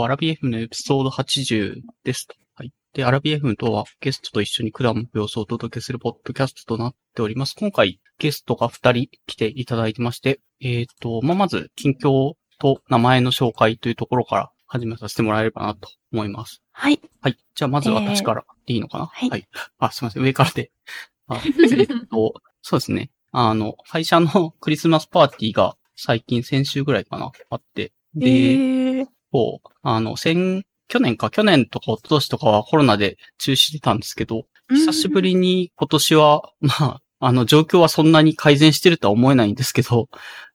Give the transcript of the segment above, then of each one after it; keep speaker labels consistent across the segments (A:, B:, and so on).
A: と、アラビ F のエピソード80ですと。はい。で、アラビ F とはゲストと一緒にクラムの様子をお届けするポッドキャストとなっております。今回、ゲストが二人来ていただいてまして、えっ、と、まあ、まず、近況と名前の紹介というところから始めさせてもらえればなと思います。
B: はい。
A: はい。じゃあ、まず私からでいいのかな、
B: はい
A: あ、すみません。上からで。あえっと、そうですね。あの、会社のクリスマスパーティーが最近、先週ぐらいかな、あって。で、
B: えー、
A: こう、あの、先、去年か、去年とか一昨年とかはコロナで中止してたんですけど、久しぶりに今年は、まあ、あの、状況はそんなに改善してるとは思えないんですけど、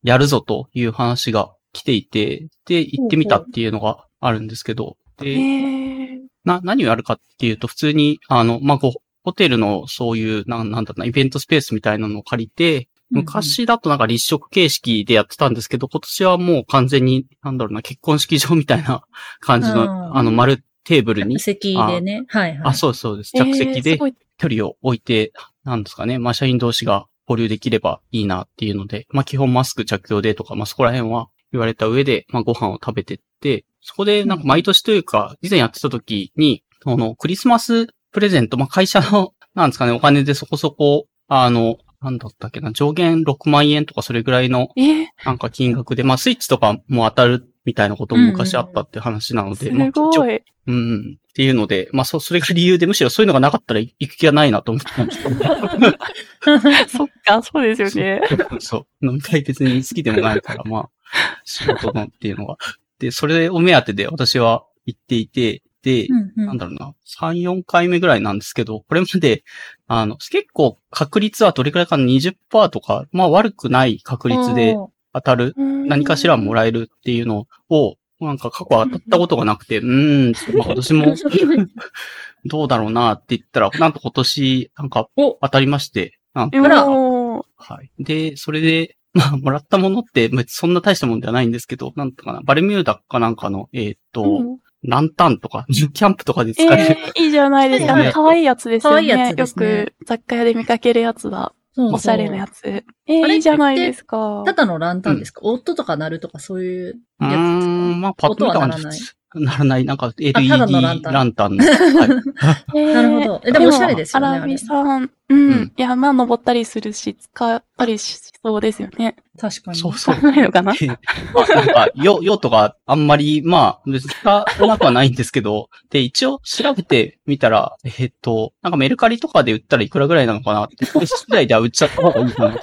A: やるぞという話が来ていて、で、行ってみたっていうのがあるんですけど、
B: え
A: で、
B: ー、
A: な、何をやるかっていうと、普通に、あの、まあ、ホテルのそういう、なん、なんだろうな、イベントスペースみたいなのを借りて、昔だとなんか立食形式でやってたんですけど、今年はもう完全に、なんだろうな、結婚式場みたいな 感じ
C: あ
A: の、
C: ー
A: あの、丸テーブルに、
C: 席でね。はいはい。
A: あ、そうそうです。
B: えー
A: 着席で距離を置いて、なんですかね、まあ、社員同士が交流できればいいなっていうので、まあ、基本マスク着用でとか、まあ、そこら辺は言われた上で、まあ、ご飯を食べてって、そこでなんか毎年というか、以前やってた時に、その、クリスマスプレゼント、まあ、会社の、なんですかね、お金でそこそこ、あの、なんだったっけな、上限6万円とかそれぐらいの、
B: えー、
A: なんか金額で、まあ、スイッチとかも当たるみたいなことも昔あったって話なの
B: す
A: で、まあ一応
B: ごい。
A: うん。っていうので、まあ、そ、それが理由で、むしろそういうのがなかったら行く気がないなと思ってたんですけど。
B: そっか、そうですよね。
A: そう。飲み会別に好きでもないから、まあ、仕事のっていうのが。で、それを目当てで私は行っていて、で、
C: うんうん。
A: なんだろうな、3、4回目ぐらいなんですけど、これまで、あの、結構確率はどれくらいかな、20%とか、まあ悪くない確率で当たる、何かしらもらえるっていうのを、なんか過去当たったことがなくて、うーん、まあ今年も どうだろうなって言ったら、なんと今年、なんか
C: お。
A: 当たりまして、なんかはい。で、それで、まあ、もらったものって、そんな大したもんではないんですけど、なんとかな、バルミューダかなんかの、えーっと、
B: うん
A: ランタンとか、キャンプとかで使える。
B: えー、いいじゃないですか。あ
A: ね
B: の、可愛いやつですよね。
C: 可愛いやつですね
B: よく雑貨屋で見かけるやつだ。
C: そうそう
B: おしゃれなやつ。えー、
C: あれ
B: いいじゃないですか。
C: ただのランタンですか、音とか鳴るとかそういう
A: う
C: やつ
A: ーん、まあ、パッと見た感じ
C: 音はならない
A: なんか LED
C: ランタン なるほどえでもおしゃれですよね
B: アラさん、う
A: うん
B: ん。山登ったりするし、使ったりしそうですよね。
C: 確かに。
A: そうそう。
B: ないのかな？
A: なんか、よ、用途があんまり、まあ、別に使わなくはないんですけど、で、一応調べてみたら、えっと、なんかメルカリとかで売ったらいくらぐらいなのかなって、これ次第では売っちゃった方がいいかなっ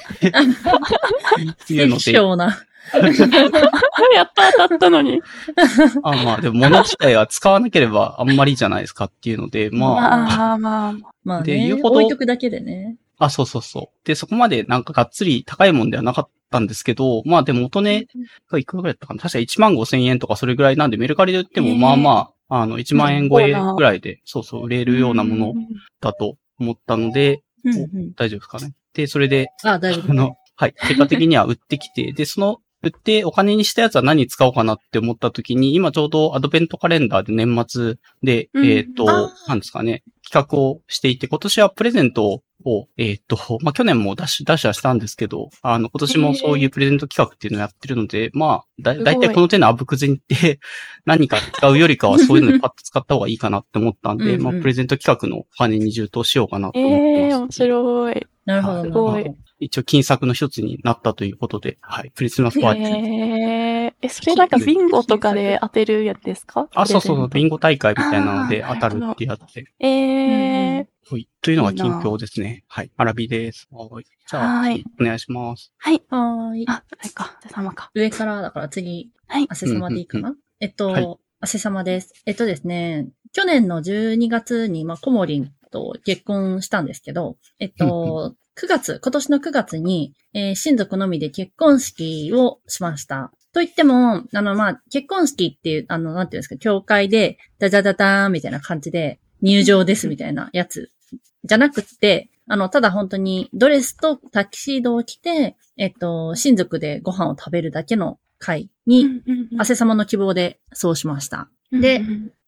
A: て。いうので、
C: な。
B: やった当たったのに。
A: あまあ、でも物自体は使わなければあんまりじゃないですかっていうので、まあ、
B: まあまあまあ。
A: で言う、ほど
C: 置いとくだけでね。
A: あ、そうそうそう。で、そこまでなんかがっつり高いもんではなかったんですけど、まあでも元値がいくらぐらいだったかな確か1万5千円とかそれぐらいなんで、メルカリで売ってもまあまあ、あの、1万円超えぐらいで、そうそう、売れるようなものだと思ったので、
C: うんうん。
A: 大丈夫ですかね。で、それで、
C: あ、大丈夫。
A: あの、はい、結果的には売ってきて、で、その、売ってお金にしたやつは何に使おうかなって思った時に、今ちょうどアドベントカレンダーで年末で、
B: うん
A: えっ、と
C: あ、
A: なんですかね、企画をしていて、今年はプレゼントを、えっ、と、まあ、去年も出し、出しはしたんですけど、あの、今年もそういうプレゼント企画っていうのをやってるので、まあ、だ、だいたいこの手のあぶくぜにって、何か使うよりかはそういうのでパッと使った方がいいかなって思ったんで、
C: うんうん
A: まあ、プレゼント企画のお金に充当しようかなと
B: え
A: 思って
B: えー、面
A: ます。
B: 白い。
C: なるほど。
A: はい
C: なるほど
B: すごい
A: 一応金策の一つになったということで、はい、クリスマスパーティー。
B: えー、え、それなんかビンゴとかで当てるやつですか？
A: あ、そうそうそう、ビンゴ大会みたいなので当たるってやつで。
B: ええー、
A: はい。というのが近況ですね。はい。アラビです。はい。じゃあ、
B: はい
A: お願いします。
B: はい。
C: はーい。
B: あ、あれか、じゃ様か。
C: 上からだから次、
B: はい。
C: 汗様でいいかな、えっと、
A: はい
C: 汗様です。えっとですね、去年の12月に、まあ、コモリンと結婚したんですけど、えっと、9月、今年の9月に、えー親族のみで結婚式をしました。と言っても、あの、まあ、結婚式っていう、あの、なんていうんですか、教会で、ダダダダーンみたいな感じで、入場ですみたいなやつ、じゃなくって、あの、ただ本当にドレスとタキシードを着て、えっと、親族でご飯を食べるだけの会に、汗様の希望でそうしました。で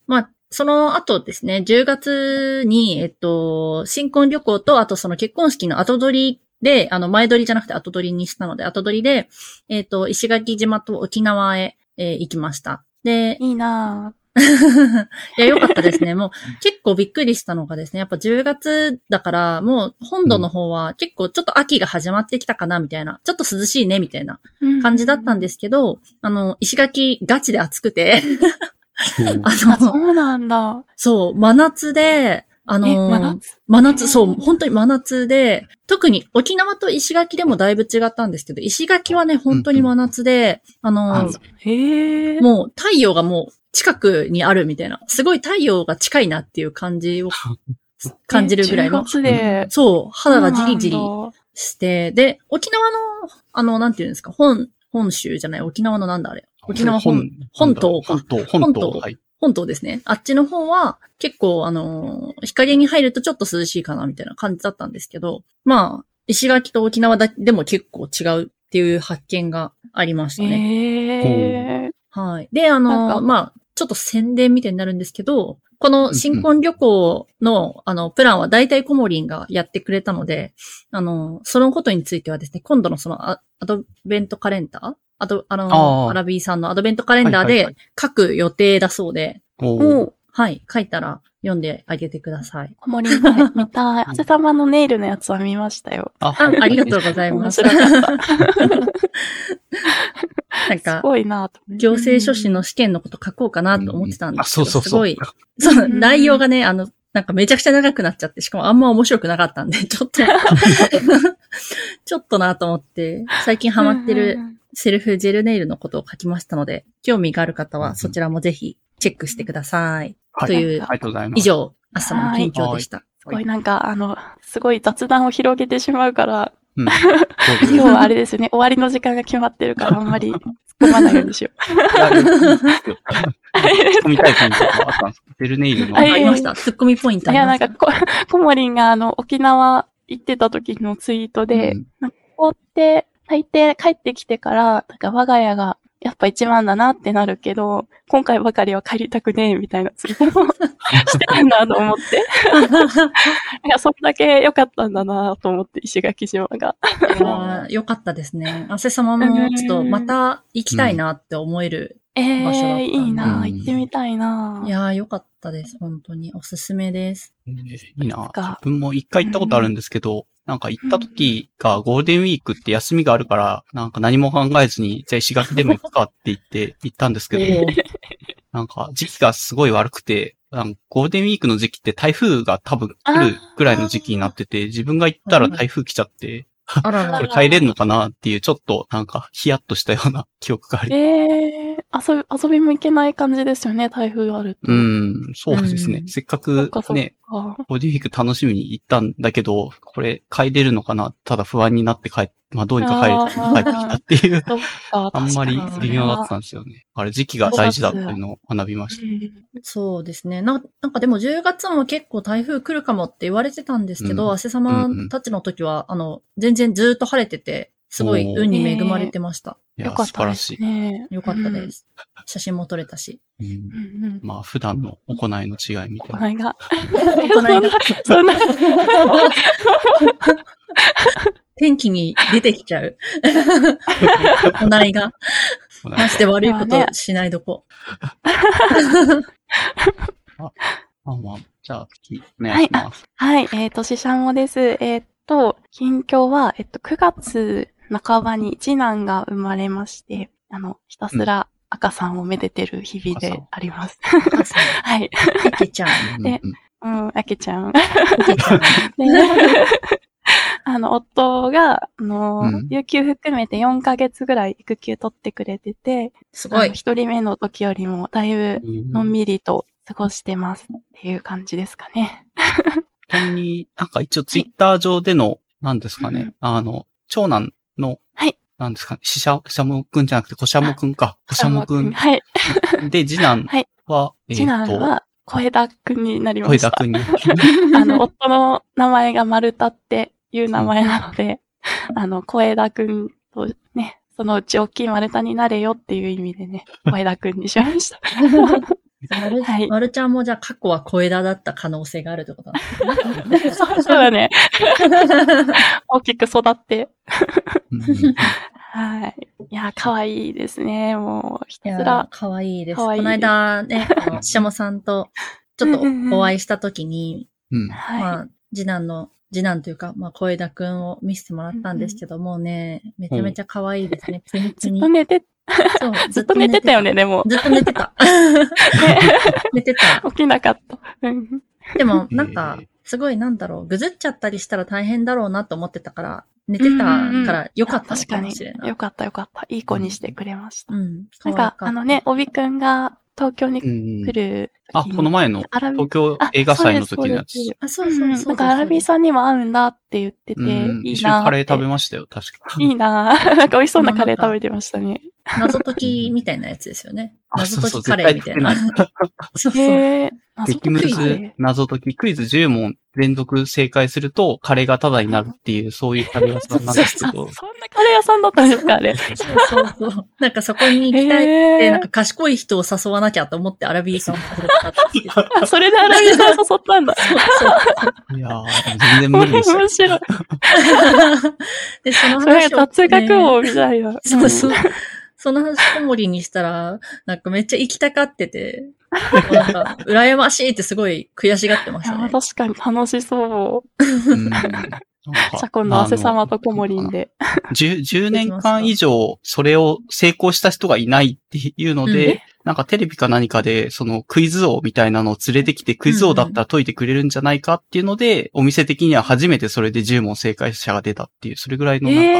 C: まあ、その後ですね、10月に、えっと、新婚旅行と、あとその結婚式の後取りで、あの、前取りじゃなくて後取りにしたので、後取りで、えっと、石垣島と沖縄へ、えー行きました。で、
B: いいな
C: いや、よかったですね。もう結構びっくりしたのがですね、やっぱ10月だから、もう本土の方は結構ちょっと秋が始まってきたかな、みたいな。ちょっと涼しいね、みたいな感じだったんですけど、あの、石垣ガチで暑くて、あ
B: あ、そ
C: の、
B: うなんだ。
C: そう、真夏で、あの
B: え、真夏？
C: 真夏、そう、本当に真夏で、特に沖縄と石垣でもだいぶ違ったんですけど、石垣はね、本当に真夏で、あの、
A: あ
B: へえ。
C: もう太陽がもう近くにあるみたいな、すごい太陽が近いなっていう感じを 感じるぐらいの
B: 10。月で。
C: そう、肌がジリジリ
B: そうなんだ
C: して、で、沖縄の、あの、なんていうんですか、本、本州じゃない、沖縄のなんだあれ。沖縄本、本島か
A: 本島、本島。
C: 本島
A: はい。
C: 本島ですね。あっちの方は結構あのー日陰に入るとちょっと涼しいかなみたいな感じだったんですけど、まあ、石垣と沖縄だでも結構違うっていう発見がありましたね。
B: へえ。
C: はい。で、あのーまあ、ちょっと宣伝みたいになるんですけど、この新婚旅行の、あの、プランは大体コモリンがやってくれたので、あの、そのことについてはですね、今度のそのアアドベントカレンダーあと、あの、
A: あー
C: アラビーさんのアドベントカレンダー
A: はいはいは
C: で書く予定だそうで、
B: もう、
C: はい、書いたら読んであげてください。
B: コモリンはい見たい。長谷様のネイルのやつは見ましたよ。
A: あ
C: あありがとうございます。
B: 面白かった。
C: なんか
B: す、ごいな
C: 行政書士の試験のこと書こうかなと思ってたんで
A: あ、
C: すけど、
A: そうそうそう。
C: すごい、そう、
B: うん
C: 内容がね、あの、なんかめちゃくちゃ長くなっちゃって、しかもあんま面白くなかったんで、ちょっと、ちょっとなと思って、最近ハマってるセルフジェルネイルのことを書きましたので、興味がある方はそちらもぜひチェックしてください。
A: はい
C: という
A: ありがとうございます。
C: 以上、アッサマの近況でした。
B: すごいなんか、あの、すごい雑談を広げてしまうから、
A: うん。
B: 今日はあれですね、終わりの時間が決まってるから、あんまり突っ込まないようにしよ
A: いや、いいですよ 突っ込みたいポイントがあったんですベルネイルの。
B: はい
C: ありました。ツッコミポイント
B: う。いや、
C: ありました。
B: なんか、こ、コモリンがあの、沖縄行ってた時のツイートで、
A: うん
B: ここって、大抵帰ってきてから、なんか我が家がやっぱ一番だなってなるけど、今回ばかりは帰りたくねえみたいなツイートをしてたんだと思って。いや、それだけ良かったんだなと思って、石垣島が。
C: いやーよかったですね。汗様もちょっとまた行きたいなって思える。
B: え
C: 場所だった
B: えいいな
A: うん
B: 行ってみたいない
C: やーよかったです。本当に。おすすめです。
A: えーいいな。
B: か
A: 自分も一回行ったことあるんですけど、なんか行った時がゴールデンウィークって休みがあるから、なんか何も考えずに、じゃあ石垣でも行くかって言って行ったんですけど、なんか時期がすごい悪くて、ゴールデンウィークの時期って台風が多分来るぐらいの時期になってて、自分が行ったら台風来ちゃって、
C: あらら
A: これ。帰れるのかなっていうちょっとなんかヒヤッとしたような 記憶があり、
B: ええ遊び、遊びも行けない感じですよね、台風あると。
A: うん、そうですね。
C: うん
A: せっかくね、
B: か。
A: ゴールデンウィーク楽しみに行ったんだけど、これ帰れるのかな？ただ不安になって帰っ、まあどうにか帰れ
B: あー
A: 帰ってきたっていう、あんまり微妙だったんですよね。あれ時期が大事だっていうのを学びました。
C: そうですね。ななんかでも10月も結構台風来るかもって言われてたんですけど、
A: うん
C: 汗様たちの時は、あの、全然ずーっと晴れてて、すごい運に恵まれてました。
A: いや、
B: よかったです
A: 素晴らしい。
B: ね。
C: よかったです。写真も撮れたし。
A: うん
B: うん。うんうん。
A: まあ普段の行いの違いみたいな。
B: こないが。
C: 行いが
B: そんな、
C: 天気に出てきちゃう。行いが。まして悪いことしないどこ。
A: あ、まあ、じゃあ次、お願いします。
B: はい、えっ、と、ししゃもです。えっ、と、近況は、えっ、と、9月半ばに次男が生まれまして、あの、ひたすら赤さんをめでてる日々であります。
C: 赤さん
B: はい。
C: いけちゃん。
B: で
A: うん
B: あけちゃん。
C: いけちゃん。
B: で、あの、夫が、あの、
A: うん
B: 有給含めて4ヶ月ぐらい育休取ってくれてて、
C: すごい。
B: 一人目の時よりもだいぶ
A: うん
B: のんびりと過ごしてますっていう感じですかね。
A: ちなみに、なんか一応ツイッター上での、なんですかね、
B: うん
A: あの、長男の、
B: はい。
A: なんですかね、ししゃ、しゃもくんじゃなくて、こしゃもくんか。こしゃもくん。
B: はい。
A: で、次男
B: はい
A: は、え
B: 次男は小枝くんになりました。
A: 小枝くんに。
B: あの、夫の名前が丸太っていう名前なので、あの、小枝くんとね、そのうち大きい丸太になれよっていう意味でね、小枝くんにしました。
C: まる
B: はい
C: まるちゃんもじゃあ過去は小枝だった可能性があるってことなんですね。
B: そうだね。大きく育って。
A: うん
B: はい。いや、可愛いですね。もう、ひたすら。
C: かわいいです。この間ね、あの、しもさんと、ちょっとお会いしたときに、
A: うん。
B: はい。
C: まあ、次男の、次男というか、まあ、小枝くんを見せてもらったんですけどもね、めちゃめちゃ可愛いですね。プニプニ
B: ずっと。寝て、
C: そう
B: ずっと寝てたよね、。でも。
C: ずっと寝てた。寝てた。
B: 起きなかった。うん
C: でも、なんかすごいなんだろう、ぐずっちゃったりしたら大変だろうなと思ってたから、寝てたからよかったのかもしれない。
B: よかったよかった。いい子にしてくれました。
C: うん。
B: なんか、あのね、帯くんが東京に
A: うん
B: 来る
A: あ、
B: 時に
A: この前の東京映画祭の時のやつ。
C: あ、そう
B: うん
C: そうそう。
B: なんかアラビーさんにも合うんだって言ってて、
A: うん。一緒にカレー食べましたよ、確か
B: いいなー なんか美味しそうなカレー食べてましたね。
C: 謎解きみたいなやつですよね。
A: あ
C: 謎
A: そうそう
C: 解きカレーみたいな。
A: 絶
C: そうそう。
A: 激ム
B: ズ
A: ズ謎解きクイズ10問連続正解するとカレーがタダになるっていう、そういうカレー屋さんなんですけ
B: あ、そん
A: ど
B: な。カレー屋さんだったんですか、あれ。
C: そうそうそう。なんかそこに行きたいって、なんか賢い人を誘わなきゃと思ってアラビーさんを連れてたんですけど。
B: あ、それでアラビーさん誘ったんだ。
C: そうそう。
A: いやー、全然無理でしたよ
B: 面。白い。
C: で、その
B: それ
C: 話を、
B: 雑学王みたいな。
C: そうそう。その話小森にしたら、なんかめっちゃ行きたがってて、羨ましいってすごい悔しがってましたね。
B: 確かに楽しそう。
A: うんなんか
B: じゃあ今度、汗様とコモリンで。
A: 10, 10年間以上、それを成功した人がいないっていうので、
C: うん
A: なんかテレビか何かで、そのクイズ王みたいなのを連れてきて、クイズ王だったら解いてくれるんじゃないかっていうので、お店的には初めてそれで10問正解者が出たっていう、それぐらいのなんか
B: え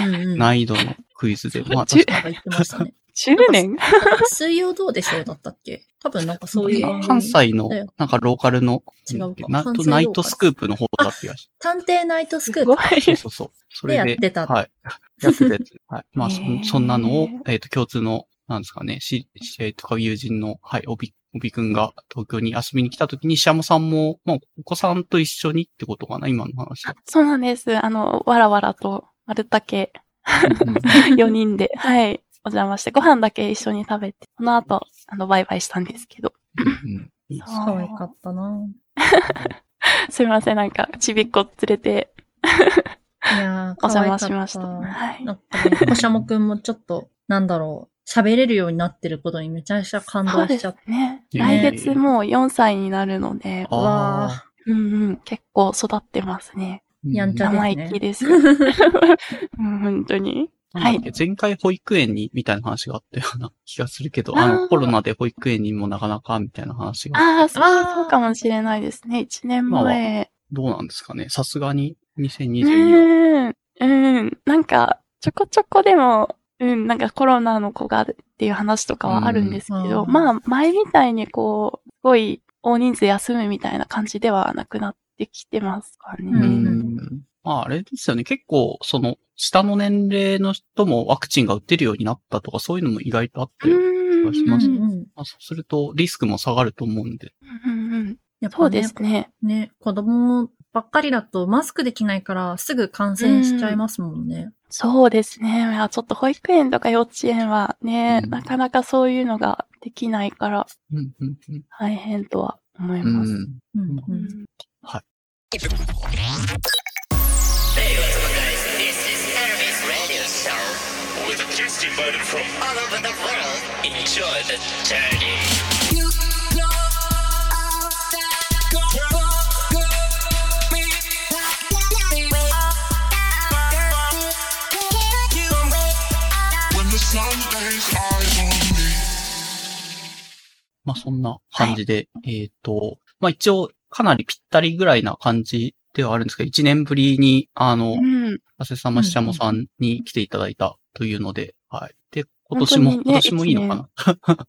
B: え
C: うんうん。
A: 難易度のクイズで、まあ
B: じゅ
A: 確か
C: なんか言ってましたね。
B: 10年
C: 水曜どうでしょうだったっけ？多分なんかそういう。
A: 関西のなんかローカルの、
C: 違うか
A: ナ
C: 関西ローカル
A: ナイトスクープの方だって。
C: 探偵ナイトスクープ。
B: い。
A: そうそうそう。それで、
C: でやってた
A: はい。やってて、はい。まあ、そそんなのを、えっ、と、共通の、なんですかね、し、知り合いとか友人の、はい、おび、おびくんが東京に遊びに来た時に、シャモさんも、まあ、お子さんと一緒にってことかな、今の話は。
B: そうなんです。あの、わらわらと、丸竹、
A: うんうん
B: 4人で、はい、お邪魔して、ご飯だけ一緒に食べて、その後、あの、バイバイしたんですけど。
A: うん。いいです
B: そう
C: 可愛かったな
B: すいません、なん。か、ちびっこ連れて、お邪魔しました。はい。
C: なん。かね、こしゃもくん。もちょっと、なん。だろう、喋れるようになってることにめちゃくちゃ感動しちゃって。
B: ね。来月もう4歳になるので、
A: あ
C: わ
A: あ。
B: うん。うん、結構育ってますね。
C: やん。ちゃ
B: 生
C: ですね
B: 意気です。うん、本当に。
A: なんだっけ？前回保育園に、みたいな話があったような 気がするけど、あ
B: あ
A: の、
B: ー
A: コロナで保育園にもなかなか、みたいな話が。
B: ああ、そう
C: あー
B: そうかもしれないですね。1年
A: まあ
B: 前。
A: どうなんですかね。さすがに、
B: う
A: 2022は。
B: ん、うん。なんか、ちょこちょこでも、うん、なんかコロナの子がっていう話とかはあるんですけど、
C: うん
B: まあ、前みたいにこう、すごい大人数休むみたいな感じではなくなってきてますかね。
C: う
A: うんんまあ、あれですよね。結構、その、下の年齢の人もワクチンが打てるようになったとか、そういうのも意外とあって、
B: うん
A: 気がします
C: うんうん。
A: まあ、そうするとリスクも下がると思うんで。
B: うんうん
C: やっぱね
B: そうですね。
C: ね、子供ばっかりだとマスクできないからすぐ感染しちゃいますもんね。
B: そうですね。ちょっと保育園とか幼稚園はね、
A: うん
B: なかなかそういうのができないから
A: うん、うん、うん。
B: 大変とは思います。
A: うん。
C: うん
B: う
C: うん
B: ん
A: はい。まあそんな感じで、えっと、まあ一応かなりぴったりぐらいな感じではあるんですけど、1年ぶりに、あの、
B: うん。
A: アセサマシチャモさんに来ていただいたというので、はい。で、今年も、
B: ね
A: 今年もいいのかな？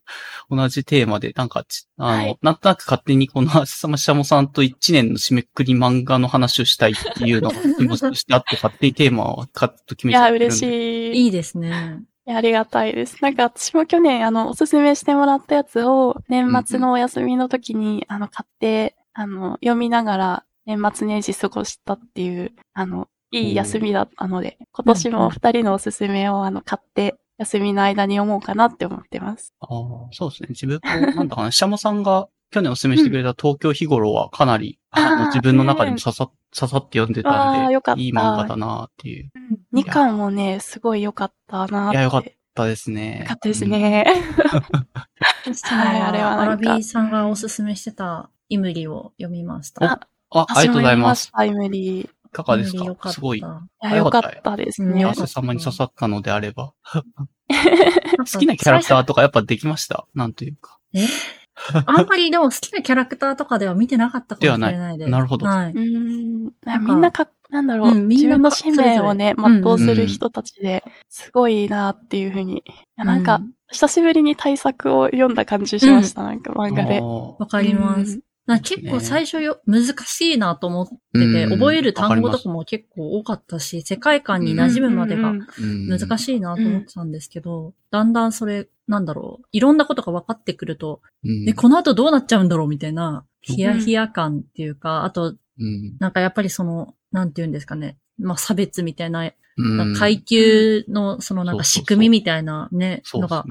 A: 同じテーマで、なんかち、あの、
B: はい
A: なんとなく勝手にこのアセサマシチャモさんと1年の締めくくり漫画の話をしたいっていうのが気持ちとしてあって、勝手にテーマをカッと決
B: いや、
A: めちゃってるんで。
B: 嬉しい。
C: いいですね。
B: いやありがたいです。なんか私も去年、あの、おすすめしてもらったやつを、年末のお休みの時に、あの、買って、あの、読みながら、年末年始過ごしたっていう、あの、いい休みだったので、今年も二人のおすすめを、あの、買って、休みの間に読もうかなって思ってます。
A: ああ、そうですね。自分も、なんだかな、シャモさんが 去年お勧めしてくれた東京日頃はかなり、あの
B: あー
A: 自分の中でも刺さっ刺さって読んでたんで
B: あーよかっ、た
A: いい漫画だなっていう。
B: 2巻もね、すごい良かったなって。
A: いや、よかったですね。
B: よかったですね。はいあれは
C: アラ
B: なんか
C: ビーさんがおすすめしてたイムリを読みました。
B: あ
A: あ、ありがとうございます。
B: タイムリー。い
A: いかがです
C: か？
A: すごい。
B: よか
A: った
B: ですね
C: うんよ。
A: 汗様に刺さったのであれば。
C: 好
A: 好きなキャラクターとかやっぱできました？なんというか。
C: え？あんまりでも好きなキャラクターとかでは見てなかったかもしれないです。
A: ではないなるほど
C: はい。
B: うーん。
C: なんか
B: みんなか、なんだろう、
C: うんみんな
B: 自分の使命をね、全うする人たちで、すごいなっていうふうに。いやなんか、
C: うん
B: 久しぶりに対策を読んだ感じしました、なんか漫画で。
C: わかります。
B: うん
C: な結構最初よ、難しいなと思ってて、
A: うん。
C: 覚える単語とかも結構多かったし、世界観に馴染むまでが難しいなと思ってたんですけど、だんだんそれ、なんだろう、いろんなことが分かってくると、
A: うん。
C: え、この後どうなっちゃうんだろうみたいな、ヒヤヒヤ感っていうか、あと、
A: うん。
C: なんかやっぱりその、なんて言うんですかね、まあ差別みたいな、
A: うん。
C: なんか階級のそのなんか仕組みみたいなね、のが。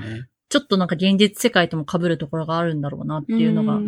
C: ちょっとなんか現実世界とも被るところがあるんだろうなっていうのが。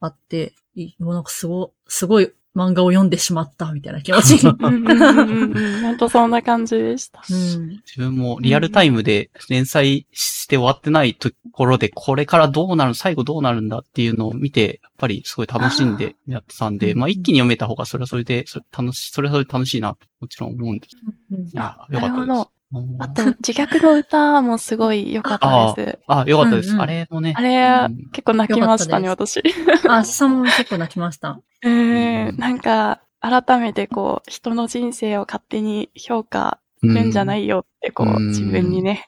C: あって、いもうなんかすご、すごい漫画を読んでしまったみたいな気持ち。
B: 本当そんな感じでした。
C: うん。
A: 自分もリアルタイムで連載して終わってないところで、これからどうなる、最後どうなるんだっていうのを見て、やっぱりすごい楽しんでやってたんで、
C: うん。
A: まあ一気に読めた方がそれはそれで、それ楽し、それはそれで楽しいな、もちろん思うんです。
C: うん。
A: いや、よかったです
B: あと、自虐の歌もすごい良かったです。
A: あ、よかったです。
C: うんうん
A: あれもね。
B: あれ
A: うん、
B: 結構泣きましたね、
C: よ
B: 私。
C: あ、さんも結構泣きました。
B: うーん、なんか、改めてこう、人の人生を勝手に評価するんじゃないよって、こう、
A: うん
B: 自分にね、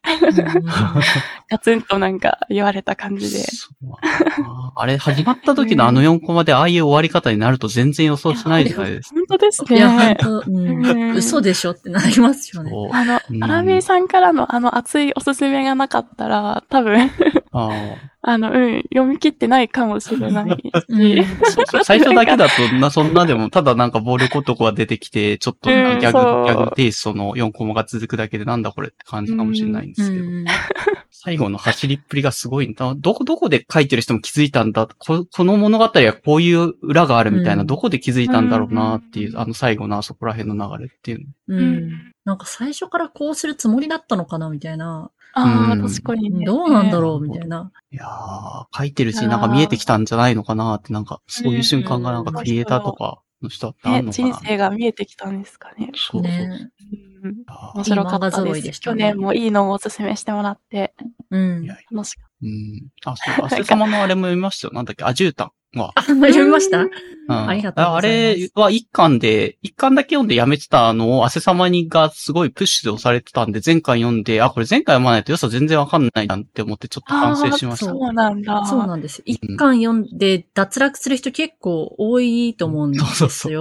B: ガツンとなんか言われた感じで。
A: あれ、始まった時のあの4コマでああいう終わり方になると全然予想しないじゃないですか。
B: 本当です
C: いや、本
B: ね。
C: 当、うん
B: うん
C: 嘘でしょってなりますよね。
B: あの
A: う、ん
B: アラビーさんからのあの熱いおすすめがなかったら、多分、
A: あ
B: あの、うん、読み切ってないかもしれない
A: 最初だけだと、な、そんなでも、ただなんか暴力男が出てきて、ちょっとギャグ、ギャグテイストの4コマが続くだけでなんだこれって感じかもしれないんですけど、
C: うん
A: 最後の走りっぷりがすごいんだ。どこ、どこで書いてる人も気づいたんだここの物語はこういう裏があるみたいな、
C: うん
A: どこで気づいたんだろうなっていう、
B: うん
A: あの最後のあそこら辺の流れっていうの。
C: う
B: うん
C: ん。なんか最初からこうするつもりだったのかなみたいな。
B: ああ、
A: うん
B: 確かにね。
C: どうなんだろうみたいな。
A: いやー、書いてるし、なんか見えてきたんじゃないのかなって、なんか、そういう瞬間がなんかクリエイターとかの人ってあ
B: ね
A: るのかな。
B: 人生が見えてきたんですかね。
A: そうそう。
C: ね。
B: う面白かったです。
C: いでしたね
B: 去年もいいのをおすすめしてもらって、
C: うん
B: 楽しかっ
A: うん。あ、そう、アセ様のあれも読みましたよ。なんだっけ、アジュータンは。
C: あ、読みました？
A: うん
C: ありがとうございます
A: あれは一巻で、一巻だけ読んでやめてたのを、アセ様にがすごいプッシュで押されてたんで、前回読んで、あ、これ前回読まないと良さ全然わかんないなって思ってちょっと反省しました。
B: そうなんだ。
C: そうなんです。一巻読んで脱落する人結構多いと思うんですよ。
A: そう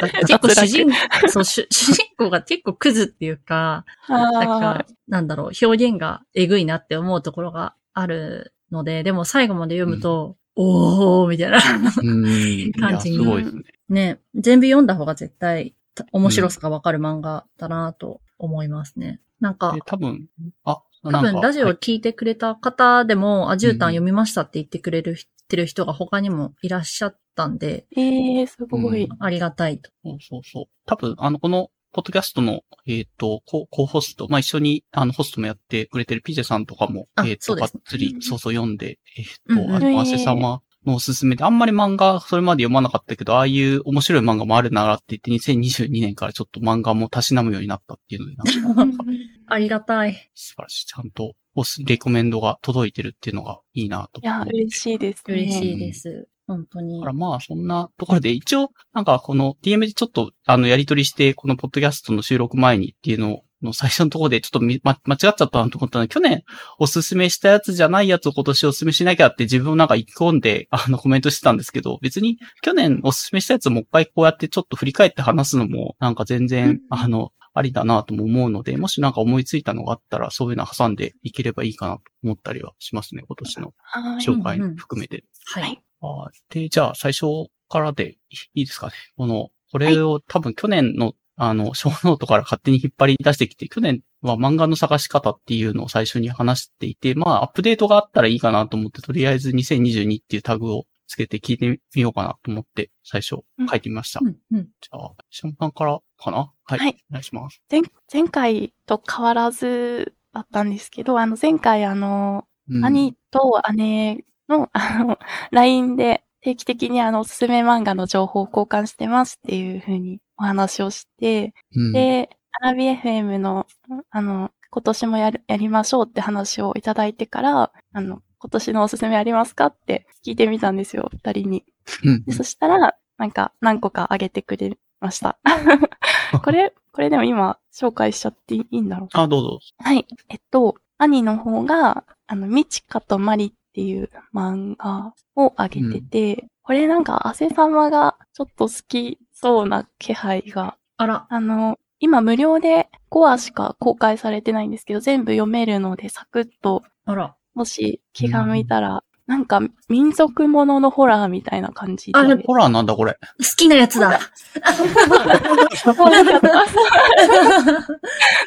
C: なんか結構主人、そう、主 主人公が結構クズっていうか、なん
B: あ
C: か、なんだろう、表現がえぐいなって思うところがあるので、でも最後まで読むと、おーみたいな。感じに
A: ごいですね。
C: ね、全部読んだ方が絶対た面白さがわかる漫画だなと思いますね。なんか
A: で、、多分、あ、
C: 多分ラジオを
A: はい
C: 聞いてくれた方でも、アジュータン読みましたって言ってくれる、てる人が他にもいらっしゃったんで、
B: ーええすごい。
C: ありがたいと。
A: そうそうそう。多分、あの、この、ポッドキャストの、えっ、と、ココホスト、まあ、一緒に、あの、ホストもやってくれてるピジェさんとかも、
C: あ
A: えっ、と、
C: そうです
A: がっつり、そうそう読んで、えっ、と、
C: うんうん
A: あの、汗様のおすすめで、あんまり漫画、それまで読まなかったけど、ああいう面白い漫画もあるならって言って、2022年からちょっと漫画もたしなむようになったっていうので、なんか、
C: ありがたい。
A: 素晴らしい。ちゃんと、おす、レコメンドが届いてるっていうのがいいなと
B: いや、嬉しいですね。
C: 嬉しいです。本当に
A: だか。らまあ、そんなところで、一応、なんかこの DM でちょっと、あの、やりとりして、このポッドキャストの収録前にっていうのの最初のところでちょっとみ、ま、間違っちゃったなと思ったので、去年おすすめしたやつじゃないやつを今年おすすめしなきゃって自分なんか意気込んで、あの、コメントしてたんですけど、別に去年おすすめしたやつをもう一回こうやってちょっと振り返って話すのも、なんか全然、あの、ありだなとも思うので、もしなんか思いついたのがあったら、そういうの挟んでいければいいかなと思ったりはしますね、今年の
B: はい。
A: 紹介含めて。
C: はい。
A: はい。で、じゃあ最初からでいいですかね。この、これを多分去年の、あの、ショーノートから勝手に引っ張り出してきて、去年は漫画の探し方っていうのを最初に話していて、まあ、アップデートがあったらいいかなと思って、とりあえず2022っていうタグをつけて聞いてみようかなと思って、最初
B: うん
A: 書いてみました。
C: うん、うん。
A: じゃあ、シャンパンからかな？はい。
B: はい
A: お願いします。
B: 前、前回と変わらずだったんですけど、あの、前回あの、
A: うん
B: 兄と姉の、あの、LINE で定期的にあの、おすすめ漫画の情報を交換してますっていう風にお話をして、
A: うん、
B: で、アラビ FM の、あの、今年もやる、やりましょうって話をいただいてから、あの、今年のおすすめありますかって聞いてみたんですよ、二人に。
A: うん
B: で、そしたら、なんか、何個かあげてくれました。これ、これでも今、紹介しちゃっていいんだろう
A: あ、どうぞ。
B: はい。えっと、兄の方が、あの、みちかとまりっていう漫画をあげてて、これなんか、汗様がちょっと好きそうな気配が、
C: あら、
B: あの、今無料で5話しか公開されてないんですけど、全部読めるので、サクッと、
C: あら。
B: もし気が向いたら、なんか民族もののホラーみたいな感じで。
C: あれ
A: ホラーなんだこれ。
C: 好きなやつだ。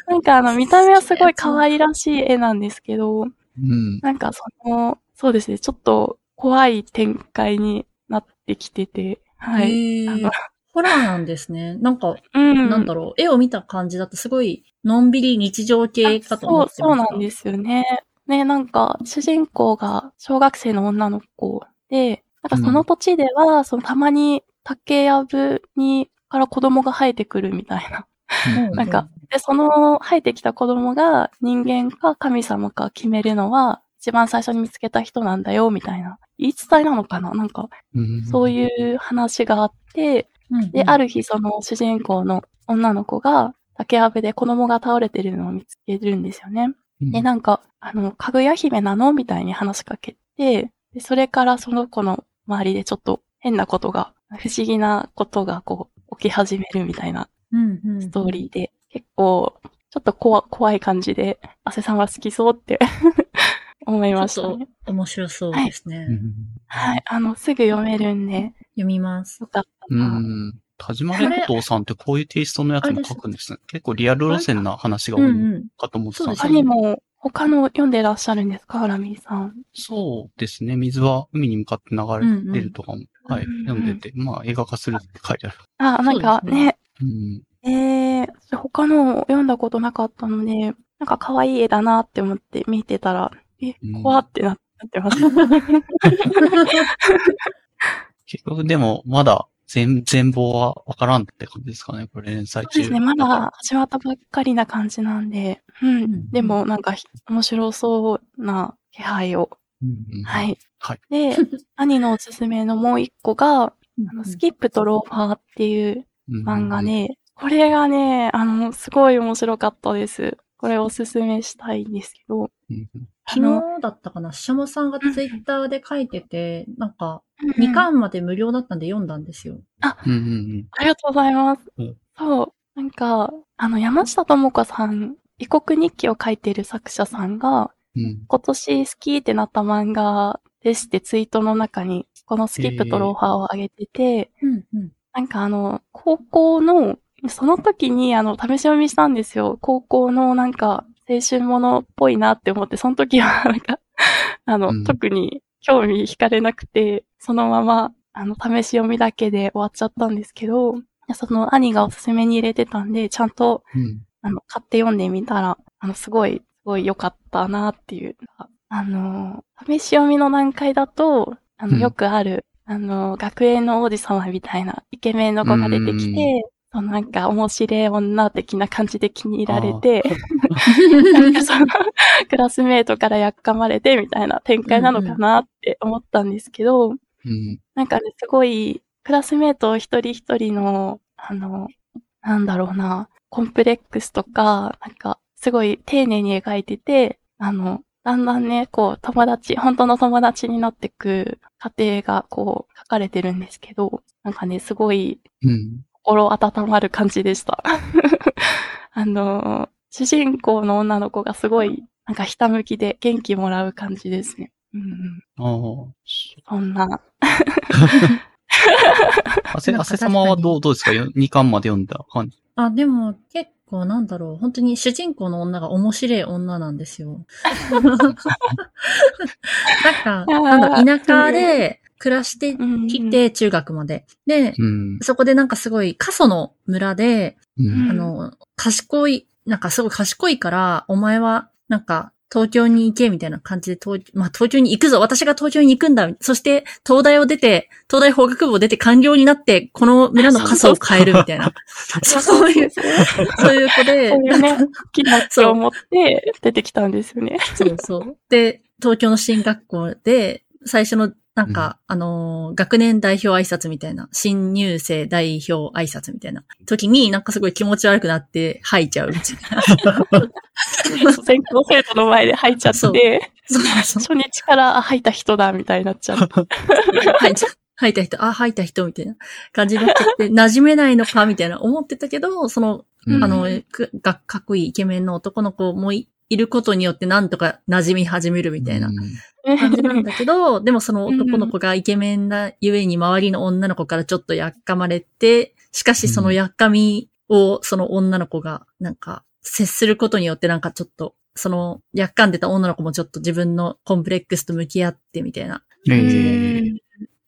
B: なんかあの、見た目はすごい可愛らしい絵なんですけど、
A: うん。
B: なんかその、そうですね、ちょっと怖い展開になってきてて、はい。
C: ホラーなんですね。なんか、
B: うん。
C: なんだろう。絵を見た感じだとすごい、のんびり日常系かと思って。
B: そう、そうなんですよね。ね、なんか、主人公が小学生の女の子で、なんかその土地では、そのたまに竹やぶに、から子供が生えてくるみたいな。
C: うん
B: なんか、で、その生えてきた子供が人間か神様か決めるのは、一番最初に見つけた人なんだよ、みたいな。言い伝えなのかな？なんか、
A: うん
B: そういう話があって、
C: うん
B: で、ある日その主人公の女の子が竹やぶで子供が倒れてるのを見つけるんですよね。
A: うん
B: で、なんか、あの、かぐや姫なの？みたいに話しかけて、で、それからその子の周りでちょっと変なことが、不思議なことがこう、起き始めるみたいな
C: うんうん。
B: ストーリーで、結構、ちょっと怖怖い感じで、汗さんは好きそうって思いましたね。
C: と面白そうですね。
A: うん
B: はい。あの、すぐ読めるんで、
C: 読みます。
B: よかった
A: う
B: な。
A: ん。田島列島さんってこういうテイストのやつも書くんですね。結構リアル路線な話が多い。かと思ってたんです
B: 他
A: けど。
B: にも、他の読んでらっしゃるんですかアラミーさん？
A: そうですね。水は海に向かって流れてるとかも、はい
B: うんうん、
A: 読んでて、まあ映画化するって書いてある。
B: あ、なんか
C: そうね
B: ね、
A: うん。
B: えー、私他の読んだことなかったので、なんか可愛い絵だなって思って見てたら、え
A: うん、
B: 怖ってなってます。
A: 結局でも、まだ全、全貌はわからんって感じですかね。これ連載中。
B: そうですね、まだ始まったばっかりな感じなんで、うん。
C: ん
B: でもなんかひ面白そうな気配を。
A: うんうん。
B: はい。
A: はい
B: で、兄のおすすめのもう一個が、あの、
C: うん
B: スキップとローファーっていう
A: うん
B: 漫画。ね、これがね、あの、すごい面白かったです。これおすすめしたいんですけど、
C: 昨日だったかな？ししゃもさんがツイッターで書いてて、なんか、
B: うん
C: 2巻まで無料だったんで読んだんですよ。
A: うんうん
B: ありがとうございます。
A: うん
B: そう。なんか、あの、山下智子さん、異国日記を書いてる作者さんが、
A: うん。うん
B: 今年好きってなった漫画ですってツイートの中に、このスキップとローファーを上げてて、
C: うんうん。
B: なんかあの、高校の、その時にあの、試し読みしたんですよ。高校のなんか、青春ものっぽいなって思って、その時は なんか、あの、
A: うん
B: 特に興味惹かれなくて、そのまま、あの、試し読みだけで終わっちゃったんですけど、その兄がおすすめに入れてたんで、ちゃんと、
A: うん。
B: あの、買って読んでみたら、あの、すごい、すごい良かったなっていう。あの、試し読みの段階だと、あの、
A: うん
B: よくある、あの、学園の王子様みたいなイケメンの子が出てきて、そのなんか面白い女的な感じで気に入られて、なんかその、クラスメートからやっかまれてみたいな展開なのかなって思ったんですけど、
A: うん。
B: なんかね、すごい、クラスメート一人一人の、あの、なんだろうな、コンプレックスとか、なんか、すごい丁寧に描いてて、あの、だんだんね、こう、友達、本当の友達になってく過程が、こう、書かれてるんですけど、なんかね、すごい、
A: うん。
B: 心温まる感じでした。あの、主人公の女の子がすごい、なんかひたむきで元気もらう感じですね。うんうん、
A: ああ。
B: そんな、
A: あせ、あせ様はどう、どうですか ?2 巻まで読んだ感じ。
C: あ、でも結構なんだろう。本当に主人公の女が面白い女なんですよ。なんか、
B: ー
C: なんだ田舎で、暮らして
B: うん
C: きて、中学まで。で、
A: うん。
C: そこでなんかすごい過疎の村で、
A: うん
C: あの、賢い、なんかすごい賢いから、お前は、なんか、東京に行けみたいな感じで、東まあ、東京に行くぞ私が東京に行くんだそして、東大を出て、東大法学部を出て官僚になって、この村の過疎を変えるみたいな。そういう、そういう子で、
B: そういうね、気持ちを持って出てきたんですよね。
C: そうそう。で、東京の進学校で、最初の、なんか、あのー学年代表挨拶みたいな、新入生代表挨拶みたいな時に、なんかすごい気持ち悪くなって吐いちゃうみたいな。
B: 全校生徒の前で吐いちゃって、
C: そうそう。
B: 初日からあ吐いた人だみたいになっちゃう。
C: 吐いちゃ吐いた人、あ、吐いた人みたいな感じになっちゃって、馴染めないのかみたいな思ってたけど、その、
A: うん
C: あの、くがかっこいいイケメンの男の子もいいることによってなんとか馴染み始めるみたいな感じなんだけど、でもその男の子がイケメンなゆえに周りの女の子からちょっとやっかまれて、しかしそのやっかみをその女の子がなんか接することによってなんかちょっと、そのやっかんでた女の子もちょっと自分のコンプレックスと向き合ってみたいな。
A: え
B: う
A: ー
B: ん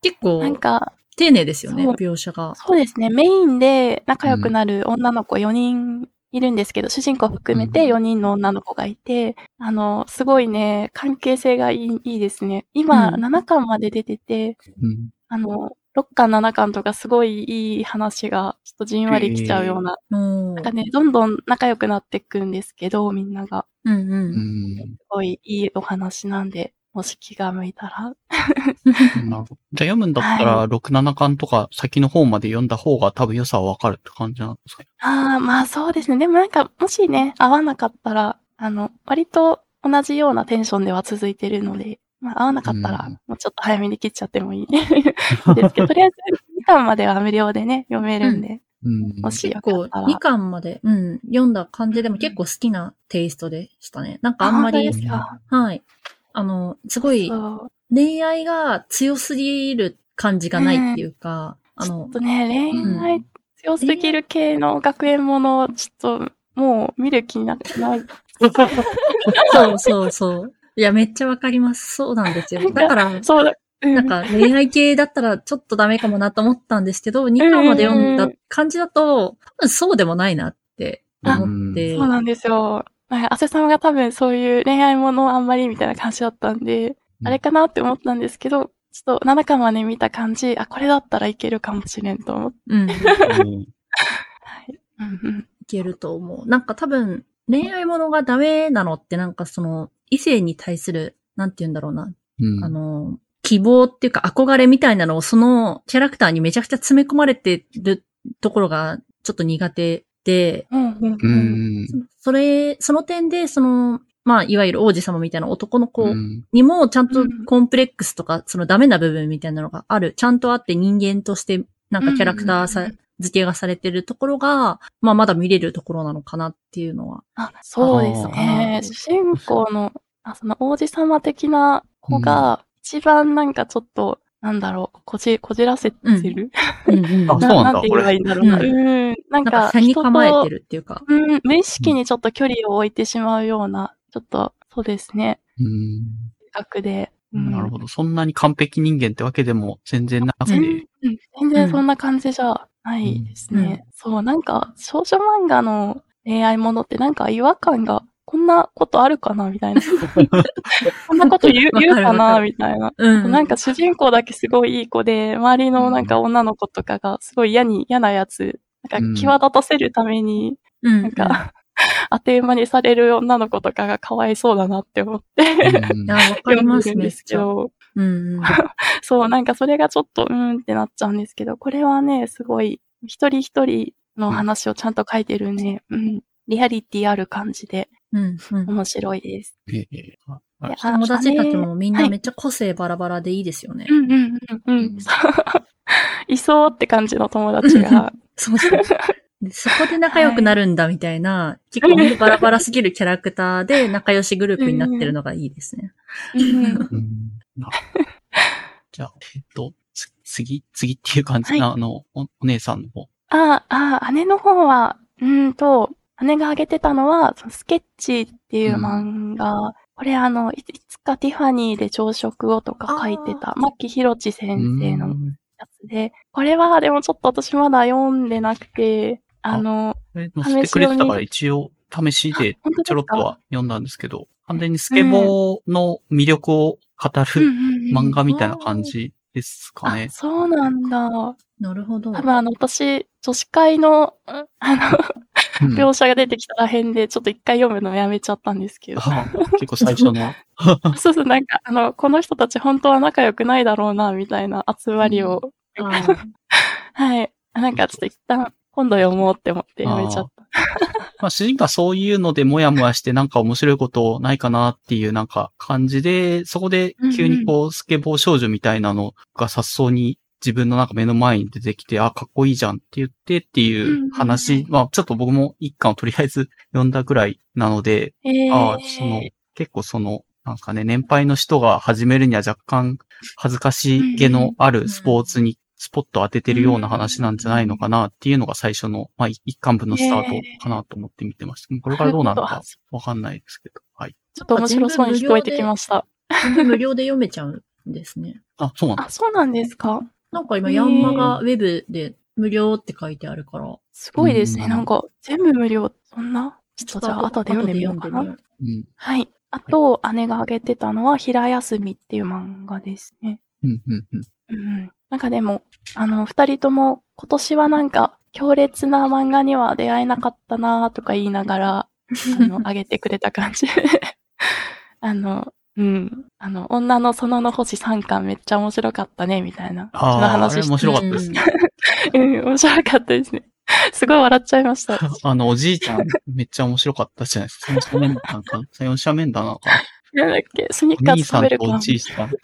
C: 結構
B: なんか、
C: 丁寧ですよね、描写が。
B: そうですね。メインで仲良くなる女の子4人いるんですけど、主人公含めて4人の女の子がいて、あの、すごいね、関係性がいいいいですね。今、
C: うん
B: 7巻まで出てて、
A: うん
B: あの、6巻、7巻とかすごいいい話が、ちょっとじんわり来ちゃうような、
C: うん
B: なんかね、どんどん仲良くなっていくんですけど、みんなが。
C: うんう。
A: うんん
B: すごいいいお話なんで、もし気が向いたら。
A: なるほど。じゃあ読むんだったら、
B: は
A: 6、7巻とか先の方まで読んだ方が多分良さはわかるって感じなんですか？ね。
B: ああ、まあそうですね。でもなんか、もしね、合わなかったら、あの、割と同じようなテンションでは続いてるので、まあ合わなかったら
A: うん、
B: もうちょっと早めに切っちゃってもいい ですけど、とりあえず2巻までは無料でね、読めるんで、
A: うん。
B: もし
C: 結構
B: よかったら。
C: 2巻まで、うん、読んだ感じでも結構好きなテイストでしたね。なんかあんまり
B: 本当で、すか
C: はい。あの、すごい。恋愛が強すぎる感じがないっていうか、あの
B: ちょっ、とね、恋愛強すぎる系の学園もの、ちょっと、もう見る気になってない。
C: そうそうそう。いや、めっちゃわかります。そうなんですよ。だから、
B: そうだ。うん
C: なんか恋愛系だったらちょっとダメかもなと思ったんですけど、2巻まで読んだ感じだと、そうでもないなって思って。
B: そうなんですよ。はい、アセさんが多分そういう恋愛ものあんまりみたいな感じだったんで、あれかなって思ったんですけど、ちょっと7巻まで見た感じ、あ、これだったらいけるかもしれんと思って。
C: うん。い
A: うん
B: うんうん
C: けると思う。なんか多分、恋愛ものがダメなのってなんかその、異性に対する、なんて言うんだろうな。
A: うん
C: あの、希望っていうか憧れみたいなのをそのキャラクターにめちゃくちゃ詰め込まれてるところがちょっと苦手それ、その点で、その、まあ、いわゆる王子様みたいな男の子
A: うん。
C: にも、ちゃんと
B: うん。
C: コンプレックスとか、そのダメな部分みたいなのがある。ちゃんとあって人間として、なんかキャラクターさ付けがされてるところが、まあ、まだ見れるところなのかなっていうのは。
B: あ、そうですね。主人公の、あその王子様的な子が、一番なんかちょっと、なんだろう、こじ、こじらせてる、
C: うん うん。
A: あそうなんだ
B: て言えばいいんだろうな。
C: こ
B: うん。なん
C: なんか、
B: か、
C: 差に構えて
B: る。
C: るっていうか。
B: うん、無意識にちょっと距離を置いてしまうような、ちょっと、そうですね、
A: うん
B: 学で。うん
A: なるほど。そんなに完璧人間ってわけでも全然なくて。
B: 全うん全然そんな感じじゃないですね。そう、なんか、少女漫画の恋愛ものってなんか違和感が、こんなことあるかなみたいな。こんなこと言う 言うかなみたいな。
C: うん。
B: なんか主人公だけすごいいい子で、周りのなんか女の子とかがすごい嫌に、嫌なやつ、なんか際立たせるために、
C: うん、
B: なんか、当て馬にされる女の子とかがかわいそうだなって思って、
A: うん
C: いや、わかりますね。
B: 読んでるんですけど、
C: うんうん。
B: そう、なんかそれがちょっと、うーんってなっちゃうんですけど、これはね、すごい、一人一人の話をちゃんと書いてるね、うん、リアリティある感じで
C: うんうん。
B: 面白いです。
A: ええ
C: 友達たちもみんな
B: はい
C: めっちゃ個性バラバラでいいですよね。
B: うんうんうんうん。いそうって感じの友達が、
C: そうそう。でそこで仲良くなるんだみたいな、結構みんなバラバラすぎるキャラクターで仲良しグループになってるのがいいですね。
A: じゃあ、えっと、つ次、次っていう感じな、
B: は
A: あの、お、お姉さんの方。
B: ああ、あ姉の方は、うーんと、姉が挙げてたのは、そのスケッチっていう漫画、ここれあの、いいつかティファニーで朝食をとか書いてた、牧博地先生の
A: うん。
B: やつで、これはでもちょっと私まだ読んでなくて、あの、
A: え載せてくれてたから一応試しでちょろっとは読んだんですけど、完全にスケボーの魅力を語る
B: うんうんうん
A: 漫画みたいな感じですかね。
B: あ、。そうなんだ。
C: なるほど。
B: 多分あの、私、女子会の、うんあの、
A: うん
B: 描写が出てきたら辺で、ちょっと一回読むのやめちゃったんですけど。
A: あ結構最初の。
B: そうそう、なんか、あの、この人たち本当は仲良くないだろうな、みたいな集まりを、
C: あー
B: はい。なんかちょっと一旦、今度読もうって思ってやめちゃった。
A: まあ主人公はそういうのでもやもやしてなんか面白いことないかなっていうなんか感じで、そこで急にこうスケボー少女みたいなのが雑草に自分のなんか目の前に出てきて、あ、かっこいいじゃんって言ってっていう話、まあちょっと僕も一巻をとりあえず読んだぐらいなので、
B: えー、
A: ああ、その、結構その、なんかね、年配の人が始めるには若干恥ずかしげのあるスポーツにスポット当ててるような話なんじゃないのかなっていうのが最初の、まあ一巻分のスタートかなと思って見てました。これからどうなるのかわかんないですけど。はい。
B: ちょっと面白そうに聞こえてきました。
C: 無料で読めちゃうんですね。
A: あ、そうなんだ。
B: あ、そうなんですか
C: なんか今、ヤンマがウェブで無料って書いてあるから。
B: すごいですね。
A: うん
B: なんか、全部無料。そんな？ちょっとじゃあ、後で読んでみようかな。
A: うん。
B: はい。あと、姉が挙げてたのは、平休みっていう漫画ですね。
A: うん、うん、うん。
B: うん。なんかでも、あの、二人とも、今年はなんか、強烈な漫画には出会えなかったなとか言いながら、あの、挙げてくれた感じ。あの、うん。あの、女の園の星3巻めっちゃ面白かったね、みたいな。
A: ああ、面白かったですね。
B: うん、面白かったですね。すごい笑っちゃいました。
A: あの、おじいちゃん、めっちゃ面白かったじゃないですか。三者面談か、三者面談なのかな。
B: なんだっけ、スニッ
A: お
B: カーズ食
A: 兄さんと
B: べるか
A: おじいさんと。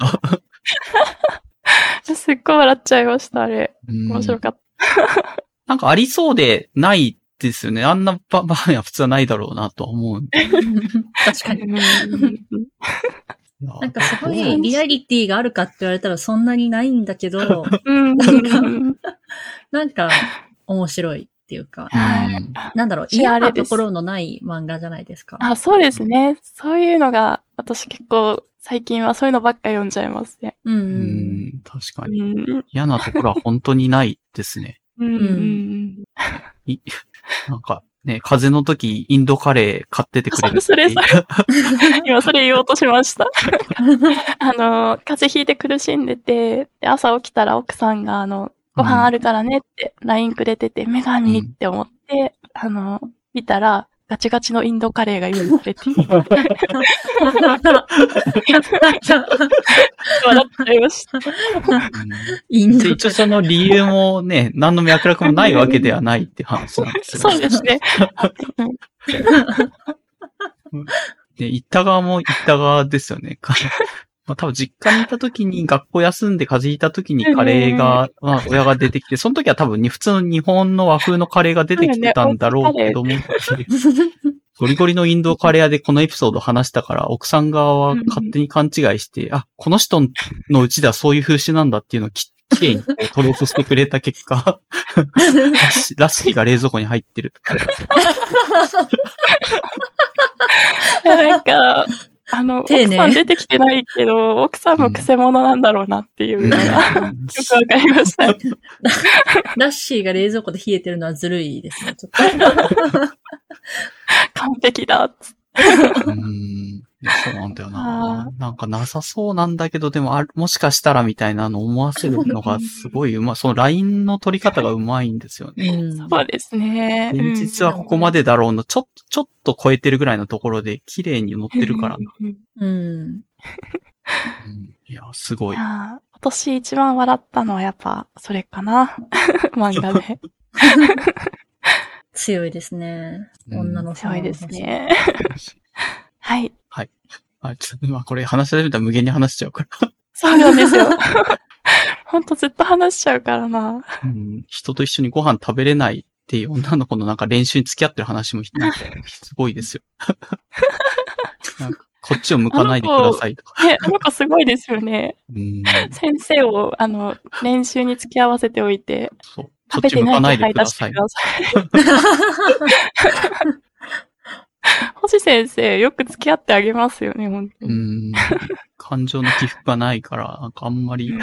B: すっごい笑っちゃいました、あれ。
A: うん
B: 面白かった。
A: なんかありそうでないですよね。あんな場場面は普通はないだろうなとは思う。
C: 確かに。
B: うん
C: なんかすごいリアリティがあるかって言われたらそんなにないんだけど、
B: うん。うん。
C: なんか面白いっていうか、
A: うん
C: なんだろう、嫌なところのない漫画じゃないですか。
B: あ、そうですね。そういうのが、私結構、最近はそういうのばっか読んじゃいますね。
C: うん
A: 確か
B: う
A: に。
B: ん。
A: 嫌なところは本当にないですね。
B: うん。
A: なんかね、風邪の時、インドカレー買っててくれる。
B: それそ 今それ言おうとしました。あの、風邪ひいて苦しんでて、で朝起きたら奥さんが、あの、ご飯あるからねって LINE くれてて、女神って思って、あの、見たら、ガチガチのインドカレーが用意されて、笑っちゃいました。
A: うん
C: インド
A: で、一応その理由もね、何の脈絡もないわけではないって話なんですよ。
B: そうですね。
A: で、行った側も行った側ですよね。かまあ多分実家にいた時に学校休んで風邪ひいた時にカレーが、まあ親が出てきて、その時は多分に普通の日本の和風のカレーが出てきてたんだろうけども、ゴリゴリのインドカレー屋でこのエピソードを話したから、奥さん側は勝手に勘違いして、あ、この人のうちではそういう風習なんだっていうのをききれいに取り起こしてくれた結果、ラッシラッシーが冷蔵庫に入ってる。
B: なんか、あの、
C: 丁寧。
B: 奥さん出てきてないけど、奥さんも癖者なんだろうなっていうのが、よくわかりました。
C: ラッシーが冷蔵庫で冷えてるのはずるいですね、ちょっ
B: 完璧だっつって。
A: うんいやそうなんだよな
B: あ。
A: なんかなさそうなんだけど、でもある、もしかしたらみたいなのを思わせるのがすごいうまい。そのラインの取り方がうまいんですよ
C: と。
A: ね。
C: うん。
B: そうですね。
A: 現実はここまでだろうの、ちょっと、ちょっと超えてるぐらいのところで綺麗に乗ってるからな。
B: うん。
C: うん。
A: うんいや、すごい。
B: 今年一番笑ったのはやっぱ、それかな。漫画で。
C: 強いですね。
A: うん
C: 女の
B: 強いです
C: ね。
B: ね。はい。
A: あ、ちょっと、まあこれ話し始めたら無限に話しちゃうから。
B: そうなんですよ。ほんとずっと話しちゃうからな。
A: うん人と一緒にご飯食べれないっていう女の子のなんか練習に付き合ってる話もなんか すごいですよ。なんかこっちを向かないでくださいとか。
B: ね、あの子すごいですよね。
A: うん
B: 先生を、あの、練習に付き合わせておいて、
A: そう。こ
B: 食
A: っ
B: べてない
A: でください
B: 買い出してく。ださい。星先生、よく付き合ってあげますよね、本当
A: う
B: に。
A: ん。感情の起伏がないから、なんかあんまり
B: うん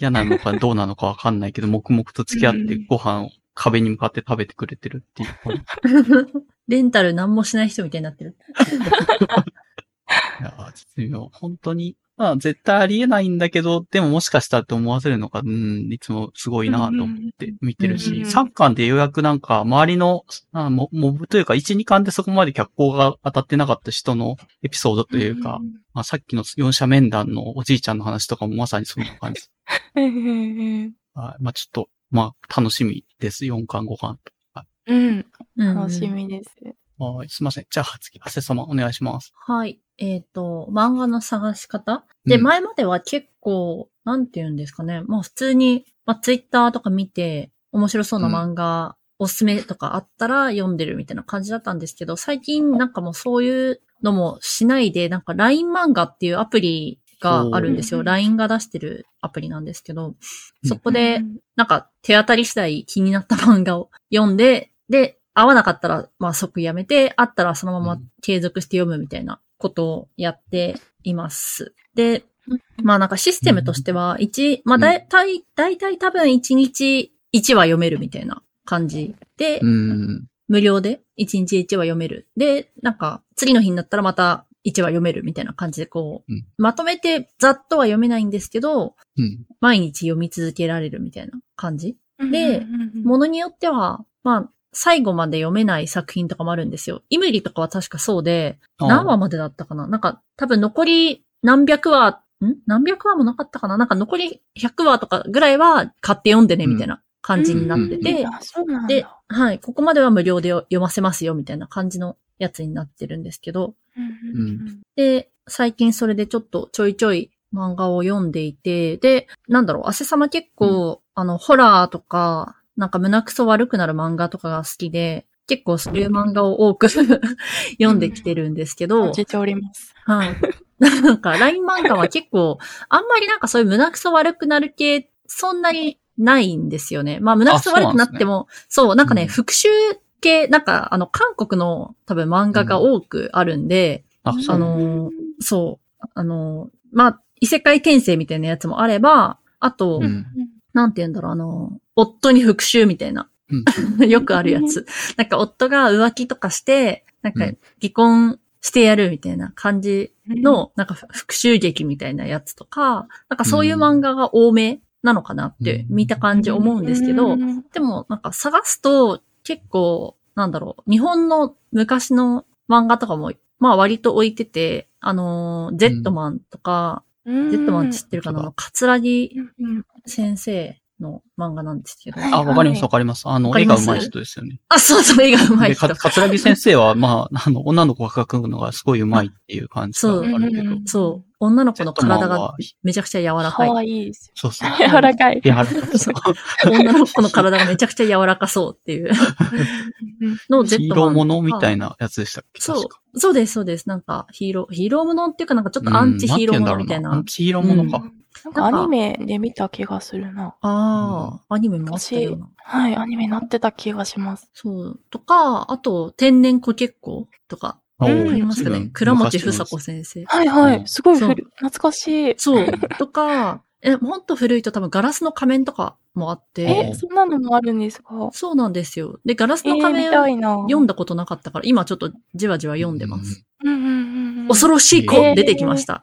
A: 嫌なのかどうなのかわかんないけど、黙々と付き合って
B: うん
A: ご飯を壁に向かって食べてくれてるっていう。
C: レンタル何もしない人みたいになってる。
A: いやー、絶妙。本当に、まあ絶対ありえないんだけど、でももしかしたらって思わせるのが、うん、いつもすごいなと思って見てるし、
C: うんうん
A: 3巻でようやくなんか周りの、あモモブというか1、2巻でそこまで脚光が当たってなかった人のエピソードというか、まあさっきの四者面談のおじいちゃんの話とかもまさにそんな感じ。まあちょっと、まあ楽しみです。4巻、5巻と。
B: うん。
C: うん
B: 楽しみです。
A: はい、すいません。じゃあ次、アセ様お願いします。
C: はい。えっ、と、漫画の探し方？で、
A: うん。
C: 前までは結構、なんて言うんですかね。もう普通に、まあ、ツイッターとか見て、面白そうな漫画、おすすめとかあったら読んでるみたいな感じだったんですけど、最近なんかもうそういうのもしないで、なんか LINE 漫画っていうアプリがあるんですよ。LINE が出してるアプリなんですけど、そこ
B: う
C: で、
B: ん。
C: なんか手当たり次第気になった漫画を読んで、で、合わなかったら、まあ即やめて、あったらそのまま継続して読むみたいなことをやっています。で、まあなんかシステムとしては、一、まあだいたい、だいたい多分1日1話読めるみたいな感じで、
A: うん。
C: 無料で1日1話読める。で、なんか次の日になったらまた1話読めるみたいな感じでこう、
A: うん。
C: まとめてざっとは読めないんですけど、
A: うん。
C: 毎日読み続けられるみたいな感じ。でものによっては、まあ、最後まで読めない作品とかもあるんですよ。イムリとかは確かそうで、何話までだったかな？なんか、多分残り何百話、ん？何百話もなかったかな？なんか残り100話とかぐらいは買って読んでね、
A: うん
C: みたいな感じになってて。で、はい、ここまでは無料で読ませますよ、みたいな感じのやつになってるんですけど、
B: うんうん
C: で、最近それでちょっとちょいちょい漫画を読んでいて、で、なんだろう、汗様結構、あの、ホラーとか、なんか胸くそ悪くなる漫画とかが好きで、結構そういう漫画を多く 読んできてるんですけど、
B: 感じております。
C: はい。なんか、LINE 漫画は結構、あんまりなんかそういう胸くそ悪くなる系、そんなにないんですよね。まあ、胸くそ悪くなっても、そうなんかね、
A: うん
C: 復讐系、なんか、あの、韓国の多分漫画が多くあるんで、
A: あ、そう
C: あのーそう、あのーまあ、異世界転生みたいなやつもあれば、あと、
A: うん。
C: なんて言うんだろう、あのー夫に復讐みたいな、
A: うん。
C: よくあるやつ。なんか夫が浮気とかして、なんか
A: うん。
C: 離婚してやるみたいな感じの、なんか復讐劇みたいなやつとか、なんかそういう漫画が多めなのかなって
A: うん。
C: 見た感じ思うんですけど、
B: うん。
C: でもなんか探すと結構、なんだろう、日本の昔の漫画とかも、まあ割と置いてて、あのー、ゼットマンとか、
B: うん。
C: ゼットマン知ってるかな？カツラギ先生の漫画なんですけど。
B: はい
A: あ、わかります、わかります。あの、
C: わかります
A: 絵が上手い人ですよね。
C: あ、そうそう、絵が上手い
A: で、
C: 人
A: か、。かつらぎ先生は、まあ、あの、女の子が描くのがすごい上手いっていう感じがあるけど。
B: そう
C: そう。女の子の体がめちゃくちゃ柔ら
B: か
C: かい。
B: わいいです。
A: そうそう。
B: 柔らかい。
A: 柔らか
C: う女の子の体がめちゃくちゃ柔らかそうっていう のをゼ
A: ヒーロー
C: ットマン。
A: ものみたい
C: な。
A: なやつでしたっけ？
C: そう
A: 確か。
C: そうです、そうです。なんかヒーロー、ヒーローものっていうかなんかちょっとアンチヒーローものみたいな。
A: アンチヒーローものか。
B: なんかアニメで見た気がするな。
C: ああ、アニメもあったような。
B: はい、アニメなってた気がします。
C: そう。とか、あと、天然コケッコとか、わ
B: うん
A: おー
C: かりますかね
A: うん
C: 倉持ふさ子先生。
B: はいはい。すごい懐かしい。
C: そう。とか、え、ほんと古いと多分ガラスの仮面とかもあっ
B: え、
C: て、
B: そんなのもあるんですか？
C: そうなんですよ。で、ガラス
B: えー、
C: の仮面。読んだことなかったから、今ちょっとじわじわ読んでます。
B: うんうん。
C: 恐ろしい子
B: えー
C: 出てきました。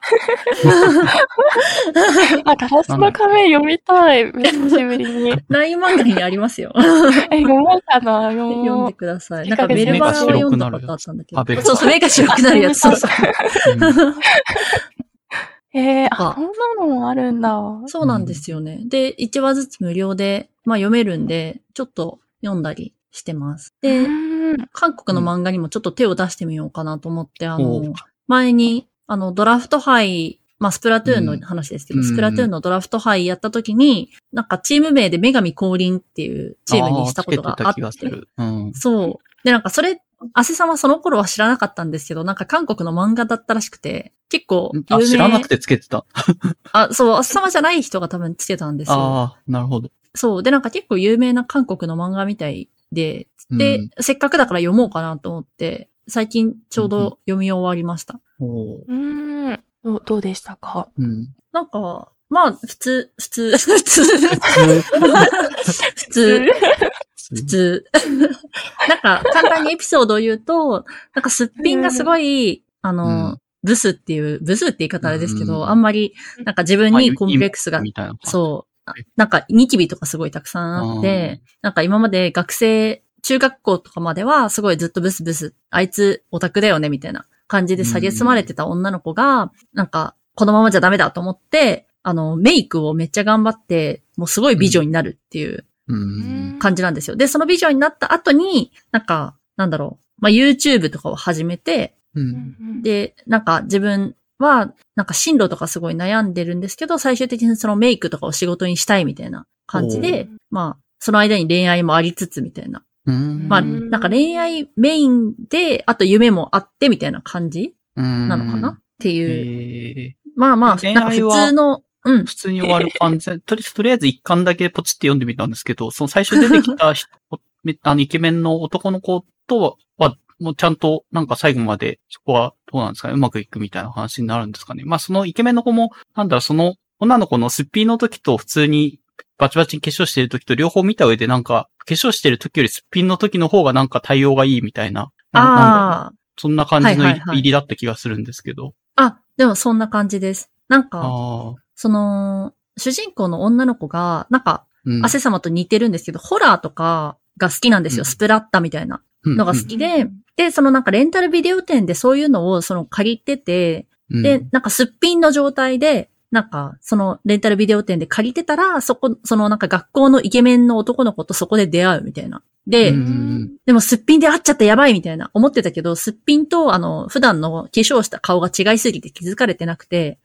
B: あ、ガラスの仮面読みたい。久しぶりに。え、
C: LINE 漫画にありますよ。
B: 読もうかな、読
C: 読ん。でください。
B: い
C: なんかベルバラは読んだことあったんだけど。そうそう、目が白くなるやつ。そうそう。
A: うん
B: えー、
C: あ
B: あ、そんなのもあるんだ。
C: そうなんですよね。で、1話ずつ無料で、まあ読めるんで、ちょっと読んだりしてます。で、
B: うん
C: 韓国の漫画にもちょっと手を出してみようかなと思って、あの、前に、あの、ドラフト杯、まあ、スプラトゥーンの話ですけど、
A: うん
C: スプラトゥーンのドラフト杯やった時に、なんかチーム名で女神降臨っていうチームにしたことがあっ
A: てた気がす
C: て、
A: る。うん。
C: そう。で、なんかそれ、アセさんはその頃は知らなかったんですけど、なんか韓国の漫画だったらしくて、結構有
A: あ、
C: 名。
A: 知らなくてつけてた。
C: あ、そう、アセ様じゃない人が多分つけたんですよ。
A: ああ、なるほど。
C: そう。で、なんか結構有名な韓国の漫画みたいで、で、
A: うん
C: せっかくだから読もうかなと思って最近ちょうど読み終わりました。
B: うーん。どうどうでしたか？
A: うん。
C: なんか、まあ、普通、普通、普通、普通、普通。なんか、簡単にエピソードを言うと、なんかすっぴんがすごい、あの、
A: うん
C: ブスっていう、ブスって言い方あれですけど、
A: うん
C: あんまり、なんか自分にコンプレックスが。そう。なんか、ニキビとかすごいたくさんあって、なんか今まで学生、中学校とかまではすごいずっとブスブス、あいつオタクだよね、みたいな感じで下げ積まれてた女の子が、なんか、このままじゃダメだと思って、あの、メイクをめっちゃ頑張って、もうすごい美女になるっていう
A: うん。
C: 感じなんですよ。で、その美女になった後に、なんか、なんだろう、まあ、YouTube とかを始めて、
A: うん。
C: で、なんか自分は、なんか進路とかすごい悩んでるんですけど、最終的にそのメイクとかを仕事にしたいみたいな感じで、まあ、その間に恋愛もありつつみたいな。
A: うん。
C: まあ、
B: うん
C: なんか恋愛メインで、あと夢もあってみたいな感じ
A: な
C: なのかな？っていう。
A: え
C: まあまあ、
A: 恋
C: なんか普通の、うん。
A: ー、普通に終わる感じ。で、とりとりあえず一巻だけポチって読んでみたんですけど、その最初出てきたあの、イケメンの男の子とは、もうちゃんと、なんか最後まで、そこはどうなんですかね？うまくいくみたいな話になるんですかね？まあそのイケメンの子も、なんだろう、その女の子のすっぴんの時と普通にバチバチに化粧してる時と両方見た上でなんか、化粧してる時よりすっぴんの時の方がなんか対応がいいみたいな。ななんだろう
C: あ
A: そんな感じの
C: はいはいはい
A: 入りだった気がするんですけど。
C: あ、あ、でもそんな感じです。なんか、
A: ああ。
C: その、主人公の女の子が、なんか、
A: うん
C: 汗様と似てるんですけど、ホラーとかが好きなんですよ。
A: うん
C: スプラッタみたいなのが好きで、で、そのなんかレンタルビデオ店でそういうのをその借りてて、
A: うん
C: で、なんかすっぴんの状態で、なんか、そのレンタルビデオ店で借りてたら、そこ、そのなんか学校のイケメンの男の子とそこで出会うみたいな。で、
A: うん
C: でもすっぴんで会っちゃったやばいみたいな思ってたけど、すっぴんとあの、普段の化粧した顔が違いすぎて気づかれてなくて、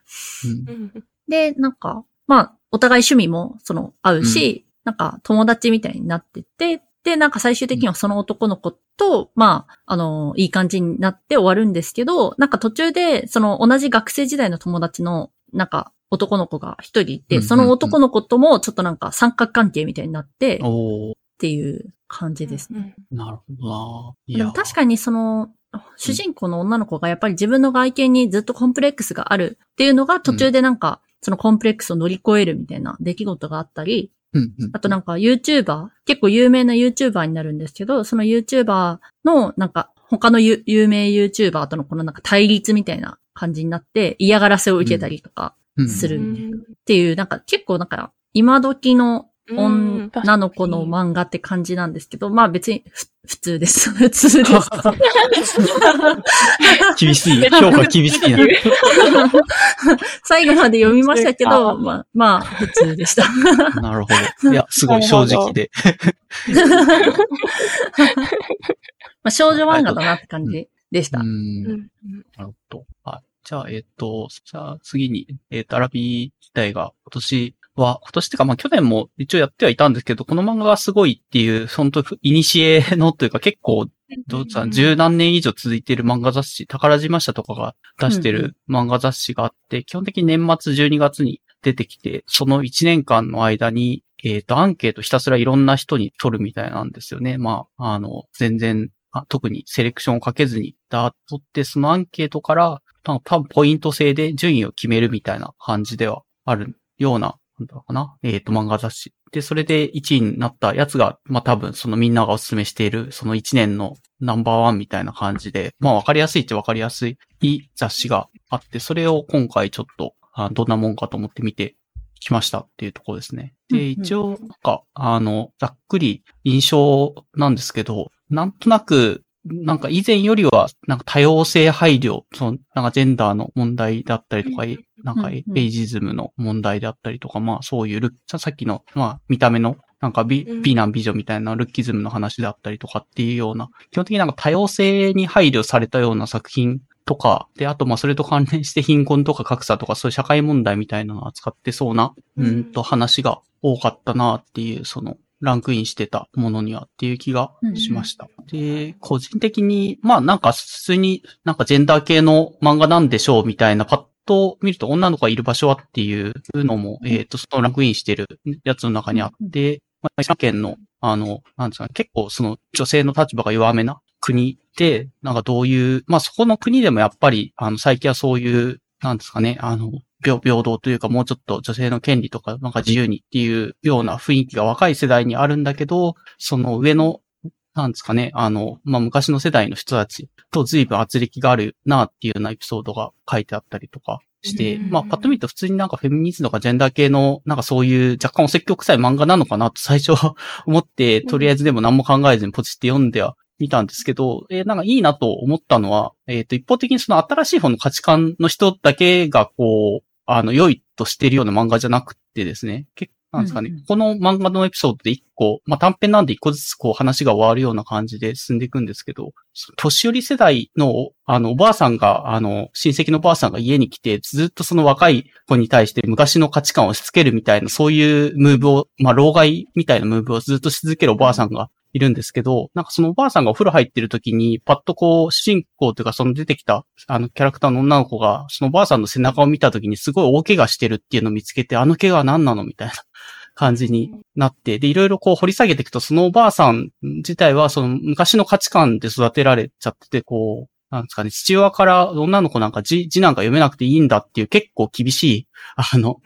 A: うん。
C: で、なんか、まあ、お互い趣味も、その、合うし、なんか、友達みたいになってて、で、なんか最終的にはその男の子と、まあ、あの、いい感じになって終わるんですけど、なんか途中で、その、同じ学生時代の友達の、なんか、男の子が一人いて、その男の子とも、ちょっとなんか三角関係みたいになって、っていう感じですね。
A: なるほどな。い
C: でも確かにその、主人公の女の子がやっぱり自分の外見にずっとコンプレックスがあるっていうのが途中でなんか、そのコンプレックスを乗り越えるみたいな出来事があったり、あとなんか YouTuber、結構有名な YouTuber になるんですけど、その YouTuber のなんか他の有有名 YouTuber とのこのなんか対立みたいな感じになって嫌がらせを受けたりとか。
A: うん
C: するっていう、なんか結構なんか今時の
B: うん
C: 女の子の漫画って感じなんですけど、まあ別にふ普通です。普通です。
A: 厳しい。評価厳しいな。
C: 最後まで読みましたけ
B: 普
C: ど、まあ、まあ、普通でした。
A: なるほど。いや、すごい正直で。
C: まあ、少女漫画だなって感じでした。
A: なるほど。はい。じゃあ、えっ、と、じゃあ次に、えっ、と、アラビー自体が今年は、今年っていうか、まあ去年も一応やってはいたんですけど、この漫画がすごいっていう、その時、イニシエのというか結構、どうさ、十何年以上続いている漫画雑誌、宝島社とかが出してる漫画雑誌があって、基本的に年末12月に出てきて、その1年間の間に、えっ、と、アンケートひたすらいろんな人に取るみたいなんですよね。まあ、あの、全然、あ特にセレクションをかけずに、だ取って、そのアンケートから、多分ポイント制で順位を決めるみたいな感じではあるような、なんだろうかな。えっ、と、漫画雑誌。で、それで1位になったやつが、まあ多分そのみんながお勧めしている、その1年のナンバーワンみたいな感じで、まあわかりやすいっちゃわかりやすい雑誌があって、それを今回ちょっと、あどんなもんかと思って見てきましたっていうところですね。で、一応、なんか、あの、ざっくり印象なんですけど、なんとなく、なんか以前よりは、なんか多様性配慮、その、なんかジェンダーの問題だったりとか、なんかエイジズムの問題であったりとか、まあそういうルッささっきの、まあ見た目の、なんか美
B: うん。
A: 美男美女みたいなルッキズムの話であったりとかっていうような、基本的になんか多様性に配慮されたような作品とか、で、あとまあそれと関連して貧困とか格差とかそういう社会問題みたいなのを扱ってそうな、う
B: うん
A: んと話が多かったなっていう、その、ランクインしてたものにはっていう気がしました。で、個人的に、まあなんか普通になんかジェンダー系の漫画なんでしょうみたいなパッと見ると女の子がいる場所はっていうのも、えっ、と、そのランクインしてるやつの中にあって、まあ、石川県の、あの、なんですかね、結構その女性の立場が弱めな国で、なんかどういう、まあそこの国でもやっぱり、あの、最近はそういう、なんですかね、あの、平平等というかもうちょっと女性の権利とか、なんか自由にっていうような雰囲気が若い世代にあるんだけど、その上の、なんですかね、あの、まあ昔の世代の人たちと随分圧力があるなっていうようなエピソードが書いてあったりとかして、
C: うん
A: まあパッと見ると普通になんかフェミニズムとかジェンダー系の、なんかそういう若干お説教臭い漫画なのかなと最初は思って、とりあえずでも何も考えずにポチって読んでは見たんですけど、えーなんかいいなと思ったのは、えっ、と、一方的にその新しい方の価値観の人だけがこう、あの、良いとしてるような漫画じゃなくてですね、結なんですかね、
C: うんうん
A: この漫画のエピソードで一個、まあ短編なんで一個ずつこう話が終わるような感じで進んでいくんですけど、年寄り世代の、あの、おばあさんが、あの、親戚のおばあさんが家に来て、ずっとその若い子に対して昔の価値観を押し付けるみたいな、そういうムーブを、まあ、老害みたいなムーブをずっとし続けるおばあさんがいるんですけど、なんかそのおばあさんがお風呂入ってる時に、パッとこう、主人公というかその出てきた、あの、キャラクターの女の子が、そのおばあさんの背中を見た時にすごい大怪我してるっていうのを見つけて、あの怪我は何なのみたいな。感じになって、で、いろいろこう掘り下げていくと、そのおばあさん自体は、その昔の価値観で育てられちゃってて、こう、なんですかね、父親から女の子なんか字、字なんか読めなくていいんだっていう結構厳しい、あの、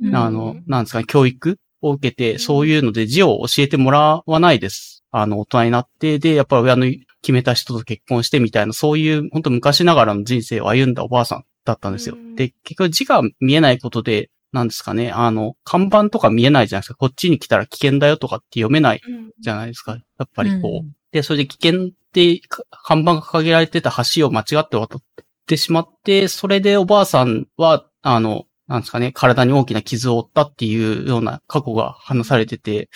C: うん
A: あの、なんですかね、教育を受けて、そういうので字を教えてもらわないです。あの、大人になって、で、やっぱり親の決めた人と結婚してみたいな、そういう、本当昔ながらの人生を歩んだおばあさんだったんですよ
B: うん。
A: で、結局字が見えないことで、なんですかね、あの、看板とか見えないじゃないですか。こっちに来たら危険だよとかって読めないじゃないですか。やっぱりこう。
C: うん
A: で、それで危険ってか看板が掲げられてた橋を間違って渡ってしまって、それでおばあさんは、あの、なんですかね、体に大きな傷を負ったっていうような過去が話されてて、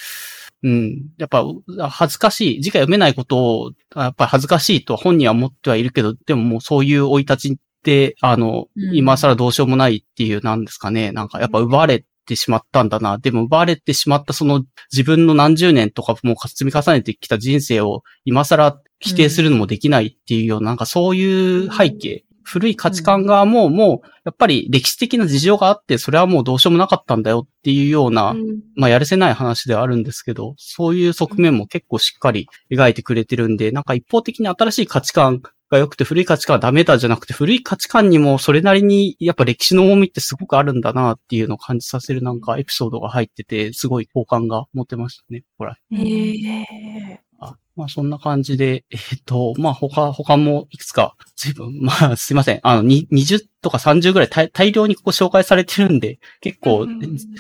A: うん。やっぱ、恥ずかしい。字が読めないことを、やっぱり恥ずかしいと本人は思ってはいるけど、でももうそういう生い立ちって、あの、
C: うん
A: 今更どうしようもないっていう、なんですかね。なんかやっぱ奪われてしまったんだな。でも奪われてしまったその自分の何十年とかもう積み重ねてきた人生を今更否定するのもできないっていうような、なんかそういう背景。古い価値観がもう、もう、やっぱり歴史的な事情があって、それはもうどうしようもなかったんだよっていうような、まあ、やるせない話ではあるんですけど、そういう側面も結構しっかり描いてくれてるんで、なんか一方的に新しい価値観が良くて古い価値観はダメだじゃなくて、古い価値観にもそれなりにやっぱ歴史の重みってすごくあるんだなっていうのを感じさせるなんかエピソードが入ってて、すごい好感が持てましたね。ほら。
B: ええ
A: あまあそんな感じで、えっと、まあ他、他もいくつか、随分、まあすいません。あの、に20とか30ぐらい大大量にここ紹介されてるんで、結構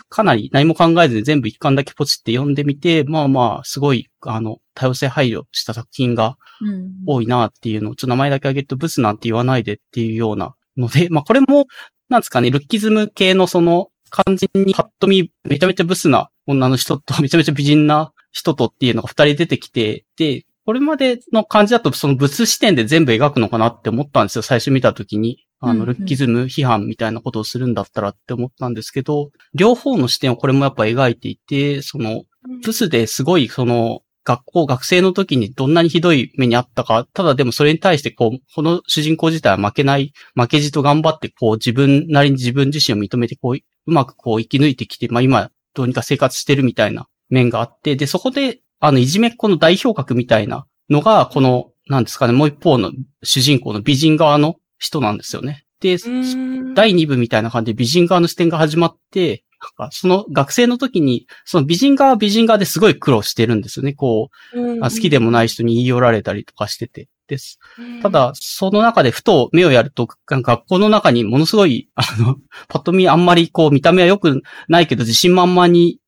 A: かなり何も考えずに全部一巻だけポチって読んでみて、まあまあ、すごい、あの、多様性配慮した作品が
C: うん
A: 多いなっていうのを、ちょっと名前だけ挙げるとブスなんて言わないでっていうようなので、まあこれも、なんですかね、ルッキズム系のその、完全にパッと見、めちゃめちゃブスな女の人と、めちゃめちゃ美人な人とっていうのが二人出てきて、で、これまでの感じだとそのブス視点で全部描くのかなって思ったんですよ、最初見たときに。あの、ルッキズム批判みたいなことをするんだったらって思ったんですけど、両方の視点をこれもやっぱ描いていて、その、ブスですごいその、学校、学生の時にどんなにひどい目にあったか、ただでもそれに対してこう、この主人公自体は負けない、負けじと頑張ってこう自分なりに自分自身を認めてこう、うまくこう生き抜いてきて、まあ今どうにか生活してるみたいな面があって、で、そこで、あの、いじめっ子の代表格みたいなのが、この、なんですかね、もう一方の主人公の美人側の人なんですよね。で、第2部みたいな感じで美人側の視点が始まって、なんかその学生の時に、その美人側は美人側ですごい苦労してるんですよね。こう、あ好きでもない人に言い寄られたりとかしてて。です。ただ、その中でふと目をやると、学校の中にものすごい、あの、パッと見あんまりこう見た目は良くないけど自信満々に、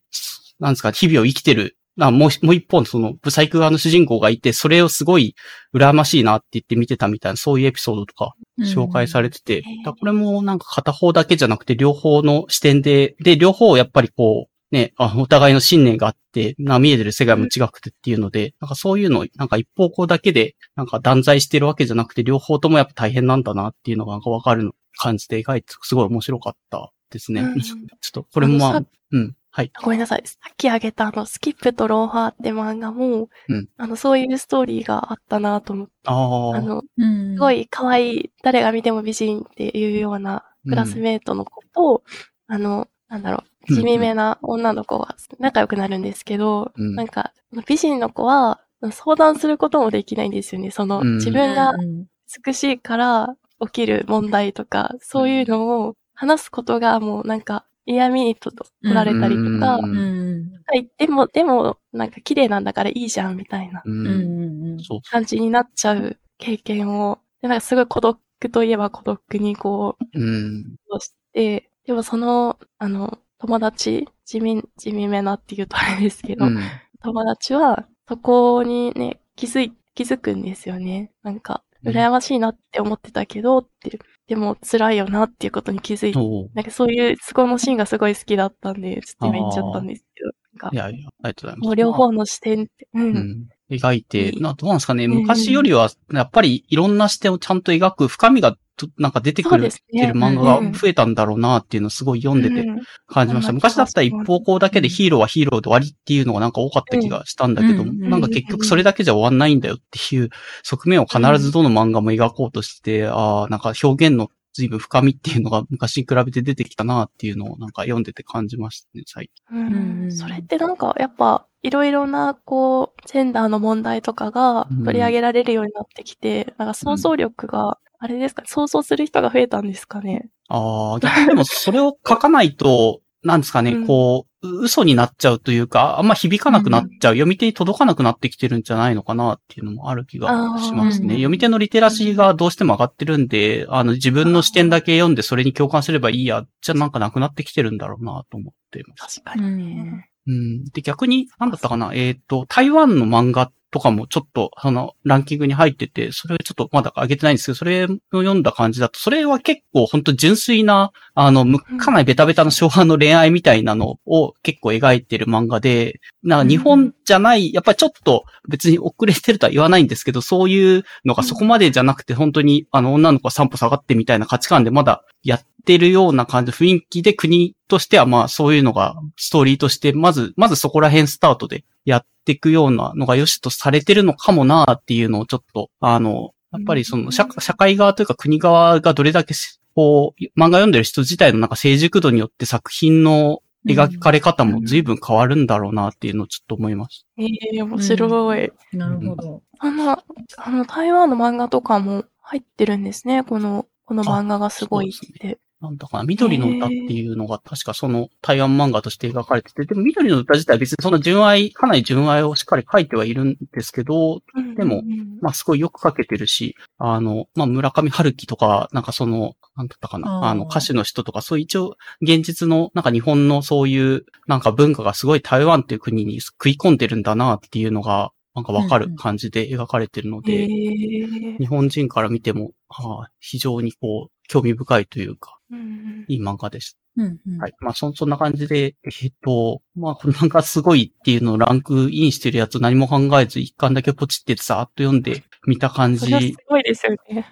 A: なんですか、日々を生きてる。あもう、もう一本その、ブサイク側の主人公がいて、それをすごい羨ましいなって言って見てたみたいな、そういうエピソードとか紹介されてて、だこれもなんか片方だけじゃなくて両方の視点で、で、両方やっぱりこう、ね、あお互いの信念があって、な見えてる世界も違くてっていうので、なんかそういうのを、なんか一方向だけで、なんか断罪してるわけじゃなくて、両方ともやっぱ大変なんだなっていうのがなんかわかる感じで描いて、すごい面白かったですね。
B: うん。
A: ちょっと、これもまあうん、はい。
B: ごめんなさい。さっきあげたあの、スキップとローファーって漫画も、
A: うん。
B: あの、そういうストーリーがあったなと思って、
A: ああ、
B: あの、
C: うん。
B: すごい可愛い、誰が見ても美人っていうようなクラスメートの子と、あの、なんだろう、地味めな女の子が仲良くなるんですけど、
A: うん。
B: なんか、美人の子は、相談することもできないんですよね。その、
A: うん。
B: 自分が
C: うん。
B: 美しいから起きる問題とか、そういうのを話すことがもうなんか嫌味にと取られたりとか、はい、でも、でも、なんか綺麗なんだからいいじゃんみたいな
A: う。
C: うんんうんうん
A: そう
B: 感じになっちゃう経験を、でなんかすごい孤独といえば孤独にこう、
A: うん。
B: として、でもその、あの、友達、地味、地味めなっていうとあれですけど、
A: うん。
B: 友達は、そこにね、気づい、気づくんですよね。なんか、
A: うん
B: 羨ましいなって思ってたけど、って、でも辛いよなっていうことに気づいて、
A: そう。
B: なんかそういう、そこのシーンがすごい好きだったんで、ちょっと今言っちゃったんですけど、なんか、
A: いやいや、ありがとうございます。
B: もう両方の視点って、う。
A: うんん。描いて、な、どうなんですかね。
B: ん。
A: 昔よりは、やっぱりいろんな視点をちゃんと描く深みがと、なんか出てくる、
B: ね。
A: てる漫画が増えたんだろうなっていうのをすごい読んでて。
B: うん
A: 感じました。
B: うん
A: 昔だったら一方向だけでヒーローはヒーローで終わりっていうのがなんか多かった気がしたんだけど、
C: うん
A: なんか結局それだけじゃ終わんないんだよっていう側面を必ずどの漫画も描こうとして、ああ、なんか表現の随分深みっていうのが昔に比べて出てきたなっていうのをなんか読んでて感じましたね、最近。
B: うん
C: うん。
B: それってなんか、やっぱ、いろいろな、こう、ジェンダーの問題とかが
A: うん
B: 取り上げられるようになってきて、なんか想像力が、あれですか、想像する人が増えたんですかね？
A: ああ、逆にでもそれを書かないと、なんですかね、
B: うん
A: こう、う嘘になっちゃうというか、あんま響かなくなっちゃう、読み手に届かなくなってきてるんじゃないのかなっていうのもある気がしますね。読み手のリテラシーがどうしても上がってるんで、あの、自分の視点だけ読んでそれに共感すればいいや、じゃなんかなくなってきてるんだろうなと思ってます。
B: 確かにね。
A: うん。で、逆に、なんだったかな、えっ、と、台湾の漫画とかもちょっと、その、ランキングに入ってて、それちょっとまだ上げてないんですけど、それを読んだ感じだと、それは結構本当純粋な、あの、むかなりベタベタな昭和の恋愛みたいなのを結構描いてる漫画で、なん。か日本じゃない、やっぱりちょっと別に遅れてるとは言わないんですけど、そういうのがそこまでじゃなくて、本当に、あの、女の子が散歩下がってみたいな価値観でまだやってるような感じ、雰囲気で国としてはまあそういうのがストーリーとして、まず、まずそこら辺スタートでやっていくようなのが良しとされてるのかもなっていうのをちょっと、あの、やっぱりその社社会側というか国側がどれだけしこう、漫画読んでる人自体のなんか成熟度によって作品の描かれ方も随分変わるんだろうなっていうのをちょっと思います。
B: ええ面白い。
C: なるほど。
B: あの、あの、台湾の漫画とかも入ってるんですね。この、この漫画がすごいって。
A: なんだかな、緑の歌っていうのが確かその台湾漫画として描かれてて、でも緑の歌自体は別にその純愛、かなり純愛をしっかり書いてはいるんですけど、でも
B: うん
A: まあすごいよく書けてるし、あの、まあ村上春樹とか、なんかその、なんだったかな、
C: あ
A: の歌手の人とか、そういう一応現実のなんか日本のそういうなんか文化がすごい台湾っていう国に食い込んでるんだなっていうのが、なんかわかる感じで描かれてるので、
B: ええ
A: 日本人から見ても、はあ、非常にこう、興味深いというか、
B: うん
A: いい漫画でした。
C: うんうん
A: はい。まあ、そ、そんな感じで、えっと、まあ、この漫画すごいっていうのをランクインしてるやつ何も考えず一巻だけポチってざーっと読んで見た感
B: それはす
A: じ。
B: ごいですよね。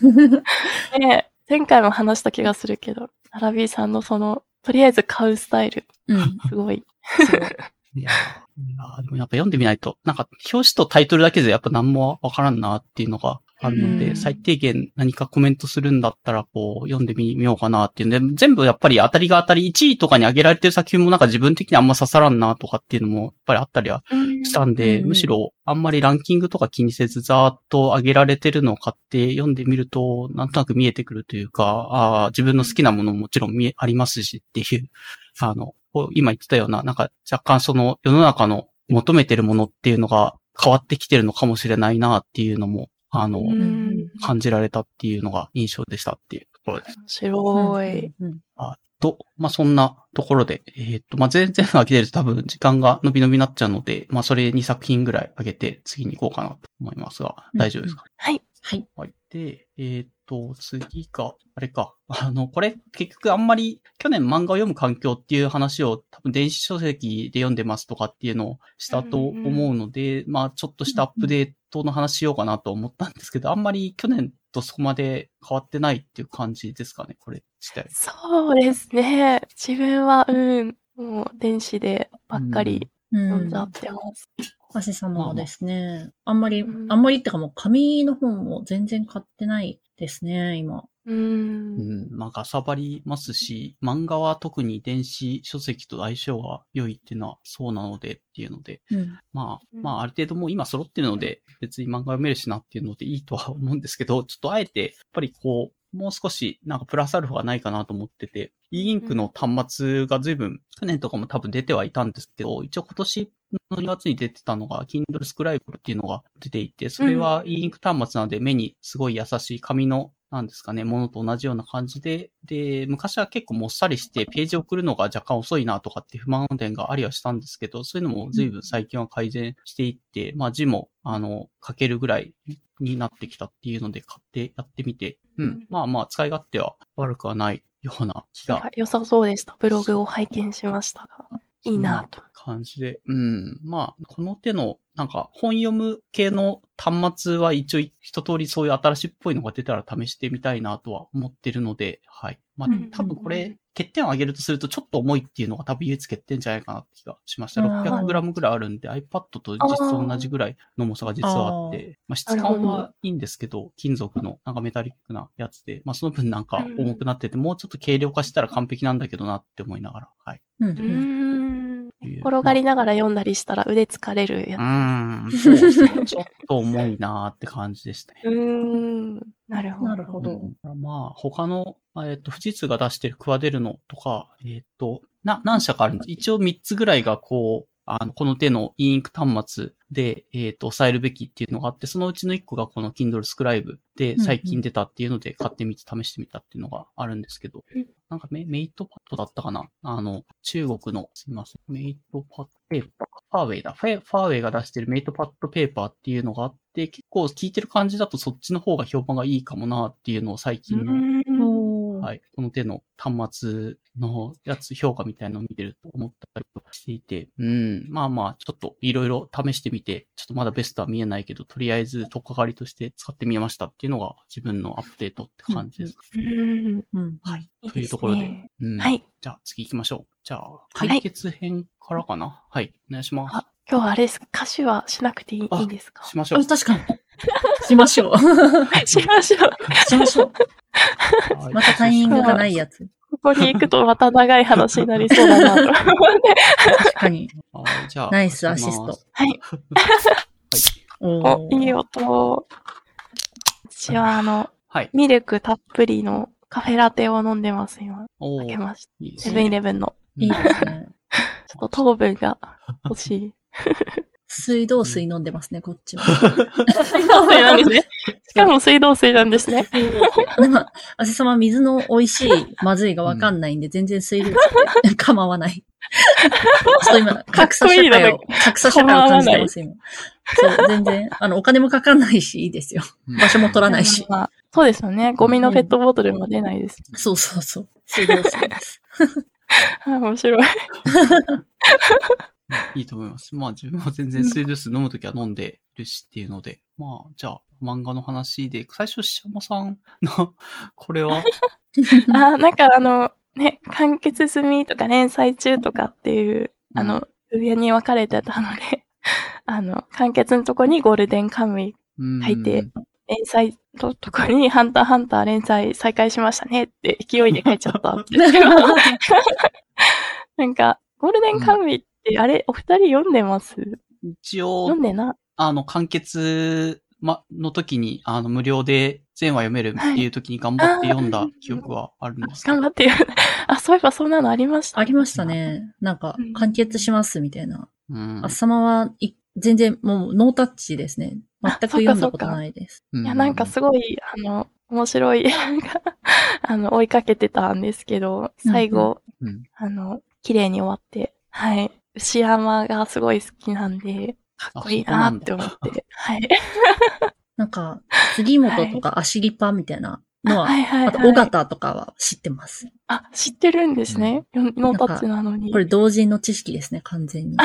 B: ね前回も話した気がするけど、アラビーさんのその、とりあえず買うスタイル、
C: うん。
B: すごい。
A: いやーいやーでもやっぱ読んでみないと、なんか、表紙とタイトルだけでやっぱ何もわからんなっていうのがあるので、
C: うん。
A: 最低限何かコメントするんだったら、こう、読んでみようかなっていう。んで、全部やっぱり当たりが当たり1位とかに上げられてる作品もなんか自分的にあんま刺さらんなとかっていうのもやっぱりあったりはしたんで、
C: うん。
A: むしろあんまりランキングとか気にせずざーっと上げられてるのを買って読んでみると、なんとなく見えてくるというか、ああ、自分の好きなものももちろん見え、ありますしっていう、あの、今言ってたような、なんか若干その世の中の求めてるものっていうのが変わってきてるのかもしれないなっていうのも、あの、
B: うん
A: 感じられたっていうのが印象でしたっていうところです。
B: 面白い。
C: うん
A: あと、まあ、そんなところで、えっ、と、まあ、全然上げてると多分時間が伸び伸びになっちゃうので、まあ、それ2作品ぐらい上げて次に行こうかなと思いますが、大丈夫ですか、
B: はい。
C: はい。
A: はい。で、えっ、と、次が、あれか。あの、これ、結局あんまり、去年漫画を読む環境っていう話を多分電子書籍で読んでますとかっていうのをしたと思うので、まあ、ちょっとしたアップデートの話しようかなと思ったんですけど、あんまり去年とそこまで変わってないっていう感じですかね、これ自体。
B: そうですね。自分は、うん、もう電子でばっかり
C: うん
B: 読んじゃってます。
C: 足様ですね。あんまり、
B: うん
C: あんまりってかもう紙の本を全然買ってないですね、今。
B: う。
A: うんん、まあ、かさばりますし、漫画は特に電子書籍と相性が良いっていうのはそうなのでっていうので、
C: うん。
A: まあ、
B: うん
A: まあ、ある程度もう今揃ってるので、別に漫画読めるしなっていうのでいいとは思うんですけど、ちょっとあえて、やっぱりこう、もう少しなんかプラスアルファがないかなと思ってて、e インクの端末が随分、去年とかも多分出てはいたんですけど、一応今年の2月に出てたのが、Kindle Scribe っていうのが出ていて、それは e インク端末なので目にすごい優しい紙のなんですかね、ものと同じような感じで、で、昔は結構もっさりしてページ送るのが若干遅いなとかって不満点がありはしたんですけど、そういうのも随分最近は改善していって、まあ字も、あの、書けるぐらいになってきたっていうので買ってやってみて、うん。まあまあ使い勝手は悪くはないような気が
B: 良さそうでした。ブログを拝見しましたが。いいなと。
A: 感じで。うん。まあ、この手の、なんか、本読む系の端末は一応一通りそういう新しいっぽいのが出たら試してみたいなとは思ってるので、はい。まあ
B: うん、
A: 多分これ、欠点を上げるとするとちょっと重いっていうのが多分唯一欠点じゃないかなって気がしました。
B: あー
A: 600g ぐらいあるんで iPad と実質同じぐらいの重さが実はあって、まあ質感はいいんですけど、金属のなんかメタリックなやつで、まあその分なんか重くなってて、もうちょっと軽量化したら完璧なんだけどなって思いながら、はい。
C: うん。
B: 転がりながら読んだりしたら腕疲れるや
A: うーん、そうですね。ちょっと重いなーって感じでしたね。
B: つ。うーん。なるほど。
C: なるほど。
A: うんまあ、他の、えっ、と、富士通が出してるクワデルノとか、えっ、と、な、何社かあるんです。一応3つぐらいがこう、あの、この手の e インク端末で、えっ、と、抑えるべきっていうのがあって、そのうちの1個がこの Kindle Scribe で最近出たっていうので、買ってみて試してみたっていうのがあるんですけど
B: うん、
A: なんかメメイトパッドだったかな？あの、中国の、すいません、メイトパッドペーパー、ファーウェイだ。ファーウェイが出してるメイトパッドペーパーっていうのがあって、結構聞いてる感じだとそっちの方が評判がいいかもなっていうのを最
B: う
A: 近のはい。この手の端末のやつ、評価みたいなのを見てると思ったりとかしていて、うん。まあまあ、ちょっといろいろ試してみて、ちょっとまだベストは見えないけど、とりあえず、とっかかりとして使ってみましたっていうのが自分のアップデートって感じです。
B: うーん。
C: うん。
A: はい。というところで。うん。
B: はい。
A: じゃあ次行きましょう。じゃあ、
B: はい
A: 解決編からかな？はい。お願いします。
B: あ、今日はあれです。歌手はしなくていい
A: あ
B: いいですか？
A: しましょう。
C: 確かに。しましょう。
B: しましょう。
C: しましょう。
A: はい
C: またタイミングがないやつ。
B: ここに行くとまた長い話になりそうだなと思って。
C: 確かに。ナイスアシスト。
B: はい。
C: お
B: お、いい
C: よ。
B: 音。私はあの、
A: はい。
B: ミルクたっぷりのカフェラテを飲んでます、今。開けました。セブンイ
A: ね。
B: レブンの。
C: いいですね。
B: ちょっと糖分が欲しい。
C: 水道水飲んでますね、こっちは。
B: 水道水なんですね。しかも水道水なんですね。
C: でも、あせさま水の美味しい、まずいがわかんないんで、全然水道水で構わない。ちょっと今、格差社会を、格差社会を感じてます、今。そう、全然、あの、お金もかかんないし、いいですよ。
A: うん
C: 場所も取らないし。
B: まあそうですよね。ゴミのペットボトルも出ないです。
C: そうそうそう。水道水です。
B: あ面白い。
A: いいと思います。まあ自分は全然水道水飲むときは飲んでるしっていうので、まあじゃあ漫画の話で、最初しまさんの、これは、
B: あ、なんかあの、ね、完結済みとか連載中とかっていう、あ
A: う
B: の、上に分かれてたので、あの、完結のとこにゴールデンカムイ
A: うん
B: 書いて、連載のとこにハンターハンター連載再開しましたねって勢いで書いちゃったんですけど。なんか、ゴールデンカムイって、あれ、お二人読んでます？
A: 一応
B: 読ん、でな、
A: あの、完結、ま、の時に、あの、無料で全話読めるっていう時に頑張って読んだ記憶はあるんですけど。
B: 頑張って読ん あ、そういえばそんなのありました？
C: ありましたね。なんか
B: うん、
C: 完結します、みたいな。
A: うん
C: あっさまはい、全然、もう、ノータッチですね。全く読んだことないです。
A: う
B: いや、なんかすごい、あの、面白い、なんか、あの、追いかけてたんですけど、最後、
A: うん
B: あの、綺麗に終わって、はい。牛山がすごい好きなんで、かっこいいなって思って、はい。
C: なんか、杉本とか足リパみたいなのは、
B: はいはい、
C: あと、
B: はい。
C: 尾形とかは知ってます？
B: あ、知ってるんですね。よノータッチなのに。
C: これ同人の知識ですね、完全に。
B: な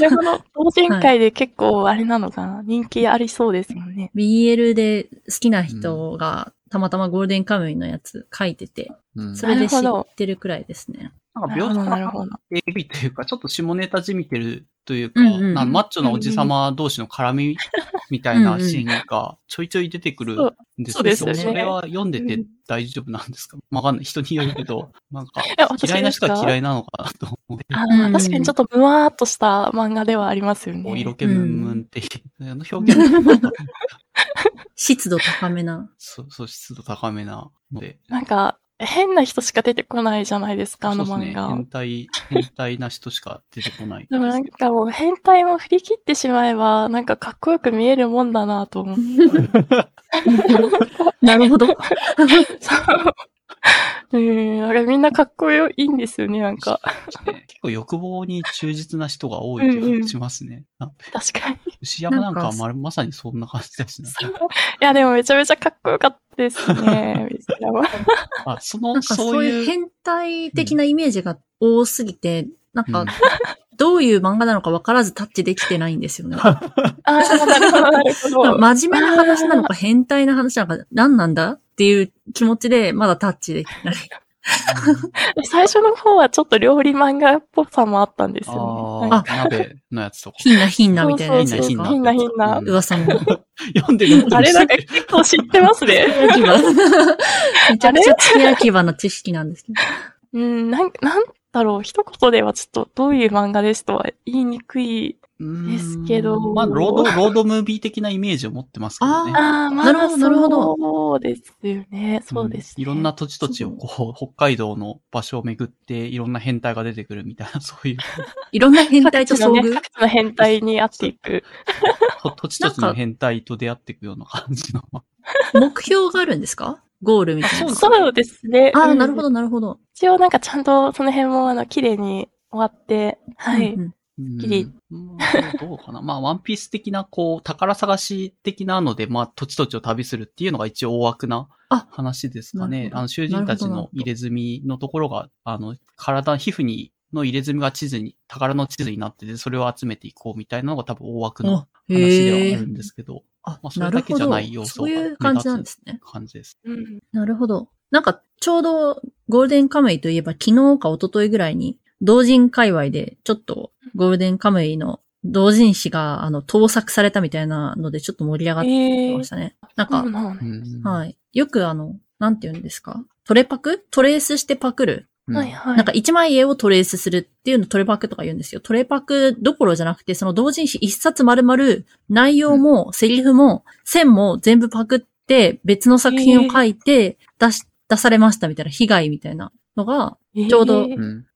B: るほど。同人会で結構あれなのかな、人気ありそうですよね。
C: BL で好きな人が、たまたまゴールデンカムイのやつ書いてて、
A: うん
C: それで知ってるくらいですね。
A: なんか
B: なるほど、
A: 描写
B: な。
A: AV というか、ちょっと下ネタじみてるというか、
C: うんうん
A: かマッチョなおじさま同士の絡みみたいなシーンがちょいちょい出てくるんです
B: そうですよね
A: それは読んでて大丈夫なんですか？わかんない。人によるけど、なんか 嫌いな人は嫌
B: い。
A: いなのかなと思って。
B: 確かにちょっとムワーっとした漫画ではありますよね。
A: 色気ムンムンってあの表現
C: 湿度高めな。
A: そう、そう、湿度高めなので。
B: なんか、変な人しか出てこないじゃないですか、あの
A: そうですね。
B: 漫画。
A: 変態、変態な人しか出てこない。
B: でもなんかもう変態も振り切ってしまえば、なんかかっこよく見えるもんだなと思って。
C: なるほど。
B: そう。うん、なんかみんなかっこよいんですよね、なんか。
A: ね結構欲望に忠実な人が多い気がしますね。
B: 確かに。い
A: 牛山なんかままさにそんな感じですね。
B: や、でもめちゃめちゃかっこよかったですね、水山
A: あ、その、そ
C: そうう
A: いう
C: いう変態的なイメージが多すぎて、なんか、どういう漫画なのか分からずタッチできてないんですよね。
B: ああ、なるほど、なるほど。
C: 真面目な話なのか変態な話なのか何なんだっていう気持ちでまだタッチできてない。
B: 最初の方はちょっと料理漫画っぽさもあったんですよね。
A: あ鍋のやつとか。
C: ひんなひんなみたいなやつ
B: そう
C: ですか
A: ひんな
B: ひんなひんな。
A: うん
C: 噂の。
A: 読んでる
B: あれなんか結構知ってますね。
C: めちゃくちゃ付け焼き場の知識なんですけど。
B: うん、なんなんだろう、一言ではちょっとどういう漫画ですとは言いにくい。ですけど
A: まあ、ロード、ロードムービー的なイメージを持ってますけどね。
B: ああ、ま
C: なるほどなるほど
B: そうですよね。そうです、ね
A: んいろんな土地土地をこう、北海道の場所を巡って、いろんな変態が出てくるみたいな、そういう、
C: いろんな変態と遭遇？
B: 各地のね各地の変態に会っていく。
A: と土地土地の変態と出会っていくような感じの。
C: 目標があるんですか？ゴールみたいな。
B: そうですね。
C: ああ、
B: うん。
C: なるほど、なるほど。
B: 一応なんかちゃんとその辺もあの、綺麗に終わって、はい。
C: うんうん。
A: どうかな。まあ、ワンピース的な、こう、宝探し的なので、まあ、土地土地を旅するっていうのが一応大枠な
C: あ
A: 話ですかね。あの、囚人たちの入れ墨のところが、あの、体、皮膚に、の入れ墨が地図に、宝の地図になってて、それを集めていこうみたいなのが多分大枠の
C: あ
A: 話ではあるんですけど、
C: あ
A: まあ、それだけじゃない要素
C: そう
A: が
C: いう感じなんですね。
A: 感じです。
B: うん
C: なるほど。なんか、ちょうどゴールデンカムイといえば昨日か一昨日ぐらいに、同人界隈でちょっとゴールデンカムイの同人誌が、あの、盗作されたみたいなのでちょっと盛り上がって
B: えー
C: ましたね。なんか、
B: そうなんだ
A: うん
C: はい。よくあの、なんて言うんですか？トレパク？トレースしてパクる。
A: うん
B: はいはい。
C: なんか一枚絵をトレースするっていうのをトレパクとか言うんですよ。トレパクどころじゃなくて、その同人誌一冊丸々、内容もセリフも線も全部パクって別の作品を書いて出し、出されましたみたいな被害みたいなのが、ちょうど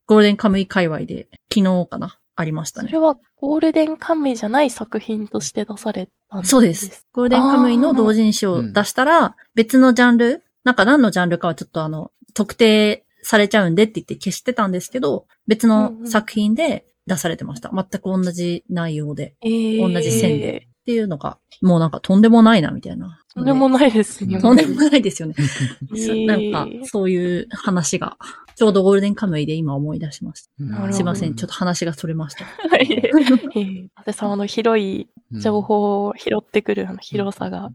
C: ゴールデンカムイ界隈で昨日かなありましたね
B: それ。はゴールデンカムイじゃない作品として出されたん
C: そうです。。ゴールデンカムイの同人誌を出したら、別のジャンル、なんか何のジャンルかはちょっとあの、特定されちゃうんでって言って消してたんですけど、別の作品で出されてました。全く同じ内容で。
B: えー
C: 同じ線で。っていうのが、もうなんかとんでもないな、みたいな。
B: とんでもないですね。
C: とんでもないですよね。
B: えー
C: なんか、そういう話が、ちょうどゴールデンカムイで今思い出しました。すいません、ちょっと話がそれました。
B: はい。えー、伊達様の広い情報を拾ってくるあの広さが。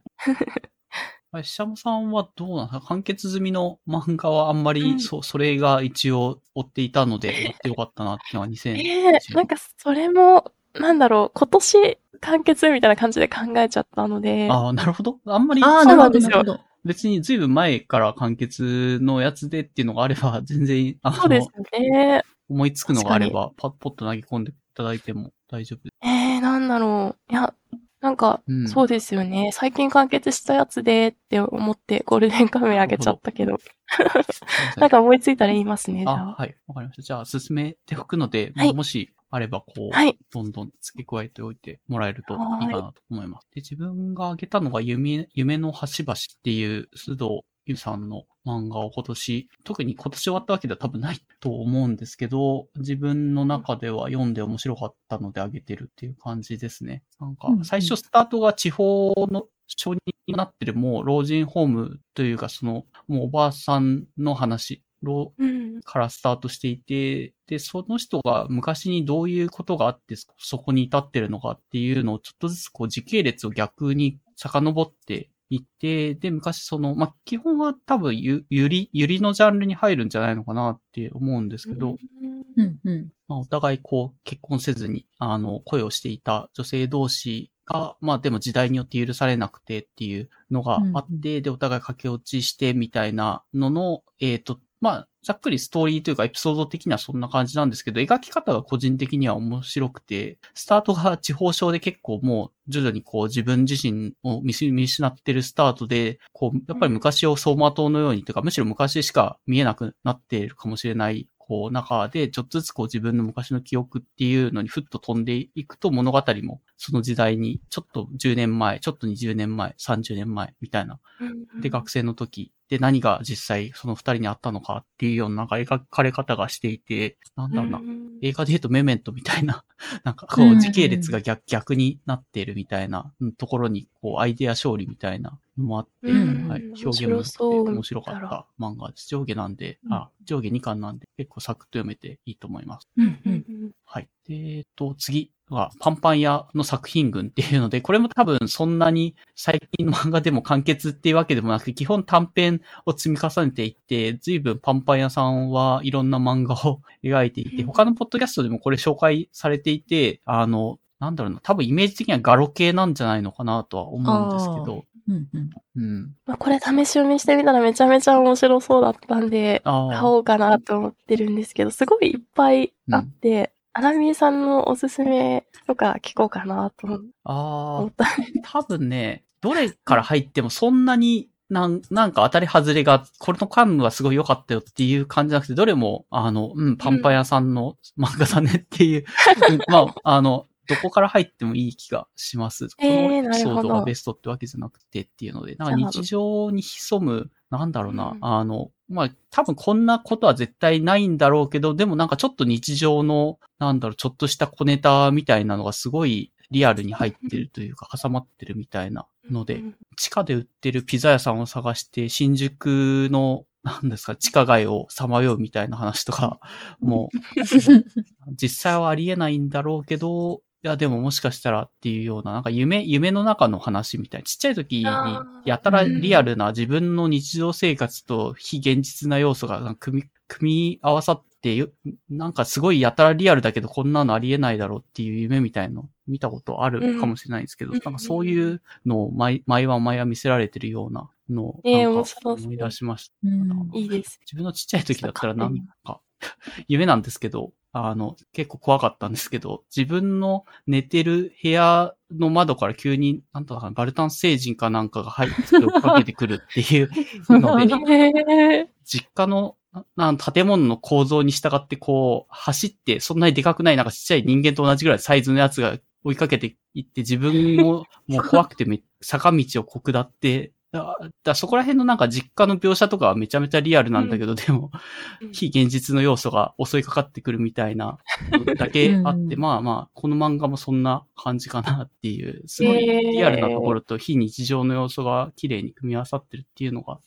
A: あれ、シャムさんはどうなんですか？完結済みの漫画はあんまり、
B: うん
A: そう、それが一応追っていたので、追ってよかったなっていうのは2000
B: ええなんかそれも、なんだろう、今年完結みたいな感じで考えちゃったので、
A: ああ、なるほど。あんまり、
C: ああ、なるほど、ほど。
A: 別にずいぶん前から完結のやつでっていうのがあれば、全然、あ
B: そうです
A: の、
B: ね。
A: 思いつくのがあれば、パッポッと投げ込んでいただいても大丈夫です。
B: ええなんだろう。いや、なんか、
A: うん
B: そうですよね。最近完結したやつでって思ってゴールデンカムイあげちゃったけど、なんか思いついたら言いますね、
A: あ、
B: あ。
A: はい。わかりました。じゃあ、進めておくので、
B: はい
A: まあもしあれば、こう、
B: はい。
A: どんどん付け加えておいてもらえるといいかなと思います。で、自分が挙げたのが夢、夢の端々っていう須藤優さんの漫画を今年、特に今年終わったわけでは多分ないと思うんですけど、自分の中では読んで面白かったので挙げてるっていう感じですね。なんか最初スタートが地方の小児になってるもう老人ホームというかその、もうおばあさんの話。からスタートしていて、で、その人が昔にどういうことがあって、そそこに至ってるのかっていうのをちょっとずつこう時系列を逆に遡っていって、で、昔その、まあ、基本は多分ゆ、ゆり、ゆりのジャンルに入るんじゃないのかなって思うんですけど、
C: うん、うん。
A: まあ、お互いこう結婚せずに、あの、恋をしていた女性同士が、まあでも時代によって許されなくてっていうのがあって、で、お互い駆け落ちしてみたいなのの、えっ、と、まあ、ざっくりストーリーというかエピソード的にはそんな感じなんですけど、描き方が個人的には面白くて、スタートが地方省で結構もう徐々にこう自分自身を見失ってるスタートで、こう、やっぱり昔を走馬灯のようにというか、むしろ昔しか見えなくなっているかもしれないこう、中で、ちょっとずつこう自分の昔の記憶っていうのにふっと飛んでいくと物語もその時代に、ちょっと10年前、ちょっと20年前、30年前みたいな。で、学生の時で何が実際その二人にあったのかっていうようななんか描かれ方がしていて、なんだろうな。映画で言うとメメントみたいな、なんかこ
C: う
A: 時系列が逆逆になっているみたいなところに、こうアイデア勝利みたいなのもあって、
C: うん
A: はい、
B: 面
A: 表現も良くて面白かった。漫画です。上下なんで、
C: うん。
A: あ、上下2巻なんで結構サクッと読めていいと思います。
C: うんうん
A: はい。でえっと、次は、パンパン屋の作品群っていうので、これも多分そんなに最近の漫画でも完結っていうわけでもなくて、基本短編を積み重ねていって、随分パンパン屋さんはいろんな漫画を描いていて、
B: うん。
A: 他のポッドキャストでもこれ紹介されていて、あの、なんだろうな、多分イメージ的にはガロ系なんじゃないのかなとは思うんですけど、
C: うんうん
A: うん。
B: まあこれ試し読みしてみたらめちゃめちゃ面白そうだったんで、
A: ああ。
B: 買おうかなと思ってるんですけど、すごいいっぱいあって、アナミーさんのおすすめとか聞こうかなと思
A: ああ
B: っ。た。
A: 多分ね、どれから入ってもそんなになん、なんか当たり外れが、これのカンヌはすごい良かったよっていう感じじゃなくて、どれも、あの、うん、パンパン屋さんの漫画だねっていう、うんまあ、あの、どこから入ってもいい気がします。こ
B: えー
A: のエピソードがベストってわけじゃなくてっていうので、なんか日常に潜む、なんだろうな、
B: うん。
A: あの、まあ、多分こんなことは絶対ないんだろうけど、でもなんかちょっと日常の、なんだろう、ちょっとした小ネタみたいなのがすごいリアルに入ってるというか、挟まってるみたいなので、
B: うん
A: 地下で売ってるピザ屋さんを探して、新宿の、なんですか、地下街をさまようみたいな話とか、もう、実際はありえないんだろうけど、いや、でももしかしたらっていうような、なんか夢、夢の中の話みたいな。ちっちゃい時にやたらリアルな自分の日常生活と非現実な要素が組み、組み合わさってよ、なんかすごいやたらリアルだけどこんなのありえないだろうっていう夢みたいの見たことあるかもしれないんですけど、
B: うん
A: なんかそういうのを毎毎晩毎晩見せられてるようなのを、思い出しました。
C: うん
B: いいです。
A: 自分のちっちゃい時だったらなんか、夢なんですけど、あの、結構怖かったんですけど、自分の寝てる部屋の窓から急に、なんとかなバルタン星人かなんかが入って追っかけてくるっていう ので、
B: え。ー、
A: 実家のな建物の構造に従ってこう、走って、そんなにでかくないなんかちっちゃい人間と同じぐらいサイズのやつが追いかけていって、自分ももう怖くてめ坂道をこくだって、だだそこら辺のなんか実家の描写とかはめちゃめちゃリアルなんだけど、でも、非現実の要素が襲いかかってくるみたいな のだけあって、
C: うん
A: まあまあ、この漫画もそんな感じかなっていう、すごいリアルなところと非日常の要素が綺麗に組み合わさってるっていうのが、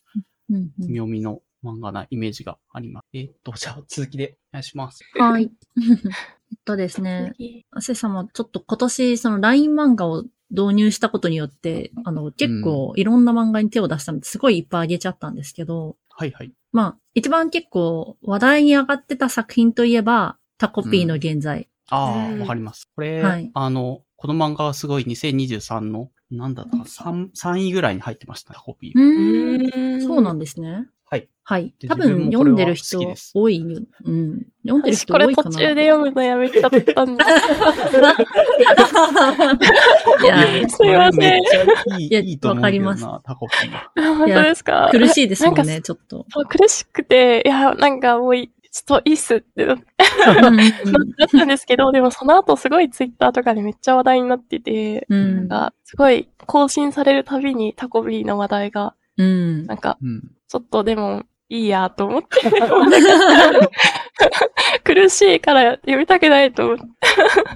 C: うんうん
A: 読みの漫画なイメージがあります。えーっと、じゃあ続きでお願いします。
C: はい。えっとですね、アセ様、ちょっと今年、その LINE 漫画を導入したことによって、あの、結構いろんな漫画に手を出したので、すごいいっぱいあげちゃったんですけど、
A: はいはい。
C: まあ、一番結構話題に上がってた作品といえば、タコピーの現在。
A: ああ、
B: うん
A: わかります。これ、
C: はい
A: あの、この漫画はすごい2023の、なんだったかな、3、3位ぐらいに入ってました、コピー。
C: うーん。そうなん
B: で
C: ですね。
A: はい。
C: はい。
A: で
C: 多分読んでる人多いよ。うん。読んでる
B: 私これ
C: 人多いかな。
B: 途中で読むのやめちゃったんで。
C: いや、
B: すいません
A: い
C: や
A: いいと思うけど
C: わか
A: な、タコピーは。
B: 本当ですか？
C: 苦しいですもんね、ちょっと。
B: そう苦しくて、いや、なんかもうい、ちょっといいっすってなったんですけど、でもその後すごいツイッターとかでめっちゃ話題になってて、
C: うん。
B: なんかすごい更新されるたびにタコビーの話題が、
C: うん。
B: なんか
A: うん。
B: ちょっとでもいいやと思って、苦しいから読みたくないと思って、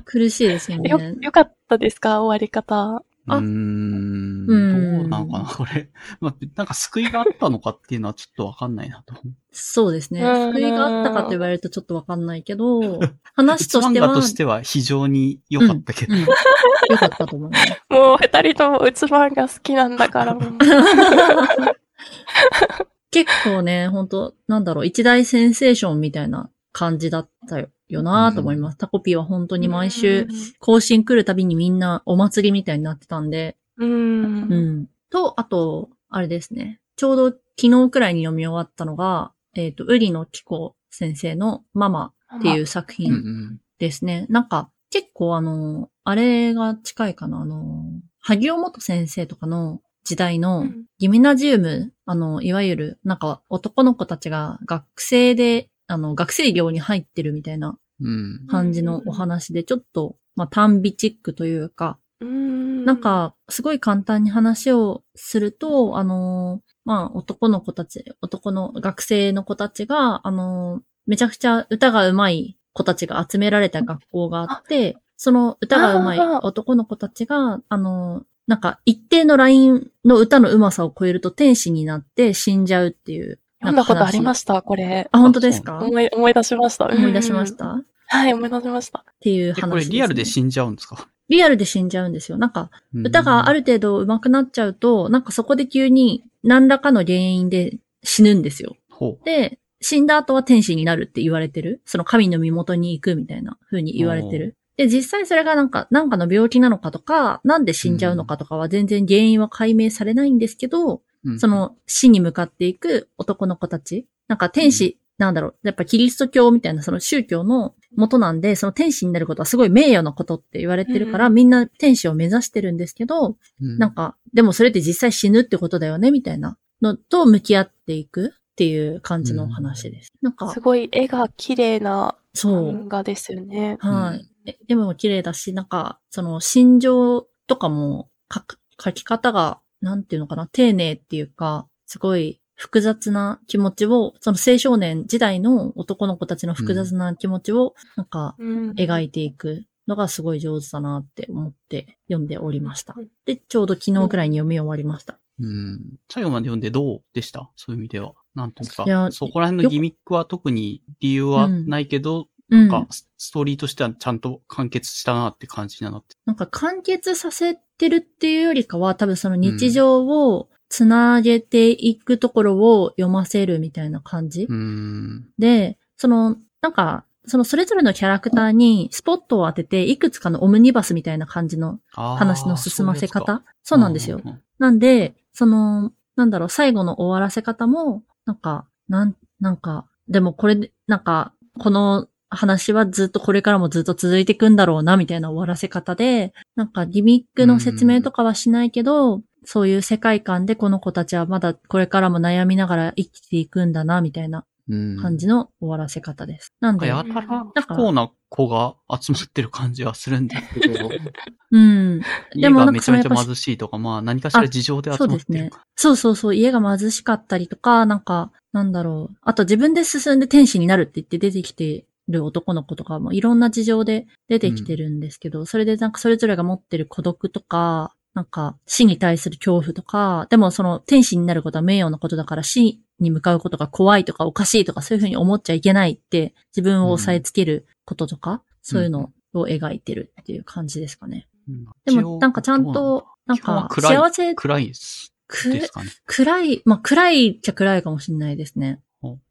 C: 苦しいですよ
B: よ
C: ね。、
B: よかったですか？終わり方。
A: うーん。
C: うん
A: どうなのかな、これ。まあ、なんか救いがあったのかっていうのはちょっとわかんないなと思う。
C: そうですね。
B: うん
C: 救いがあったかと言われるとちょっとわかんないけど、話としては、
A: 漫画としては非常に良かったけど。
C: うん。よかったと思います。
B: もう二人ともうつ漫画好きなんだからもう。
C: 結構ね、本当なんだろう、一大センセーションみたいな感じだったよ。よなと思います。タコピーは本当に毎週更新来るたびにみんなお祭りみたいになってたんで、
B: うん。うん。
C: うん。と、あと、あれですね。ちょうど昨日くらいに読み終わったのが、えっ、と、ウリのキコ先生のママっていう作
A: うんう
C: 品
A: ん。
C: ですね。なんか、結構あの、あれが近いかな、あの、萩尾元先生とかの時代の
B: うん
C: ギミナジウム、あの、いわゆる、なんか男の子たちが学生で、あの、学生寮に入ってるみたいな
A: うん。
C: 感じのお話で、ちょっと、まあ、短美チックというか、
B: うん。
C: なん、か、すごい簡単に話をすると、あのーまあ、男の子たち、男の学生の子たちが、あのーめちゃくちゃ歌が上手い子たちが集められた学校があって、その歌が上手い男の子たちが、あのーなんか一定のラインの歌の上手さを超えると天使になって死んじゃうっていう。
B: 読んだことありま
C: し
B: した、これ。
C: あ、本当ですか？
B: 思い、思い出しました。
C: 思い出しまし
B: うん
C: た？っ
B: はい、思い出しました。
C: ていう話
A: え、これリアルで
C: 死
A: 死んじゃうんですか？
C: リアルで死んじゃうんですよ。なんか、歌があ
A: る。
C: る程度上手くなっちゃうと、なんかそこで急に何らかの原因で死ぬんですよ。で、死んだ後は天使になるって言われてる。その神の身元に行くみたいな風に言われてる。で、実際それがなんか、なんかの病気なのかとか、なんで死んじゃうのかとかは全然原因は解明されないんですけど、
A: うん
C: そ、の死に向かっていく男の子たち。なんか天使、なんだろう、やっぱキリスト教みたいなその宗教の元なんで、その天使になることはすごい名誉なことって言われてるから、
B: うん
C: みんな天使を目指してるんですけど、
A: うん
C: なんか、でもそれって実際死ぬってことだよね、みたいなのと向き合っていくっていう感じの話です。なんか
B: す、ごい絵が綺麗な
C: そう。
B: 漫画ですよね。
C: はい。え絵も綺麗だし、なんか、その心情とかも書く書き方が、なんていうのかな、丁寧っていうか、すごい複雑な気持ちを、その青少年時代の男の子たちの複雑な気持ちを、なんか、
B: うん。
C: 描いていくのがすごい上手だなって思って読んでおりました。で、ちょうど昨日くらいに読み終わりました。
A: うん。最後まで読んでどうでした？そういう意味では。なんていうか？
C: いや。
A: そこら辺のギミックは特に理由はないけど、
C: うん。
A: なんかスストーリーとしてはちゃんと完結したなって感じにはなって。
C: なんか完結させてるっていうよりかは、多分その日常をつなげていくところを読ませるみたいな感じ。
A: うーん。
C: で、その、なんか、そのそれぞれのキャラクターにスポットを当てて、いくつかのオムニバスみたいな感じの話の進ませ方そうなんですよ。なんで、その、なんだろう、最後の終わらせ方も、なんか、なん、なんか、でもこれで、なんか、この話はずっとこれからもずっと続いていくんだろうな、みたいな終わらせ方で、なんかギミックの説明とかはしないけど、そういう世界観でこの子たちはまだこれからも悩みながら生きていくんだな、みたいな
A: うん。
C: 感じの終わらせ方です。なんで、
A: やたら不幸な子が集まってる感じはするんですけど、
C: うん。で
A: 家
C: も
A: めちゃめちゃ貧しいとか、まあ何かしら事情で集まってるか。
C: そうそうそう、家が貧しかったりとか、なんか、なんだろう。あと自分で進んで天使になるって言って出てきてる男の子とかもいろんな事情で出てきてるんですけど、それでなんかそれぞれが持ってる孤独とか、なんか死に対する恐怖とか、でもその天使になることは名誉なことだから死に向かうことが怖いとかおかしいとかそういうふうに思っちゃいけないって自分を抑えつけることとか、そういうのを描いてるっていう感じですかね。
A: うん
C: でもなんかちゃんと、なんか幸せ
A: 暗いです。
C: く
A: ね。
C: 暗い、まあ暗いっちゃ暗いかもしれないですね。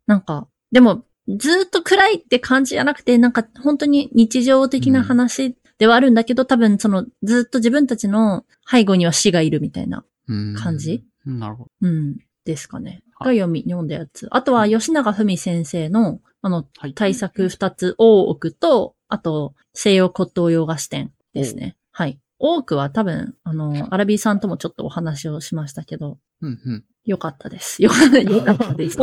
C: なんか、でも、ずーっと暗いって感じじゃなくて、なんか本当に日常的な話ではあるんだけど、多分そのずっと自分たちの背後には死がいるみたいな、
A: うん
C: 感じ？
A: うんなるほど。
C: うん、ですかね。が
A: はい
C: 読み、読んだやつ。あとは吉永文先生の、あの、
A: はい。
C: 対策二つ、大奥と、あと、西洋骨董洋菓子店ですね。はい。大奥は多分、あの、アラビーさんともちょっとお話をしましたけど、
A: うんうん。
C: よかったです。よかった、です。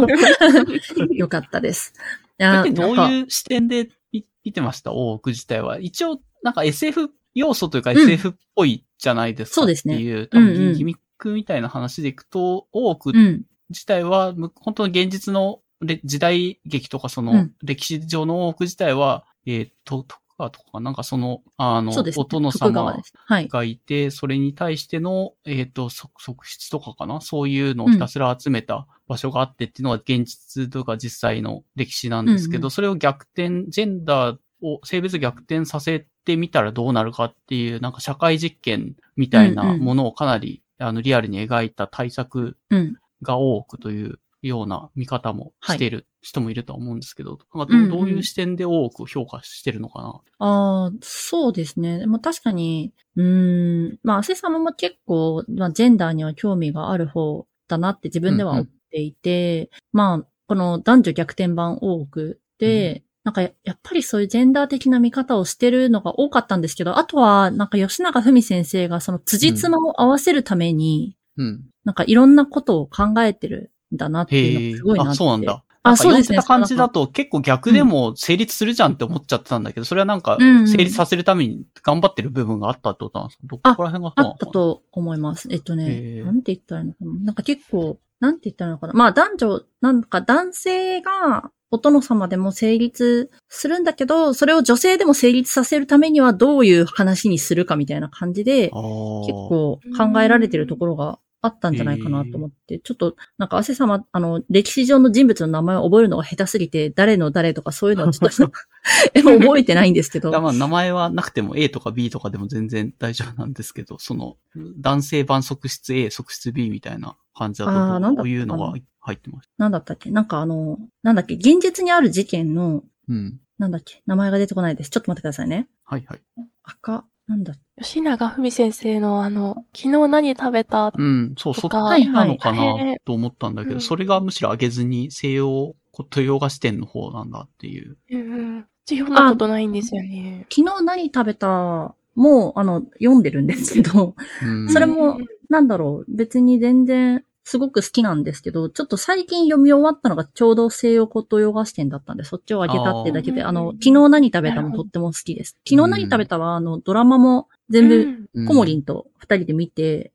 C: よかったです。
A: どういう視点で見見てました？大奥自体は。一応、なんか SF 要素というか
C: うん
A: SF っぽいじゃないですか。
C: そうですね
A: っていう、多分ギミックみたいな話でいくと、大奥
C: うん。
A: 自体は、む本当の現実のれ時代劇とかその、
C: うん
A: 歴史上の大奥自体は、えっ、と、徳川とか、なんかその、あの、
C: ね。
A: お殿様
C: 徳川です。はい。
A: がいて、それに対しての、えっ、と、側側室とかかな？そういうのをひたすら集めた場所があってっていうのが現実というか実際の歴史なんですけど、
C: うんうん
A: それを逆転、ジェンダーを性別逆転させてみたらどうなるかっていう、なんか社会実験みたいなものをかなり、あの、リアルに描いた対策
C: うん。
A: が多くというような見方もしてる人もいるとは思うんですけど、なんか
C: うんうん
A: どうどういう視点で多く評価してるのかな？
C: ああ、そうですね。でも確かに、うーん、まあ、アセ様も結構、まあ、ジェンダーには興味がある方だなって自分では思っていて、まあ、この男女逆転版多くで、なんかややっぱりそういうジェンダー的な見方をしてるのが多かったんですけど、あとは、なんか吉永文先生がその辻褄を合わせるために、
A: うん。
C: なんかいろんなことを考えてるんだなっていうのがすごいなって。
A: あ、そうなんだ。
C: あそうですね
A: 感じだと結構逆でも成立するじゃんって思っちゃってたんだけど、それはなんか成立させるために頑張ってる部分があったってことなんですかどこら辺がそう
C: あったと思います。えっと
A: へ
C: ね、
A: え
C: なんて言ったらいいのかな。なんか結構、なんて言ったらいいのかな。まあ男女、なんか男性がお殿様でも成立するんだけど、それを女性でも成立させるためにはどういう話にするかみたいな感じで、結構考えられてるところがあったんじゃないかなと思って、ちょっと、なんか、汗様、あの、歴史上の人物の名前を覚えるのが下手すぎて、誰の誰とかそういうのはちょっと 覚えてないんですけど
A: だ。まあ名前はなくても A とか B とかでも全然大丈夫なんですけど、その男性版側室 A、側室 B みたいな感じだとどういうのが入ってます。
C: なんだったっけ？なんかあの、なんだっけ？現実にある事件の、
A: うん。
C: なんだっけ？名前が出てこないです。ちょっと待ってくださいね。
A: はいはい。
C: 赤、なんだ
B: 吉永文先生のあの、昨日何食べた？
A: うん、そう、そっちなのかないと思ったんだけど、
B: うん
A: それがむしろ上げずに西洋と洋画視点の方なんだっていう。
B: うんうん。読んだことないんですよね。
C: 昨日何食べたもう、あの、読んでるんですけど、
A: うん、
C: それもなんだろう、別に全然、すごく好きなんですけど、ちょっと最近読み終わったのがちょうど西洋骨董洋画視点だったんで、そっちを上げたってだけで、
B: あー
C: あの、昨日何食べたもとっても好きです。昨日何食べたは、あの、ドラマも全部、コモリンと二人で見て、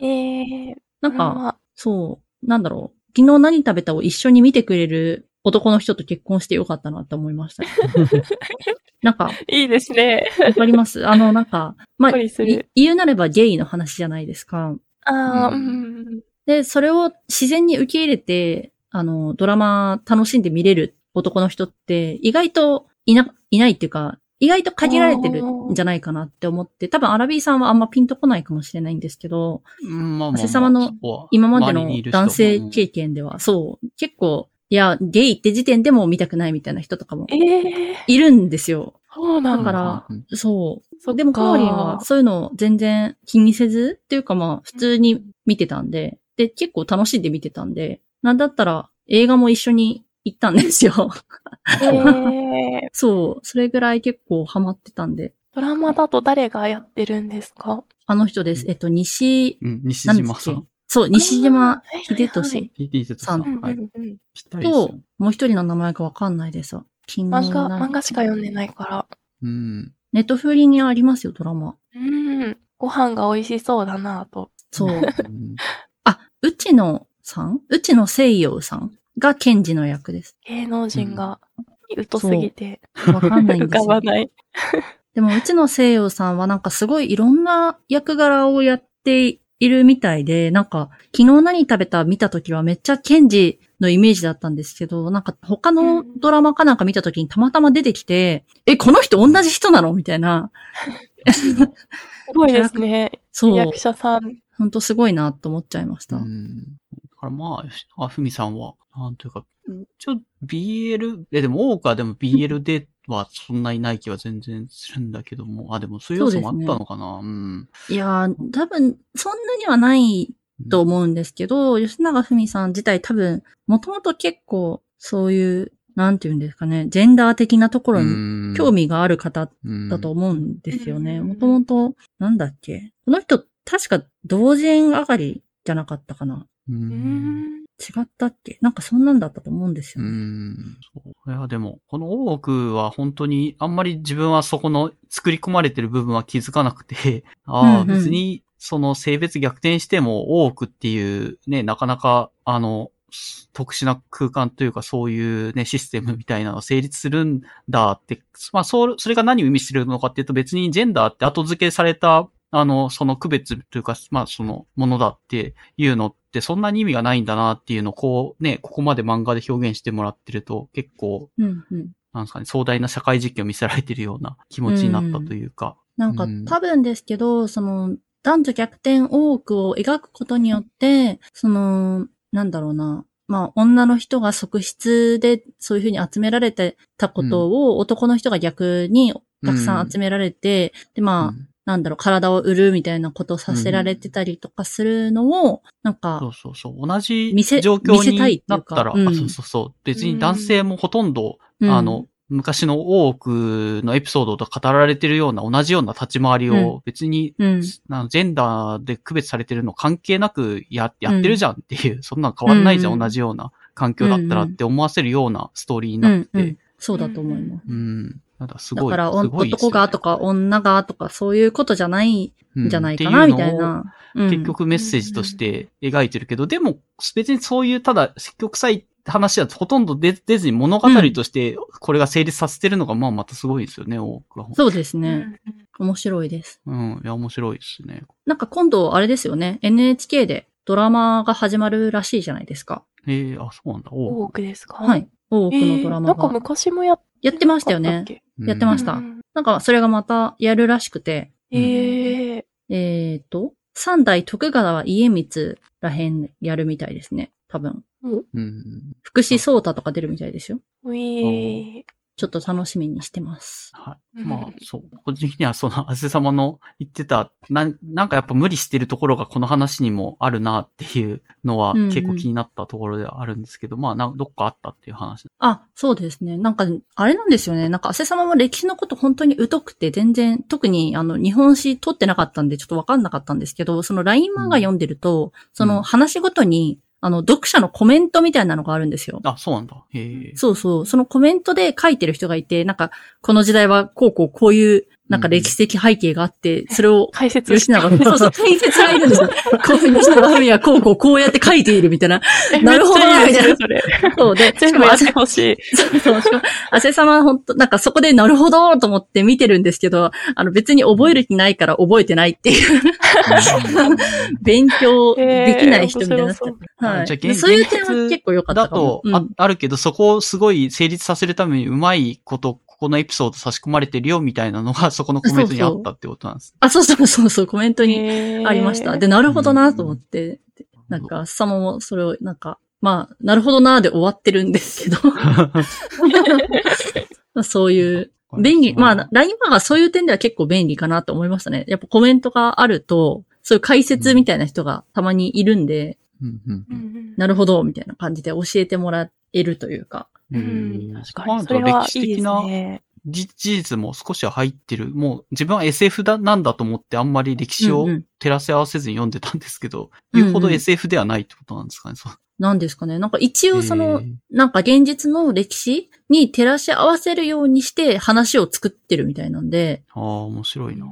B: ええ
C: なんか、
B: まあ
C: そう、なんだろう。昨日何食べたを一緒に見てくれる男の人と結婚してよかったなって思いました。なんか、
B: いいですね。
C: わかります？あの、なんか、まあ、言うなればゲイの話じゃないですか。
B: ああ、
A: う
B: うんん。
C: で、それを自然に受け入れて、あの、ドラマ楽しんで見れる男の人って、意外といな、いないっていうか、意外と限られてるんじゃないかなって思って、多分アラビーさんはあんまピンとこないかもしれないんですけど、
A: うんまあまあまあ
C: 汗様の今までの男性経験では、そう、結構、いや、ゲイって時点でも見たくないみたいな人とかも
B: ええ
C: いるんですよ。
B: そうなんだ。
C: だから
A: う。ん
C: そう。
B: そ
C: でも、カオリンはそういうのを全然気にせずっていうかまあ、普通に見てたんで、で、結構楽しんで見てたんで、なんだったら映画も一緒に行ったんですよ。
B: ええ
C: そう。それぐらい結構ハマってたんで。
B: ドラマだと誰がやってるんですか？
C: あの人です。えっと、西、
A: うん、西島さん。
C: そう、西島秀俊
A: さん。
C: と
A: よ。、
C: もう一人の名前がわかんないです
B: 漫画、
C: な
B: 漫画しか読んでないから。
A: うん。
C: ネットフリにありますよ、ドラマ。
B: うん。ご飯が美味しそうだなぁと。
C: そう。
A: うん
C: あ、内野さん？内野聖陽さん？が検事の役です。
B: 芸能人が疎すぎて
C: わかんないん
B: 浮
C: ですよ。
B: かばない。
C: でも、内野聖陽さんはなんかすごいいろんな役柄をやっているみたいで、なんか、昨日何食べた見た時はめっちゃ検事のイメージだったんですけど、なんか他のドラマかなんか見た時にたまたま出てきて、え、この人同じ人なの？みたいな。
B: すごいですね。
C: そう。
B: 役者さん。
C: ほんとすごいなと思っちゃいました。
A: うん。だからまあ、あふみさんは、なんというか、ちょ、BL、え、でも多くはでも BL ではそんなにない気は全然するんだけども、あ、でもそういう要素もあったのかなうん。
C: いやー、多分、そんなにはないと思うんですけど、吉永文さん自体多分、もともと結構、そういう、なんていうんですかね、ジェンダー的なところに興味がある方だと思うんですよね。
B: うん
C: もともと、なんだっけ。この人、確か同人上がりじゃなかったかな。
A: う。
B: うんん。
C: 違ったっけ？なんかそんなんだったと思うんです
A: う
C: よね。
A: ういや、でも、この大奥は本当に、あんまり自分はそこの作り込まれてる部分は気づかなくて、ああ、
C: うんうん
A: 別に、その性別逆転しても、大奥っていうね、なかなか、あの、特殊な空間というかそういうね、システムみたいなのが成立するんだって、まあ、そそれが何を意味してるのかっていうと別にジェンダーって後付けされた、あの、その区別というか、まあ、そのものだっていうのってそんなに意味がないんだなっていうのをこうね、ここまで漫画で表現してもらってると結構、
C: うんうん。
A: なんですかね、壮大な社会実験を見せられてるような気持ちになったというか。
C: なんか
A: うん。
C: 多分ですけど、その男女逆転多くを描くことによって、その、なんだろうな、まあ、女の人が側室でそういうふうに集められてたことを、男の人が逆にたくさん。集められて、で、まあ、
A: うん
C: なんだろう、体を売るみたいなことをさせられてたりとかするのを、なん
A: そ
C: か、
A: うそうそう。同じ
C: 見せ
A: 状況になったら、そうそうそう。別に男性もほとんど、
C: うん
A: あの、昔の多くのエピソードと語られてるような同じような立ち回りを別に、
C: うん。
A: ジェンダーで区別されてるの関係なくや、やってるじゃんっていう、そんなの変わんないじゃん、
C: うん
A: 同じような環境だったらって思わせるようなストーリーになってて。
C: うんうんそうだと思います。
A: うん。なんだ、すごい。
C: だから、男がとか女がとかそういうことじゃないんじゃないかな、
A: うん
C: みたいな。うん
A: 結局メッセージとして描いてるけど、でも別にそういうただ積極臭い話はほとんど出出ずに物語としてこれが成立させてるのがまあまたすごいですよね、多くは。
C: そうです
B: う
C: ね。
B: ん
C: 面白いです。
A: うん。いや、面白いですね。
C: なんか今度、あれですよね。NHK でドラマが始まるらしいじゃないですか。
A: ええあ、そうなんだ。お
B: 多くですか？
C: はい。多くのドラマ
B: えーなんか
C: が。
B: 昔もやっ
C: やってましたよね。やってました
B: うん
C: なんか、それがまたやるらしくて、
B: ええ
C: えっ、と、三代徳川家光らへんやるみたいですね。多分。
A: うん。
C: 福士蒼太とか出るみたいですよ。
B: うい
C: ちょっと楽しみにしてます。
A: はい。まあ、そう。個人的にはその、あせ様の言ってた、なん、なんかやっぱ無理してるところがこの話にもあるなっていうのは
C: うんうん
A: 結構気になったところではあるんですけど、まあな、どっかあったっていう話。
C: あ、そうですね。なんか、あれなんですよね。なんか、汗様も歴史のこと本当に疎くて、全然、特に、あの、日本史取ってなかったんで、ちょっとわかんなかったんですけど、その LINE 漫画読んでると、その話ごとに、あの、読者のコメントみたいなのがあるんですよ。
A: あ、そうなんだ。へえ。
C: そうそう。そのコメントで書いてる人がいて、なんか、この時代はこうこうこういう、なんか歴史的背景があって、それを、
B: 解説
C: 吉永が、そうそう、解説がいるんですよ。こういう吉永文はこうこうこうやって書いているみたいな。なるほどな
B: めっちゃいいです
C: み
B: ねそれ。
C: そうで、
B: 全部やってほしい。
C: そうそう。しかも、アセ様は本当なんかそこでなるほどと思って見てるんですけど、あの別に覚える気ないから覚えてないっていう、勉強できない人みたいになっちゃって。はい。
A: じゃあ現
C: そういう点は結構良かった
A: だ
C: かも
A: と、。あるけど、そこをすごい成立させるためにうまいこと、ここのエピソード差し込まれてるよみたいなのが、そこのコメントにあったってことなんです。
C: あ、そうそうそうそう、コメントに
B: に
C: ありました。で、なるほどなと思って、なんか、サモもそれを、なんか、まあ、なるほどなで終わってるんですけど、まあそういう、便利、まあ、LINE マガそういう点では結構便利かなと思いましたね。やっぱコメントがあると、そういう解説みたいな人がたまにいるんで、
A: うん。うん
B: うん。
C: なるほど、みたいな感じで教えてもらえるというか。
B: う
A: うん
B: ん。確かに。それ
A: 歴
B: はいいです
A: 史的な
B: ね。
A: 事事実も少しは入ってる。もう自分は SF だ、なんだと思ってあんまり歴史を照らせ合わせずに読んでたんですけど、
C: うんうん
A: 言うほど SF ではないってことなんですかね。そう
C: なんですかね。なんか一応そのなんか現実の歴史に照らし合わせるようにして話を作ってるみたいなんで、
A: ああ、面白いな。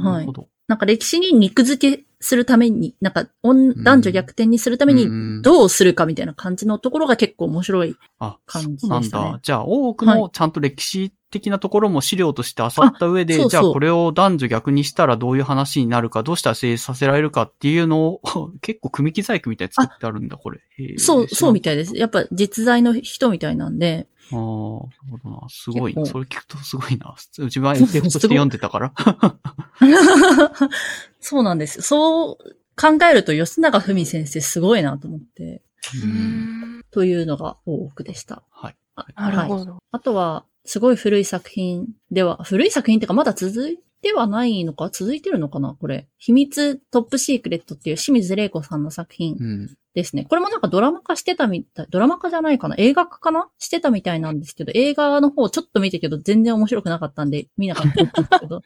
A: なるほど。
C: なんか歴史に肉付けするために、なんか男女逆転にするために
A: うん
C: どうするかみたいな感じのところが結構面白い。
A: あ、
C: 感じ
A: そうなん
C: でしたね
A: だ。じゃあ、多く
C: は
A: のちゃんと歴史的なところも資料として漁った上で、
C: あそうそう
A: じゃあこれを男女逆にしたらどういう話になるか、どうしたら成立させられるかっていうのを、結構組み細工みたいに作ってあるんだ、これ。
C: そう、そうみ。
A: たい
C: です。やっぱ実在の人みたいなんで、
A: ああ、なるほどな。すごいそれ聞くとすごいな。自分は SF として読んでたから。
C: そうなんです。そう考えると吉永文先生すごいなと思って、
B: うん
C: というのが多くでした。
A: はい。
C: あ
B: なる
C: はい
B: ほど。
C: あとは、すごい古い作品では、古い作品っていうかまだ続いてはないのか？続いてるのかな？これ。秘密トップシークレットっていう清水玲子さんの作品
A: うん。
C: ですね。これもなんかドラマ化してたみたい、ドラマ化じゃないかな？映画化かな？してたみたいなんですけど、映画の方ちょっと見たけど全然面白くなかったんで見なかったんですけど。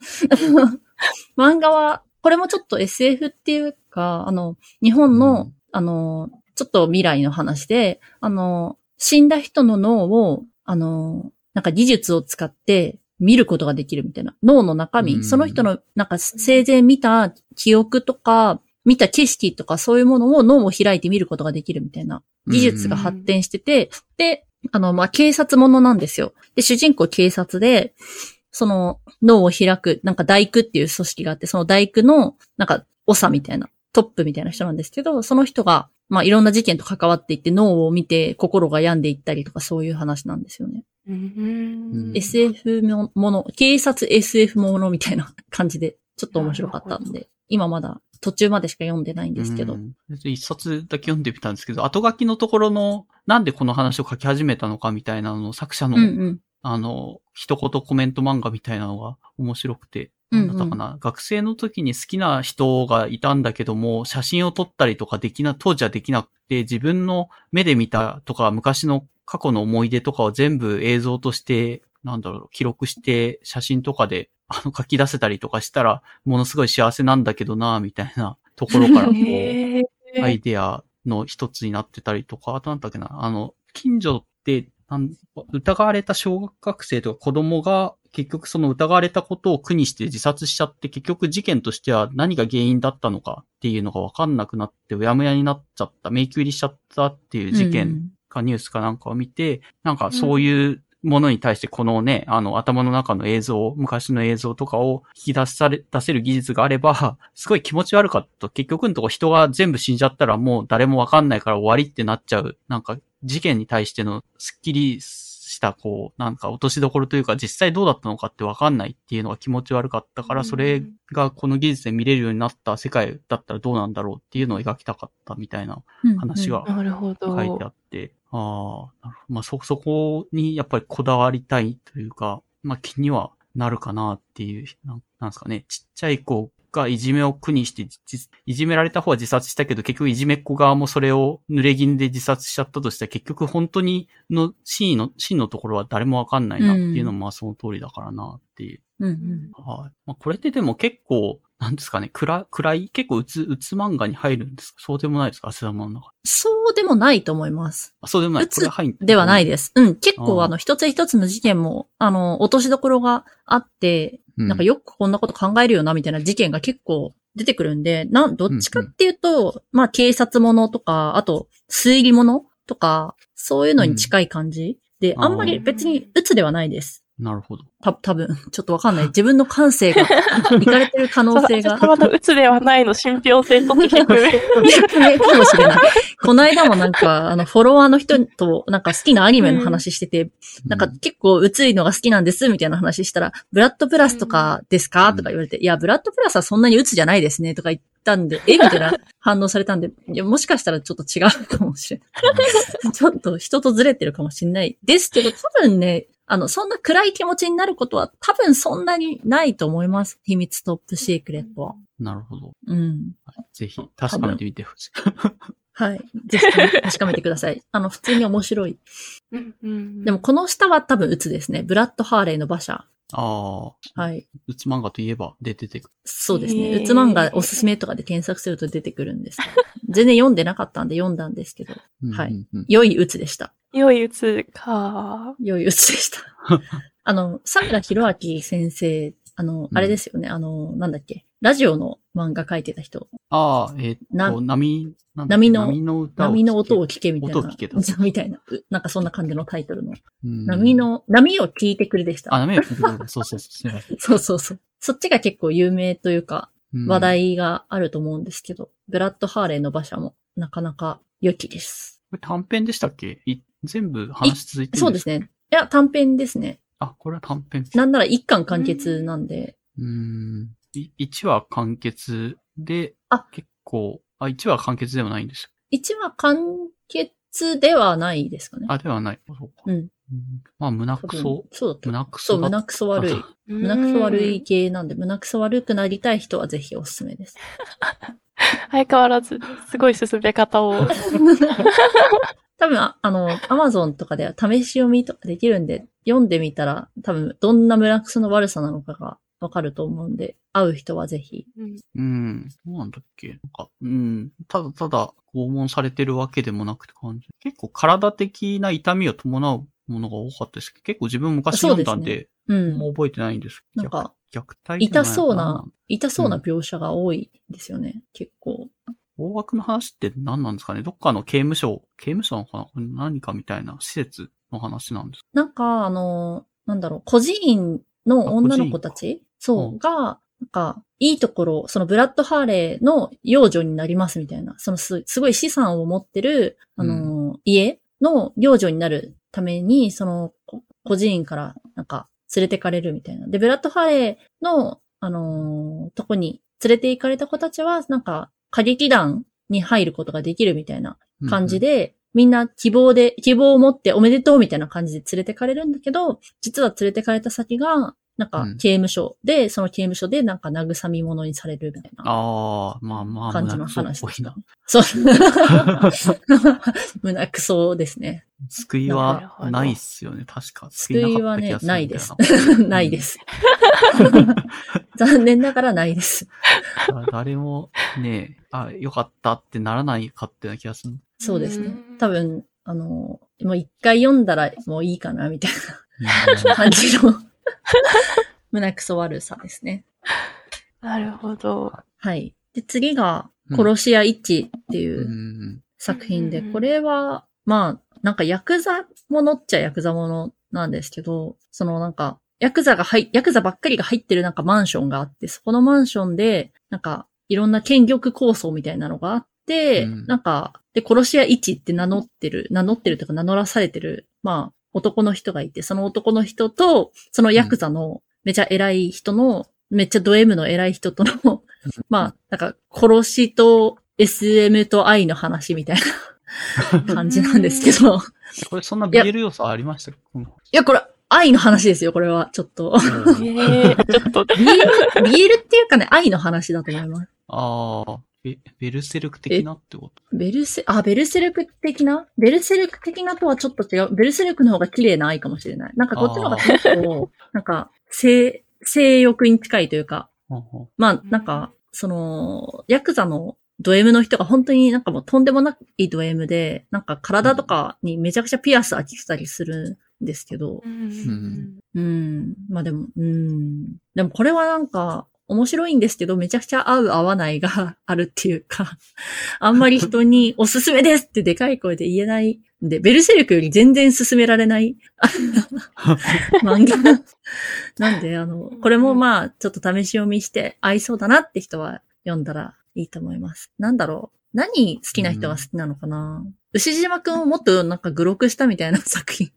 C: 漫画は、これもちょっと SF っていうか、あの、日本の、
A: うん
C: あの、ちょっと未来の話で、あの、死んだ人の脳を、あの、なんか技術を使って見ることができるみたいな。脳の中身、
A: うん
C: その人のなんか生前見た記憶とか、見た景色とかそういうものを脳を開いて見ることができるみたいな技術が発展してて、で、あの、まあ、警察ものなんですよ。で、主人公警察で、その脳を開く、なんか大工っていう組織があって、その大工の、なんか、長みたいな、トップみたいな人なんですけど、その人が、まあ、いろんな事件と関わっていって脳を見て心が病んでいったりとかそういう話なんですよね。
B: うん。
C: SF もの、警察 SF ものみたいな感じで、ちょっと面白かったんで、今まだ途中までしか読んでないんですけど。
A: うん一冊だけ読んでみたんですけど、後書きのところの、なんでこの話を書き始めたのかみたいなのを作者の、
C: うんうん。
A: あの、一言コメント漫画みたいなのが面白くて、
C: うん
A: だったかな、学生の時に好きな人がいたんだけども、写真を撮ったりとかできな、当時はできなくて、自分の目で見たとか、昔の過去の思い出とかを全部映像として、なんだろう、記録して、写真とかで、あの、書き出せたりとかしたら、ものすごい幸せなんだけどな、みたいなところから、こう、アイデアの一つになってたりとか、あとなんだっけな、あの、近所って、なん疑われた小学生とか子供が結局その疑われたことを苦にして自殺しちゃって結局事件としては何が原因だったのかっていうのがわかんなくなってうやむやになっちゃった、迷宮入りしちゃったっていう事件かニュースかなんかを見て、なんかそういうものに対してこのね、あの頭の中の映像、昔の映像とかを引き出され、出せる技術があれば、すごい気持ち悪かった。結局のとこ人が全部死んじゃったらもう誰もわかんないから終わりってなっちゃう。なんか事件に対してのスッキリこう、なんか落としどころというか実際どうだったのかってわかんないっていうのが気持ち悪かったから、
B: うん。
A: それがこの技術で見れるようになった世界だったらどうなんだろうっていうのを描きたかったみたいな
C: うん
A: 話が。書いてあって、ああ、なるほど。まあそ、そこにやっぱりこだわりたいというか、まあ気にはなるかなっていう、なんなんですかね、ちっちゃい子がいじめを苦にして、じいじめられた方は自殺したけど、結局いじめっ子側もそれを濡れ衣で自殺しちゃったとしたら、結局本当にの真意の、真のところは誰もわかんないなっていうのもまあその通りだからなっていう。
C: うんうん。
A: はい。まあこれってでも結構、なんですかね、暗、暗い結構うつ、うつ漫画に入るんですか？そうでもないですか？汗玉の中。
C: そうでもないと思います。
A: あ、そうでもないう
C: つではないです。うん。結構あの、一つ一つの事件も、あの、落としどころがあって、
A: うん
C: なんかよくこんなこと考えるよな、みたいな事件が結構出てくるんで、なん、どっちかっていうと、まあ警察ものとか、あと、推理ものとか、そういうのに近い感じ、で、あんまり別に鬱ではないです。
A: なるほど。
C: た、多分 ちょっとわかんない。自分の感性が、いかれてる可能性が。
B: たまの鬱ではないの信憑性とって低め。
C: 逆ねかもしれない。この間もなんか、あの、フォロワーの人と、なんか好きなアニメの話してて、なんか結構薄いのが好きなんです、みたいな話したら、ブラッドプラスとかですか、
A: うん
C: とか言われて、いや、ブラッドプラスはそんなに鬱じゃないですね、とか言ったんで、えみたいな反応されたんで、いや、もしかしたらちょっと違うかもしれない。ちょっと人とずれてるかもしれない。ですけど、多分ね、あの、そんな暗い気持ちになることは多分そんなにないと思います。秘密トップシークレットは。
A: なるほど。
C: うん。
A: ぜひ、確かめてみてほしい。
C: はい。ぜひ確かめてください。あの、普通に面白い。でも、この下は多分鬱ですね。ブラッド・ハーレーの馬車。
A: ああ、
C: はい。
A: うつ漫画といえば出ててくる。
C: そうですね。
B: へー
C: 鬱漫画おすすめとかで検索すると出てくるんです。全然読んでなかったんで読んだんですけど。はい良い鬱でした。
B: 良い鬱か。
C: 良い鬱でした。あの、桜弘明先生、あの、あれですよね。あの、なんだっけ。ラジオの漫画書いてた人。
A: ああ、えーっ
C: な
A: と、波、
C: 波の
A: 波の歌
C: 波の音を聞けみたいな。
A: 音を聞けだ
C: みたいな。うなんかそんな感じのタイトルの。
A: うん
C: 波の、波を聞いてくれでした。
A: あ、波を聞いてくれる。そうそうそう。
C: そうそうそう。そっちが結構有名というか、
A: うん
C: 話題があると思うんですけど、ブラッド・ハーレーの馬車もなかなか良きです。
A: これ短編でしたっけ？い全部話続いてるん
C: そうですね。いや、短編ですね。
A: あ、これは短編。
C: なんなら一巻完結なんで、
A: うーん。1話完結で、
C: あ
A: 結構、あ、1話完結ではないんですよ。
C: 一話完結ではないですかね。
A: あ、ではない。そうか
C: うん。
A: うんまあ、胸くそ、
C: そうだった。
A: 胸く
C: そ、
A: そうだ
C: 胸くそ悪い。胸くそ悪い系なんで、胸くそ悪くなりたい人はぜひおすすめです。
B: 相変わらず、すごい進め方を。
C: 多分、ああの、アマゾンとかでは試し読みとかできるんで、読んでみたら、多分、どんな胸くその悪さなのかがわかると思うんで、会う人はぜひ。
A: うん。どうなんだっけ？なんか、うん。ただただ、拷問されてるわけでもなくて感じ。結構体的な痛みを伴うものが多かったですけど、結構自分昔読んだん
C: そう
A: で、
C: うん。
A: もう覚えてないんです。
C: なんか、
A: 虐待
C: 痛そう
A: な
C: 痛そうな描写が多いですよね、結構。
A: 大学の話って何なんですかね？どっかの刑務所、刑務所なのかな？何かみたいな施設の話なんですか？
C: なんか、あの、なんだろう、孤児院の女の子たちそう、
A: うん。
C: が、なんか、いいところ、そのブラッド・ハーレーの養女になりますみたいな、そのすすごい資産を持ってる、あの、家の養女になるために、その、こ孤児院から、なんか、連れてかれるみたいな。で、ブラッド・ハーレーの、あのーとこに連れて行かれた子たちは、なんか、歌劇団に入ることができるみたいな感じで、みんな希望で、希望を持っておめでとうみたいな感じで連れてかれるんだけど、実は連れてかれた先が、なんか
A: うん
C: 刑務所で、その刑務所でなんか慰み者にされるみたいな
A: ああ、まあまあ、
C: 感じの話でした
A: ぽいな。。
C: そう。胸くそですね。
A: 救いはないっすよね、確か。
C: 救いはね、
A: 救
C: ないです
A: な
C: いです。残念ながらないです。
A: な。誰もね、あ、よかったってならないかってな気がする。
C: そうですね
B: うん。
C: 多分、あの、もう一回読んだらもういいかな、みたい
A: うん
C: な感じの 胸くそ悪さですね。
B: なるほど。
C: はい。で、次が、
A: うん
C: 殺し屋一っていううん作品で、
B: うん
C: これは、まあ、なんかヤクザものっちゃヤクザものなんですけど、そのなんか、ヤクザが入、ヤクザばっかりが入ってるなんかマンションがあって、そこのマンションで、なんか、いろんな権力構想みたいなのがあって、
A: うん
C: なんか、で、殺し屋一って名乗ってる、名乗ってるというか名乗らされてる、まあ、男の人がいて、その男の人と、そのヤクザのめちゃ偉い人の、めっちゃド M の偉い人との、まあ、なんか、殺しと SM と愛の話みたいな 感じなんですけど。
A: これそんな BL 要素ありました？
C: いや、これ、愛の話ですよ、これは。ちょっと。
B: ええちょっと、
C: ビール、ビールっていうかね、愛の話だと思います。
A: ああ、ベベルセルク的なってこと？
C: ベルセ、あ、ベルセルク的な？ベルセルク的なとはちょっと違う。ベルセルクの方が綺麗な愛かもしれない。なんかこっちの方が結構、なんか、性、性欲に近いというか、まあ、なんか、その、ヤクザのド M の人が本当になんかもうとんでもないド M で、なんか体とかにめちゃくちゃピアス開けてたりするんですけど、
B: うん。
C: うん、まあでも、うん。でもこれはなんか、面白いんですけど、めちゃくちゃ合う合わないが あるっていうか、あんまり人におすすめですってでかい声で言えないんで、ベルセルクより全然勧められない 漫画。なんで、あの、これもまあ、ちょっと試し読みして合いそうだなって人は読んだらいいと思います。なんだろう。何好きな人が好きなのかな、牛島くんをもっとなんかグロくしたみたいな作品。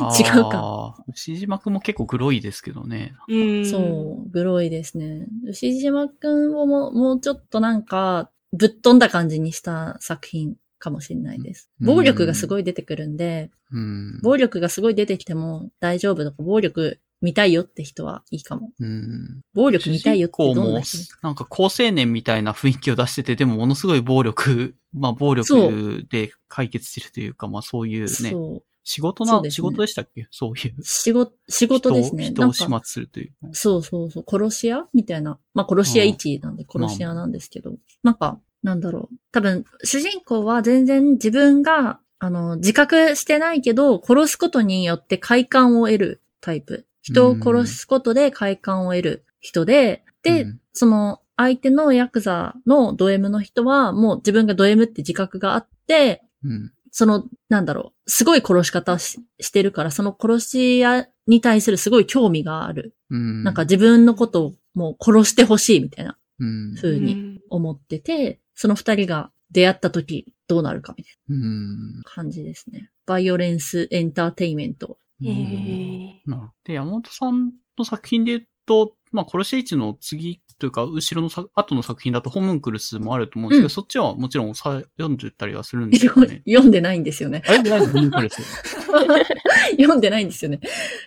A: う。
C: 違うか。
A: 牛島くんも結構グロいですけどね。
B: うん。
C: そう、グロいですね。牛島くんをももうちょっとなんか、ぶっ飛んだ感じにした作品かもしれないです。
A: うん
C: 暴力がすごい出てくるんで、
A: うん。
C: 暴力がすごい出てきても大丈夫とか、暴力見たいよって人はいいかも。
A: うん。
C: 暴力見たいよってどんな人、
A: なんか高青年みたいな雰囲気を出してて、でもものすごい暴力、まあ暴
C: そ
A: 力で解決してるというか、まあそういうね、
C: そう。
A: 仕事な、
C: ね
A: 仕事でしたっけ？そういう。
C: 仕事、仕事ですね。
A: 人を人を始末するという。
C: そうそうそう、殺し屋みたいな。まあ、殺し屋1なんで殺し屋なんですけど。なんか、なんだろう。多分、主人公は全然自分が、あの、自覚してないけど、殺すことによって快感を得るタイプ。人を殺すことで快感を得る人で、で、
A: うん
C: その、相手のヤクザのド M の人は、もう自分がド M って自覚があって、
A: うん。
C: その、なんだろう、すごい殺し方ししてるから、その殺し屋に対するすごい興味がある。
A: うん。
C: なんか自分のことをもう殺してほしいみたいな
A: うん。
C: 風に思ってて、その二人が出会った時どうなるかみたい
A: うん。
C: な感じですね。バイオレンスエンターテイメント。
A: で、山本さんの作品で言うと、まあ、殺し市の次というか、後ろのさ後の作品だとホムンクルスもあると思うんですけど、
C: うん
A: そっちはもちろんさ読んでたりはするんですよね。
C: 読んでないんですよね。
A: あれないホムンクルス。
C: 読んでないんですよね。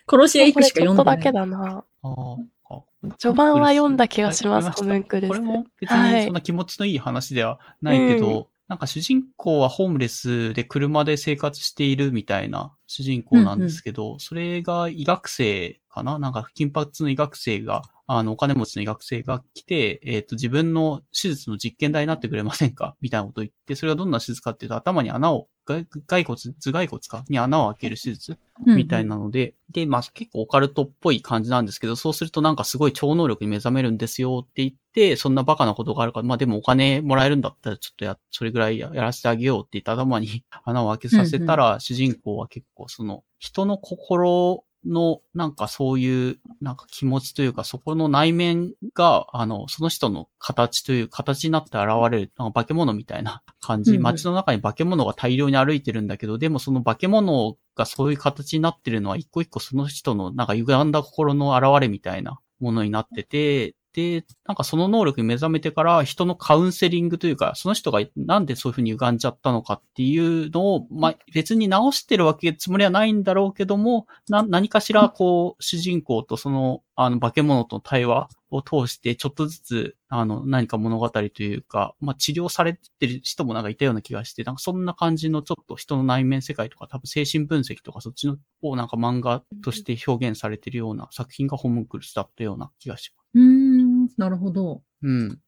C: 殺し屋行くしか
B: これちょっとだけ
C: 読んでない。
B: だな。
A: あーあ
B: 序盤は読んだ気がします、
A: あ
B: ホムンクルス。
A: これも別
B: はい
A: にそんな気持ちのいい話ではないけど、なんか主人公はホームレスで車で生活しているみたいな主人公なんですけど、それが医学生かな？なんか金髪の医学生が、あの、お金持ちの医学生が来て、えっ、と、自分の手術の実験台になってくれませんか？みたいなことを言って、それがどんな手術かっていうと、頭に穴を、骸骸骨、頭蓋骨か？に穴を開ける手術？みたいなので、で、まあ結構オカルトっぽい感じなんですけど、そうするとなんかすごい超能力に目覚めるんですよって言って、そんなバカなことがあるから、まあでもお金もらえるんだったらちょっとや、それぐらいやらせてあげようって言って頭に 穴を開けさせたら、主人公は結構その人の心のなんかそういうなんか気持ちというかそこの内面があのその人の形という形になって現れるなんか化け物みたいな感じ、街の中に化け物が大量に歩いてるんだけどでもその化け物がそういう形になってるのは一個一個その人のなんか歪んだ心の現れみたいなものになっててで、なんかその能力に目覚めてから人のカウンセリングというか、その人がなんでそういうふうに歪んじゃったのかっていうのを、まあ、別に直してるわけつもりはないんだろうけども、な、何かしらこう、主人公とその、あの、化け物との対話を通して、ちょっとずつ、あの、何か物語というか、まあ、治療されてる人もなんかいたような気がして、なんかそんな感じのちょっと人の内面世界とか、多分精神分析とかそっちのをなんか漫画として表現されてるような作品がホムンクルスだったような気がします。
C: うん、なるほど。
A: うん。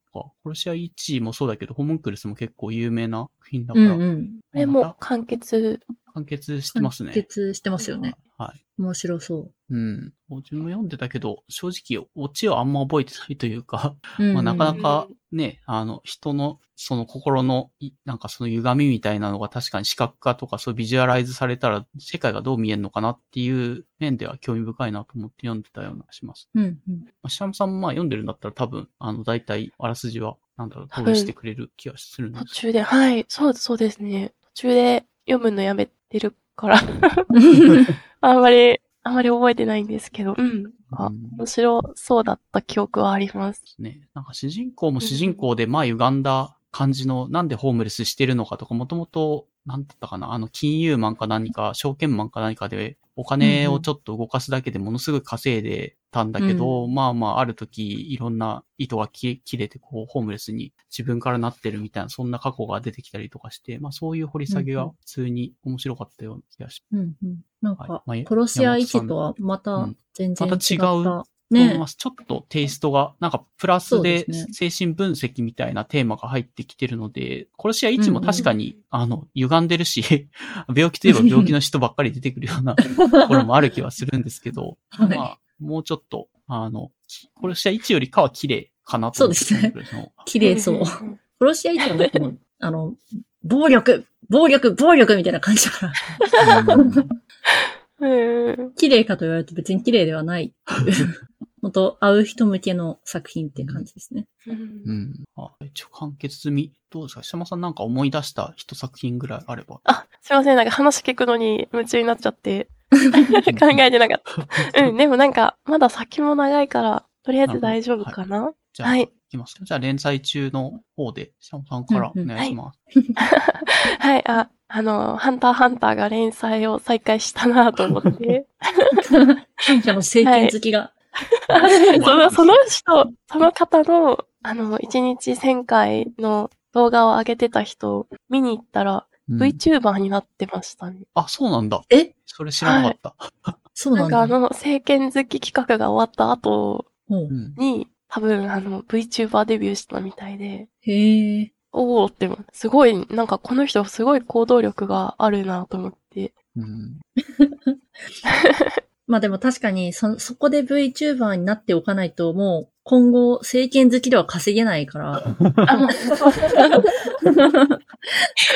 A: 殺し屋1もそうだけど、ホムンクルスも結構有名な作品だから、
C: うんうん。
B: これも完結。
A: 完結してますね。
C: 完結してますよね。
A: はい。
C: 面白そ
A: うん。自分も読んでたけど、正直、オチはあんま覚えてないというか、
C: う。うん
A: まあ、なか
C: うん
A: なかね、あの、人の、その心の、いなんかその歪みみたいなのが確かに視覚化とかそうビジュアライズされたら、世界がどう見えるのかなっていう面では興味深いなと思って読んでたような気がします。
C: うんうん。
A: まあ、シャムさんもまあ読んでるんだったら多分、あの、大体、あらすじは、なんだろう、通してくれる気がするんです。
B: 途中で、はい、そう、そうですね。途中で読むのやめてるから、あんまり、あんまり覚えてないんですけど、うん。あ
A: うん
B: 面白そうだった記憶はあります。
A: ね。なんか主人公も主人公で、まあ歪んだ感じの、なんでホームレスしてるのかとか、もともと、なんだったかな、あの、金融マンか何か、証券マンか何かで、お金をちょっと動かすだけでものすごい稼いでたんだけど、まあまあ、ある時、いろんな糸が切切れて、こう、ホームレスに自分からなってるみたいな、そんな過去が出てきたりとかして、まあそういう掘り下げが普通に面白かったような気がし
C: うんうん。なんか
A: はい。ま、あ
C: 殺し屋一とはまた
A: うん。
C: 全然違った。
A: また違う
C: ね。
A: ちょっとテイストが、なんかプラスで精神分析みたいなテーマが入ってきてるので、殺し屋1も確かに、あの、歪んでるし、病気といえば病気の人ばっかり出てくるような ところもある気はするんですけど、
C: はい
A: まあ、もうちょっと、あの、殺し屋1よりかは綺麗かなと思って
C: そうですね 綺麗そう。
B: ん
C: 殺し屋一はなんかもう、あの、暴力暴力暴力みたいな感じだから。
A: うん
B: うん。
C: 綺麗かと言われると別に綺麗ではない。本当会う人向けの作品っていう感じですね。
B: うん
A: うん。あ、一応完結済み。どうですか？下間さんなんか思い出した一作品ぐらいあれば。
B: あ、すいません。なんか話聞くのに夢中になっちゃって、考えてなかった。うん。でもなんか、まだ先も長いから、とりあえず大丈夫かな？
A: じゃあ、
B: はい
A: いきますか。じゃあ、連載中の方で、下間さんからお
C: うんうん
A: 願いします。
B: はい、あ、あの、ハンターハンターが連載を再開したなと思って。
C: 感謝の政権好きが。
B: その、その人、その方の、あの、1日1000回の動画を上げてた人を見に行ったら、
A: うん
B: VTuber になってましたね。
A: あ、そうなんだ。
C: え？
A: それ知らなかった。
C: そうなんんだ。
B: なかあの、政権好き企画が終わった後に、多分あの、VTuber デビューしたみたいで、
C: へえ。
B: おーって、すごい、なんかこの人すごい行動力があるなと思って。
A: うん
C: まあでも確かに、そ、そこで VTuber になっておかないと、もう、今後、政権好きでは稼げないから。
B: い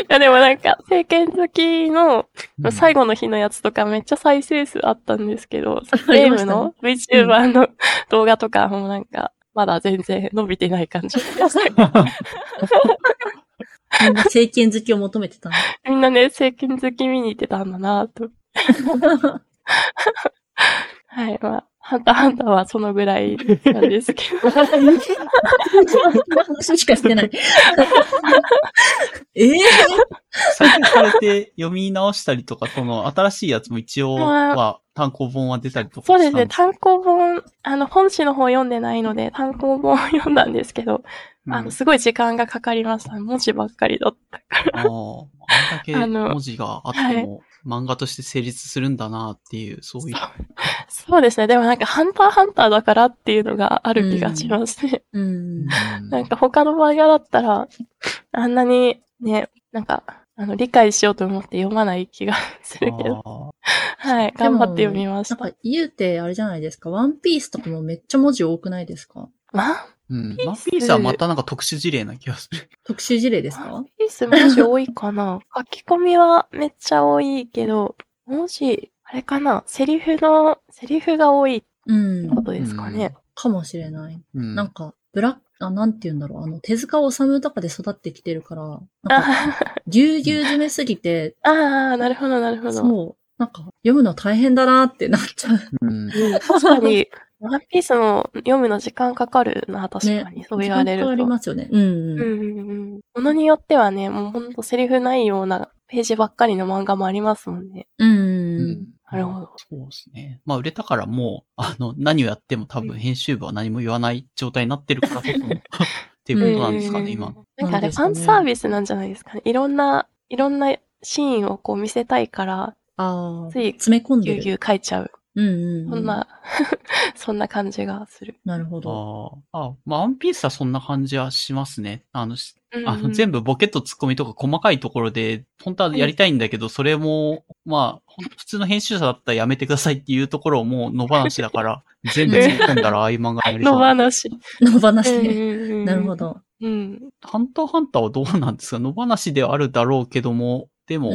B: やでもなんか、政権好きの最後の日のやつとかめっちゃ再生数あったんですけど、ゲームの VTuber の動画とかもなんか、まだ全然伸びてない感じ。
C: みんな政権好きを求めてた。
B: みんなね、政権好き見に行ってたんだなと。はい、まあ、ハンターハンターはそのぐらいなんですけど。
C: 話しかしてない。ええ
A: 最近されて読み直したりとか、その新しいやつも一応は単行本は出たりとか
B: そうですね、単行本、あの、本誌の方読んでないので、単行本を読んだんですけど、
A: うん
B: あの、すごい時間がかかりました。文字ばっかりだったから。
A: ああ、あんだけ
B: あの
A: 文字があっても、漫画として成立するんだなっていう、そういう。
B: そうですね。でもなんか、ハンターハンターだからっていうのがある気がしますね。
C: うん。
B: なんか他の漫画だったら、あんなにね、なんか、あの、理解しようと思って読まない気がするけど。
A: あ
B: はい、頑張って読みました。
C: なんか、言うて、あれじゃないですか。ワンピースとかもめっちゃ文字多くないですか？
B: ワン
A: ーうん。ワンピースはまたなんか特殊事例な気がする。
C: 特殊事例ですか？
B: ピース文字多いかな書き込みはめっちゃ多いけど、文字、あれかな？セリフの、セリフが多い
C: うん。
B: ことですかね。
C: かもしれない。
A: うん。
C: なんか、ブラック、あ、なんて言うんだろう。あの、手塚治虫とかで育ってきてるから、なんか、
B: あ
C: ぎゅうぎゅう詰めすぎて、
B: あー、なるほど、なるほど。
C: そう、なんか、読むの大変だなってなっちゃう。
A: うん。
B: 確かに、ワンピースも読むの時間かかるな、確かに。そう言われると。
C: 時間かかりますよね。うんうん。
B: うんうんうん。ものによってはね、もうほんとセリフないようなページばっかりの漫画もありますもんね。
C: うん
A: う
C: うん
A: ん。
B: なるほど。
A: そうですね。まあ、売れたからもう、あの、何をやっても多分編集部は何も言わない状態になってるからこそ、っていうことなんですかね、今。
B: なんかあれ、ファンサービスなんじゃないですかね。いろんな、いろんなシーンをこう見せたいから、
C: ああ。
B: つい
C: 詰め込んでる。
B: ぎゅうぎゅう書いちゃう。
C: うんうんうん。
B: そんな、そんな感じがする。
C: なるほど。
A: ああ、あまあ、ワンピースはそんな感じはしますね。あの、し
B: うんうん
A: あの、全部ボケとツッコミとか細かいところで、本当はやりたいんだけど、それも、まあ、普通の編集者だったらやめてくださいっていうところをもう野放しだから、全部突っ込んだらああいう漫画やりそう。
B: の話。
C: 野放し
B: うん
C: で。
B: うんうん
C: なるほ。ど。
B: うん。
A: ハンターハンターはどうなんですか？野放しではあるだろうけども、でも。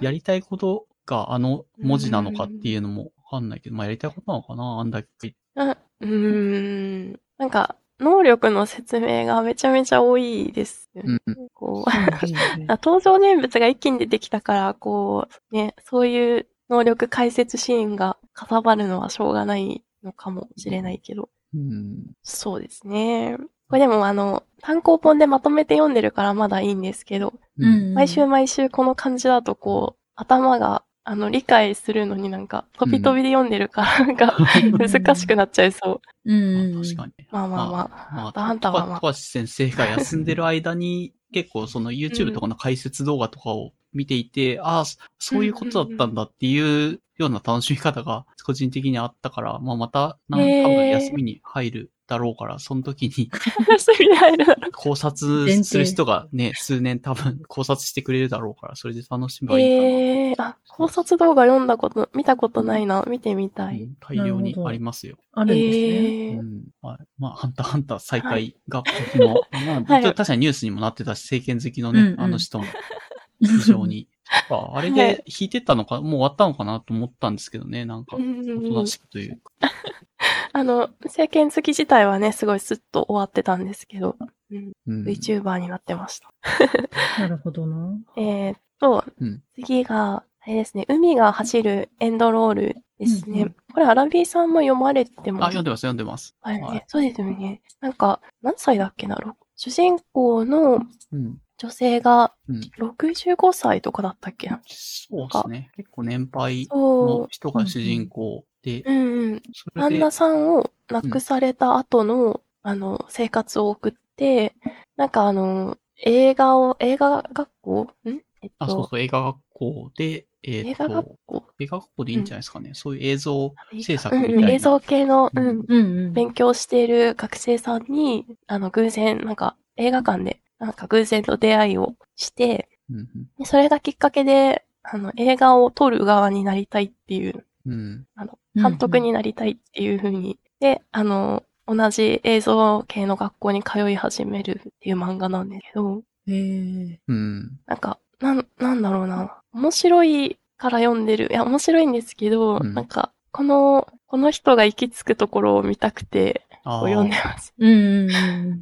A: やりたいことがあの文字なのかっていうのもわかんないけど、まあやりたいことなのかなあんだけ。
B: あうーん。なんか、能力の説明がめちゃめちゃ多いですよね。
A: うん。
B: こう、あ 登場人物が一気に出てきたから、こう、ね、そういう能力解説シーンがかさばるのはしょうがないのかもしれないけど。
A: うん。
B: そうですね。これでもあの、単行本でまとめて読んでるからまだいいんですけど、
C: うん。
B: 毎週毎週この感じだとこう、頭が、あの、理解するのになんか、飛び飛びで読んでるから、なんか、難しくなっちゃいそう。
C: うんうん。
A: 確かに。
B: まあまあまあ。
A: まあ、
B: ーハンターはまあ
A: 富樫先生が休んでる間に、結構その YouTube とかの解説動画とかを見ていて、ああ、そそういうことだったんだっていうような楽しみ方が個人的にあったから、まあまた、なん
B: へー
A: 多分休みに入るだろうから、その時に 考察する人がね、数年多分考察してくれるだろうから、それで楽しめばいいかな。
B: ええー、あ、考察動画読んだこと、見たことないな。見てみたい。
A: うん大量にありますよ。
C: あるんですね。
B: ええー
A: うん。はい。まあ、ハンターハンター再開が今年の、まあ、
B: はい
A: 確かにニュースにもなってたし、政権好きのね、
C: うんうん
A: あの人も非常に。ああれ
B: はい
A: で弾いてたのか、もう終わったのかなと思ったんですけどね、なんか、
B: うんうんうん
A: おとなしくというか。
B: あの、政権好き自体はね、すごいスッと終わってたんですけど、うん、
A: うん。
B: VTuber になってました。
C: なるほどな。
B: えーっと、
A: うん
B: 次が、あれですね、海が走るエンドロールですね。
C: うんうん
B: これ、アラビーさんも読まれてます？
A: あ、読んでます、読んでます。
B: はいね
A: はい
B: そうですよね。なんか、何歳だっけな？ろ主人公の
A: うん。
B: 女性が
A: うん。
B: 65歳とかだったっけな？
A: そうですね。結構年配の。人が主人公で、
B: うんうん。旦那、さんを亡くされた後の、あの、生活を送って、なんかあの、映画を、映画学校？ん？えっと、
A: あ、そうそう、映画学校で、えーっ
B: 映画学
A: と、
B: 校？
A: 映画学校でいいんじゃないですかね。そういう映像制作
B: うん
A: みたいな。
B: うん映像系の、
A: う
B: うんん、
C: うんうん。
B: 勉強している学生さんに、あの、偶然、なんか、映画館で、なんか偶然と出会いをして、
A: うん
B: でそれがきっかけで、あの、映画を撮る側になりたいっていう、
A: うん。うん。
B: あの、
C: うん
B: 監督になりたいっていう風に、で、あの、同じ映像系の学校に通い始めるっていう漫画なんですけど、
C: へえ。
A: うん。
B: なんか、なん、なんだろうな。面白いから読んでる。いや、面白いんですけど、
A: うん
B: なんか、この、この人が行き着くところを見たくて、
A: あ
B: こう読んでます。
C: うん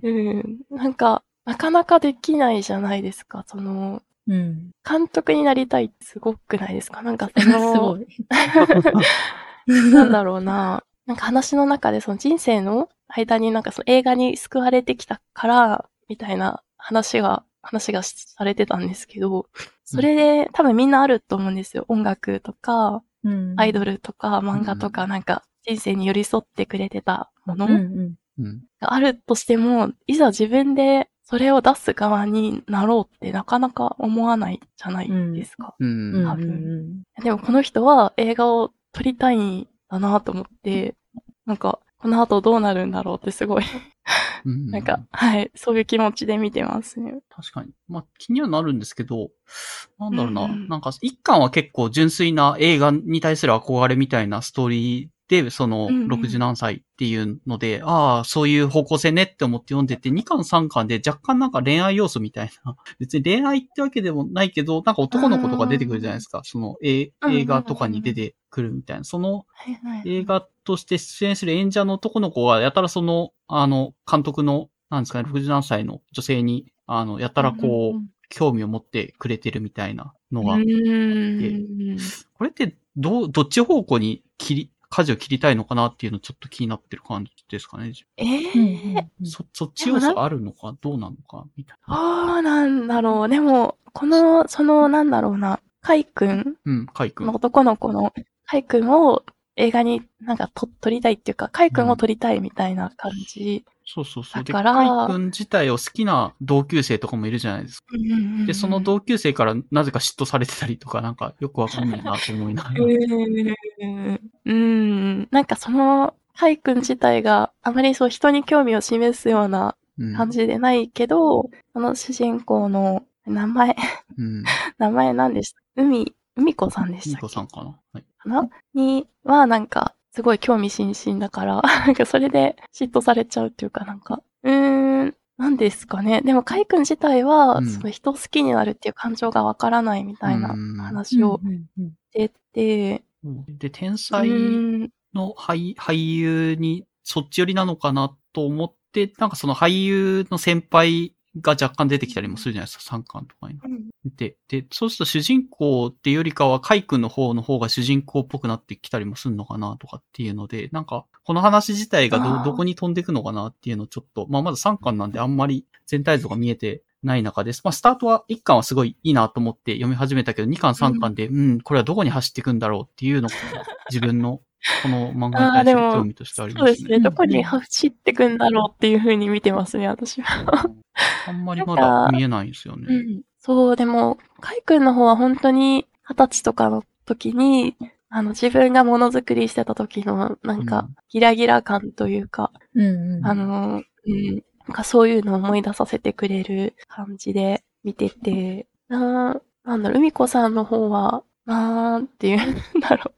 C: うん。
B: なんか、なかなかできないじゃないですか。その、
C: うん。うん。
B: 監督になりたいってすごくないですか？なんかそ
C: す
B: の、
C: ごい。
B: なんだろうな。なんか話の中でその人生の間になんかその映画に救われてきたから、みたいな話が、話がされてたんですけど、それで多分みんなあると思うんですよ。音楽とか、
C: うん。
B: アイドルとか漫画とかなんか人生に寄り添ってくれてたもの。があるとしても、いざ自分でそれを出す側になろうってなかなか思わないじゃないですか。
A: う。
C: うんん
B: 多
C: うん
B: でもこの人は映画を撮りたいんだなと思って、なんか、この後どうなるんだろうってすごい、
A: うん。
B: なんか、はい、そういう気持ちで見てますね。
A: 確かに。まあ、気にはなるんですけど、なんだろうな。
B: うんうん
A: なんか、一巻は結構純粋な映画に対する憧れみたいなストーリーで、その、
B: うんうん
A: 60何歳っていうので、ああ、そういう方向性ねって思って読んでて、2巻3巻で若干なんか恋愛要素みたいな。別に恋愛ってわけでもないけど、なんか男の子とか出てくるじゃないですか。その、映画とかに出てくるみたいな。その。映画として出演する演者の男の子は、やたらその、あの、監督の、なんですかね、60何歳の女性に、あの、やたらこう、
B: うん
A: 興味を持ってくれてるみたいなの
B: う
A: が、
B: ん、
A: これって、どう、どっち方向に切り、舵を切りたいのかなっていうのちょっと気になってる感じですかね。
B: え
C: うん
B: え
C: うんうん
A: そ、そっち要素あるのかどうなのかみたいな？
B: どうなんだろう。でも、この、その、なんだろうな、カイ君
A: うん、カイ君
B: の。男の子の、カイ君を映画になんかと撮りたいっていうか、カイ君を撮りたいみたいな感じ。
A: そうそうそう。で、
B: だから
A: カイ君自体を好きな同級生とかもいるじゃないですか。で、その同級生からなぜか嫉妬されてたりとか、なんかよくわかんないなと思いながら。
B: うーん。うん。なんかその、カイ君自体があまりそう人に興味を示すような
A: うん
B: 感じでないけど、その主人公の名前、
A: うん。
B: 名前何でした海、海子さんでし
A: ミ
B: たっけ？
A: コさんかな？はい。
B: かな？には、なんか、すごい興味津々だから、なんかそれで嫉妬されちゃうっていうかなんか、うーん、なんですかね。でも、カイ君自体は、
A: うん。
B: その人を好きになるっていう感情がわからないみたいな
A: うん。
B: 話を
C: うんうんうん。
B: してて、
A: で、天
B: う
A: 才の俳俳優にそっち寄りなのかなと思って、なんかその俳優の先輩が若干出てきたりもするじゃないですか、三巻とかに。で、で、そうすると主人公っていうよりかは、カイ君の方の方が主人公っぽくなってきたりもするのかなとかっていうので、なんか、この話自体がど、どこに飛んでいくのかなっていうのをちょっと、まあまだ3巻なんであんまり全体像が見えてない中です。まあスタートは1巻はすごいいいなと思って読み始めたけど、2巻3巻で、うん、これはどこに走っていくんだろうっていうのが、自分のこの漫画に対する興味としてありまね。
B: そうですすね。どこに走ってくんだろうっていう風に見てますね、私は。
A: あんまりまだ見えないんですよね。
B: うん。そう、でも、カイ君の方は本当に二十歳とかの時に、あの、自分がものづくりしてた時の、なんか
A: うん、
B: ギラギラ感というか、あの、うん、なんかそういうのを思い出させてくれる感じで見てて、ななんだろう、海子さんの方は、なんていうんだろう。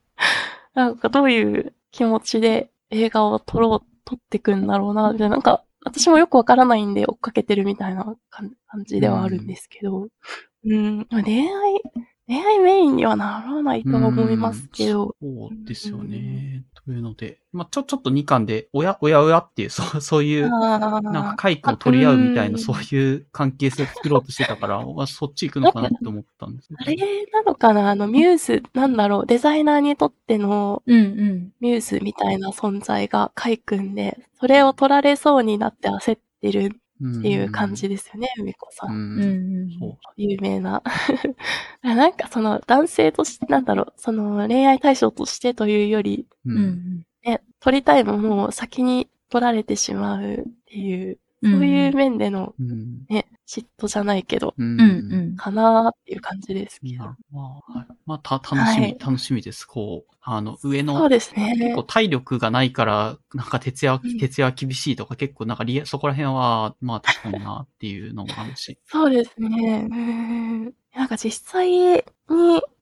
B: なんかどういう気持ちで映画を撮ろう、撮ってくんだろうな、みたいな。なんか、私もよくわからないんで追っかけてるみたいな感感じではあるんですけど、うん、恋愛、恋愛メインにはならないとは思いますけど、
A: そうですよね。というので、まあちょ、ちょっと2巻で、おや、おやおやっていう、そう、そういう、
B: あ
A: なんか
B: ー
A: カイ君を取り合うみたいな、
B: うん
A: そういう関係性を作ろうとしてたから、まあそっち行くのかなって思ったんです
B: あれ。なのかな？あの、ミューズ、なんだろう、デザイナーにとっての
C: うんうん。
B: ミューズみたいな存在がカイ君で、それを取られそうになって焦ってる
A: っ
B: っていう感じですよね、海子さ。
A: うんん。
C: うんうん。
A: そう。
B: 有名な。なんかその男性として、なんだろう、その恋愛対象としてというより、
A: う。
C: うんん
B: ね、取りたいものを先に取られてしまうっていう、
C: うん。
B: そういう面での
A: うん。
B: ね、嫉妬じゃないけど、
A: うん。
C: うんうん。
B: かなーっていう感じですけど。
A: まあ、まあ、た、楽しみ、
B: はい
A: 楽しみです。こう、あの、上の、
B: そうです
A: 結
B: ね
A: 構。体力がないから、なんか徹夜
B: うん、
A: 徹夜厳しいとか結構なんかリア、そこら辺は、まあ確かになっていうのもあるし。
B: そうですね。うんなんか実際に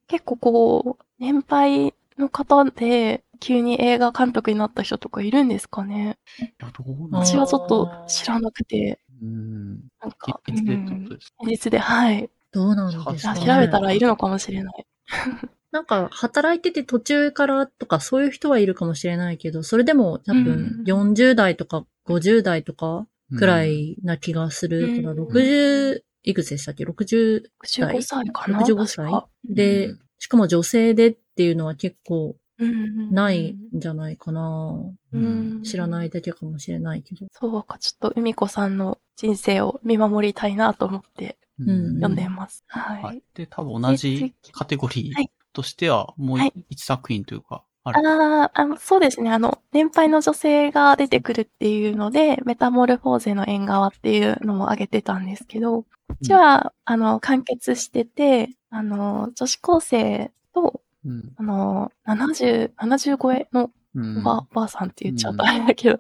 B: 結構こう、年配の方で急に映画監督になった人とかいるんですかね
A: いや、どうなん
B: 私はちょっと知らなくて、
A: うん。
B: なんか、
A: いつでってことですか？
B: 現実で、はい。
C: どうなんです
B: あ
C: かね。
B: 調べたらいるのかもしれない。
C: なんか、働いてて途中からとかそういう人はいるかもしれないけど、それでも多分
B: うん
C: 40代とか50代とかくらいな気がするから、
B: うん
C: 60、いくつでしたっけ ?60
B: 65歳かな
C: 65歳？
B: 確か
C: で、しかも女性でっていうのは結構
B: うん
C: ないんじゃないかな。
B: うん
C: 知らないだけかもしれないけど。
B: そうか、ちょっと海子さんの人生を見守りたいなと思って
C: うん
B: 読んでます。はい。
A: はい。で、多分同じカテゴリー
B: はい
A: としては、もう
B: はい
A: 一作品というか、ある。
B: あーあの、そうですね。あの、年配の女性が出てくるっていうので、メタモルフォーゼの縁側っていうのも挙げてたんですけど、こっちは、あの、完結してて、あの、女子高生と、
A: うん。
B: あの、70、70超えの
A: うん
B: おば,、おばあさんって言っちゃうとあれだけど、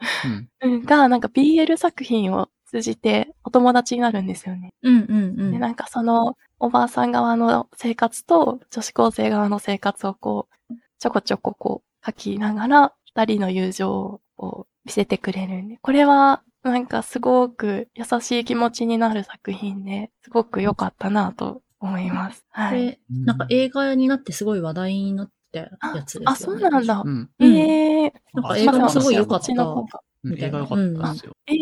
A: うん。
B: うんが、なんか BL 作品を通じてお友達になるんですよね。
C: うんうんう
B: で、
C: ん。
B: なんかその、おばあさん側の生活と女子高生側の生活をこう、ちょこちょここう、書きながら、二人の友情を見せてくれるんで、これは、なんかすごく優しい気持ちになる作品で、すごく良かったなと思います。
C: こ
B: はい。
C: れ、なんか映画になってすごい話題になったやつですよね。
B: あ、そうなんだ。
A: うん。
C: うん
B: ええー、
C: なんか
A: あ
C: 映画もすごい良かった
A: 映画良かったですよ。
B: え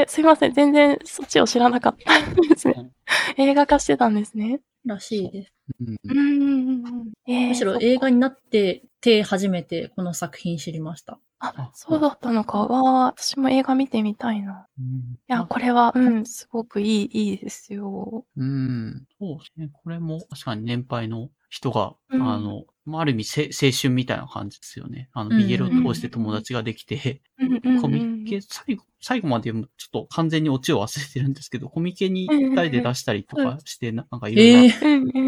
B: えー、すいません。全然そっちを知らなかったんですね。映画化してたんですね。
C: らしいです。
A: うん
B: う。ん。えー
C: むしろ映画になってて初めてこの作品知りました。
B: あ、そうだったのか。わあ、私も映画見てみたいな。
A: うん
B: いや、これは、うん、すごくいい、いいですよ。
A: うん。そうですね。これも確かに年配の人が、
B: うん
A: あの、まあ、ある意味せ青春みたいな感じですよね。あの、
C: うん
A: BL を通して友達ができて、
B: うんうんうん
A: コミケ、最後、最後までちょっと完全にオチを忘れてるんですけど、コミケに二人で出したりとかして、ななんかいろ
C: え
A: んな、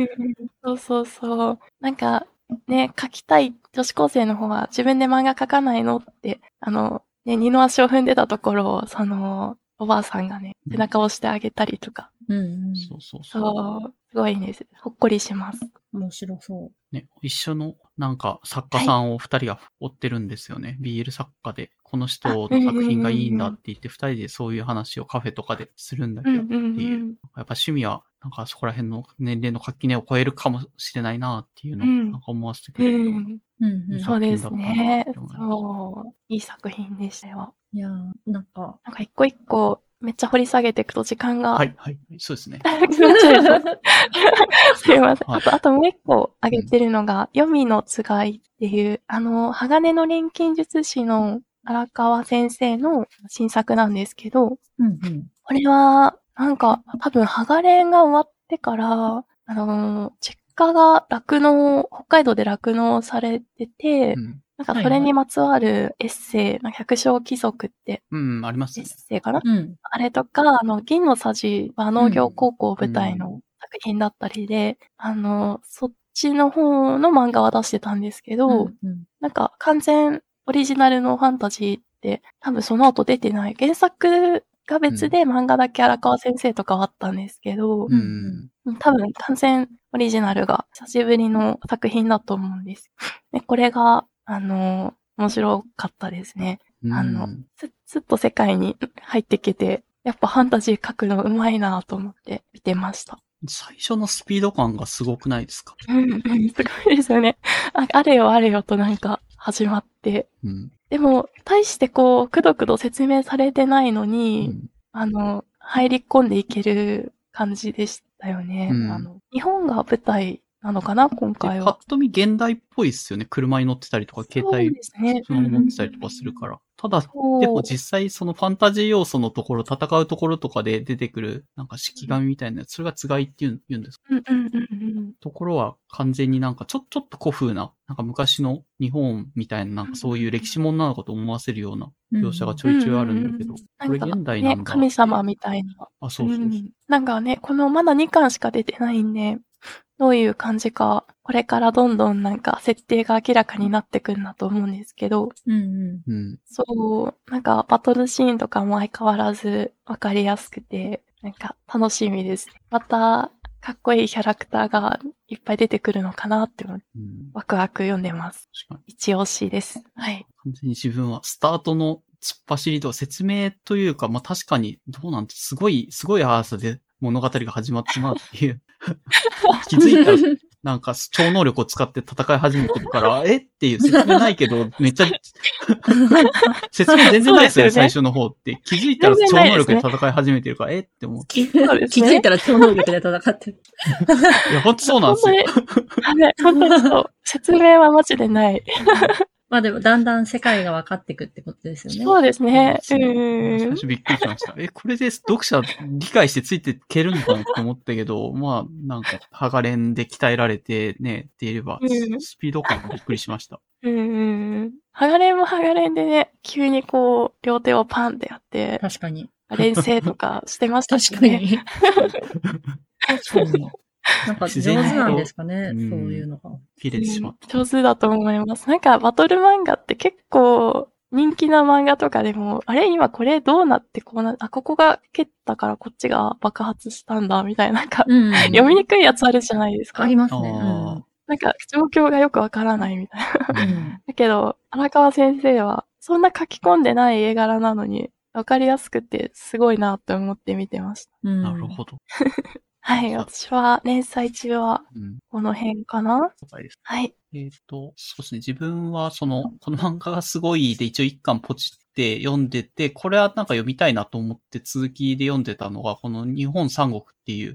C: え。
B: そうそうそう。なんか、ね、書きたい女子高生の方は自分で漫画書かないのって、あの、ね、二の足を踏んでたところを、その、おばあさんがね、背中を押してあげたりとか。
C: うんうん。
A: そうそうそう。
B: そう、すごいね、ほっこりします。
C: 面白そ
A: ね、一緒のなんか作家さんを二人が追ってるんですよね。BL 作家で、この人の作品がいいんだって言って、二人でそういう話をカフェとかでするんだけど、
B: うんうん
A: っていう
B: うん。
A: やっぱ趣味は、なんかそこら辺の年齢の垣根を超えるかもしれないなっていうのを、
B: うん
A: なんか思わせてく
B: う
A: れる。
B: ん。
C: う。うんうん。
B: そうですね。そう。いい作品でしたよ。
C: いやーなんか、
B: なんか一個一個、めっちゃ掘り下げていくと時間が。
A: はい、はい、そうですね。
B: すいません。
A: はい
B: あと、あともう一個挙げてるのが、黄泉のつがいっていう、あの、鋼の錬金術師の荒川先生の新作なんですけど、
C: うんうん。
B: これは、なんか、多分、ハガレンが終わってから、あの、実家が酪農、北海道で酪農されてて、
A: うん、
B: なんかそれにまつわるエッセイ、なんか百姓貴族って
A: うん、あります
B: エッ
A: ね。
B: セイかな？
C: うん。
B: あれとか、あの、銀のさじは農業高校舞台の作品だったりで、あの、そっちの方の漫画は出してたんですけど、
C: うんうん
B: なんか完全オリジナルのファンタジーって多分その後出てない。原作が別で漫画だけ荒川先生とかはあったんですけど、
A: うん。
B: 多分完全オリジナルが久しぶりの作品だと思うんです。で、これが、あの、面白かったですね。
A: うん
B: あのす、すっと世界に入ってきて、やっぱファンタジー書くの上手いなと思って見てました。
A: 最初のスピード感がすごくないですか？
B: うんうん、すごいですよね。ああれよあれよとなんか始まって。
A: うん。
B: でも、大してこう、くどくど説明されてないの
A: う
B: に、
A: ん
B: あの、入り込んでいける感じでしたよね。
A: うん
B: あの日本が舞台なのかな、今
A: で、
B: 回は。
A: パッと見現代っぽいですよね。車に乗ってたりとか、携
B: そう
A: 帯
B: ですね。
A: そのまま持ってたりとかするから。ただ、でも実際そのファンタジー要素のところ、戦うところとかで出てくる、なんか式紙みたいなやつ、それがつがいって言うんですか？
B: うんうんうんうん。
A: ところは完全になんかちょ、ちょっと古風な、なんか昔の日本みたいな、なんかそういう歴史ものなのかと思わせるような描写がちょいちょいあるんだけど、これ
B: なんか
A: 現代なんだ。
B: ね、神様みたいな。
A: あ、そうそうそう。
B: んなんかね、このまだ2巻しか出てないんで、どういう感じか、これからどんどんなんか設定が明らかになってくるんだと思うんですけど、
C: うんうん。
A: うん。
B: そう、なんかバトルシーンとかも相変わらずわかりやすくて、なんか楽しみです。また、かっこいいキャラクターがいっぱい出てくるのかなって思って
A: うん。
B: ワクワク読んでます。一押しです。はい。
A: 完全に自分はスタートの突っ走りと説明というか、まあ、確かにどうなんて、すごい、すごい速さで物語が始まってまうっていう。気づいたら、なんか超能力を使って戦い始めてるから、えっていう説明ないけど、めっちゃ、説明全然ないですよね、最初の方って。気づいたら超能力で戦い始めてるから、えって思って。
C: 気づいたら超能力で戦ってる。
A: いや、ほんとそうなんですよ。
B: 本当そう。説明はマジでない。
C: まあでも、だんだん世界が分かっていくってことですよね。
B: そうですね。うん。
A: 初びっくりしました。え、これで読者理解してついていけるのかなって思ったけど、まあ、なんか、ハガレンで鍛えられてね、っていれば、
B: うん
A: スピード感がびっくりしました。
B: うんうん。ハガレンもハガレンでね、急にこう、両手をパンってやって、
C: 確かに。
B: 連成とかしてましたし
C: 確か
B: ね。
C: に。確かに。なんか上手なんですかね、そういうのが。
A: 切れてしまった。
B: 上手だと思います。なんか、バトル漫画って結構、人気な漫画とかでも、あれ今これどうなってこうな、あ、ここが蹴ったからこっちが爆発したんだ、みたいな、なんか、
C: うん。
B: 読みにくいやつあるじゃないですか。
C: ありますね。
A: あ
B: なんか、状況がよくわからないみたいな。
C: うんうん
B: だけど、荒川先生は、そんな書き込んでない絵柄なのに、わかりやすくて、すごいなって思って見てました。
C: うん
A: なるほど。
B: はい、私は、連載中は、
A: うん。
B: この辺かな？
A: 了解です。
B: はい。
A: えっ、と、そうですね。自分は、その、この漫画がすごいで、一応一巻ポチって読んでて、これはなんか読みたいなと思って続きで読んでたのが、この日本三国っていう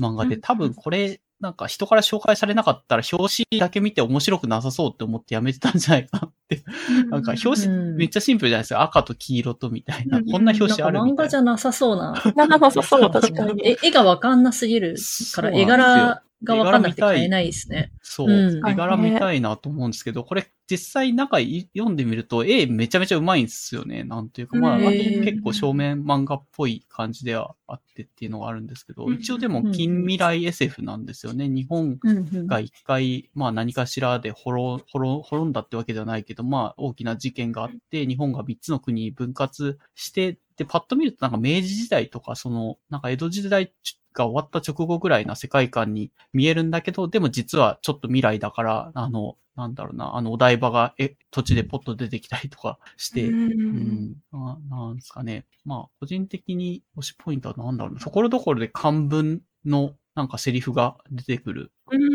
A: 漫画で、
B: うん
A: 多分これ、なんか人から紹介されなかったら表紙だけ見て面白くなさそうって思ってやめてたんじゃないかなって。なんか表紙
C: うん
A: めっちゃシンプルじゃないですか。赤と黄色とみたいな。
B: うん
A: こんな表紙ある
C: なんか漫
A: みたいな。
C: 画じゃなさそうな。
B: なんかそうそう、確かに。
C: え絵がわかんなすぎるから、絵柄がわかんなくて買えないですね。
A: そう、
C: うん
A: 絵柄見たいなと思うんですけど、これ実際中い読んでみると絵めちゃめちゃうまいんですよね。なんていうか、まあ、結構正面漫画っぽい感じではあってっていうのがあるんですけど、
B: うん
A: 一応でも近未来 SF なんですよね。日本が一回、まあ何かしらで滅滅滅んだってわけではないけど、まあ大きな事件があって、日本が三つの国に分割して、で、パッと見るとなんか明治時代とか、その、なんか江戸時代が終わった直後ぐらいな世界観に見えるんだけど、でも実はちょっと未来だから、あの、なんだろうな、あのお台場がえ土地でポッと出てきたりとかして、
B: う
A: うんん、ななんですかね。まあ、個人的に推しポイントは何だろうな。ところどころで漢文のなんかセリフが出てくる。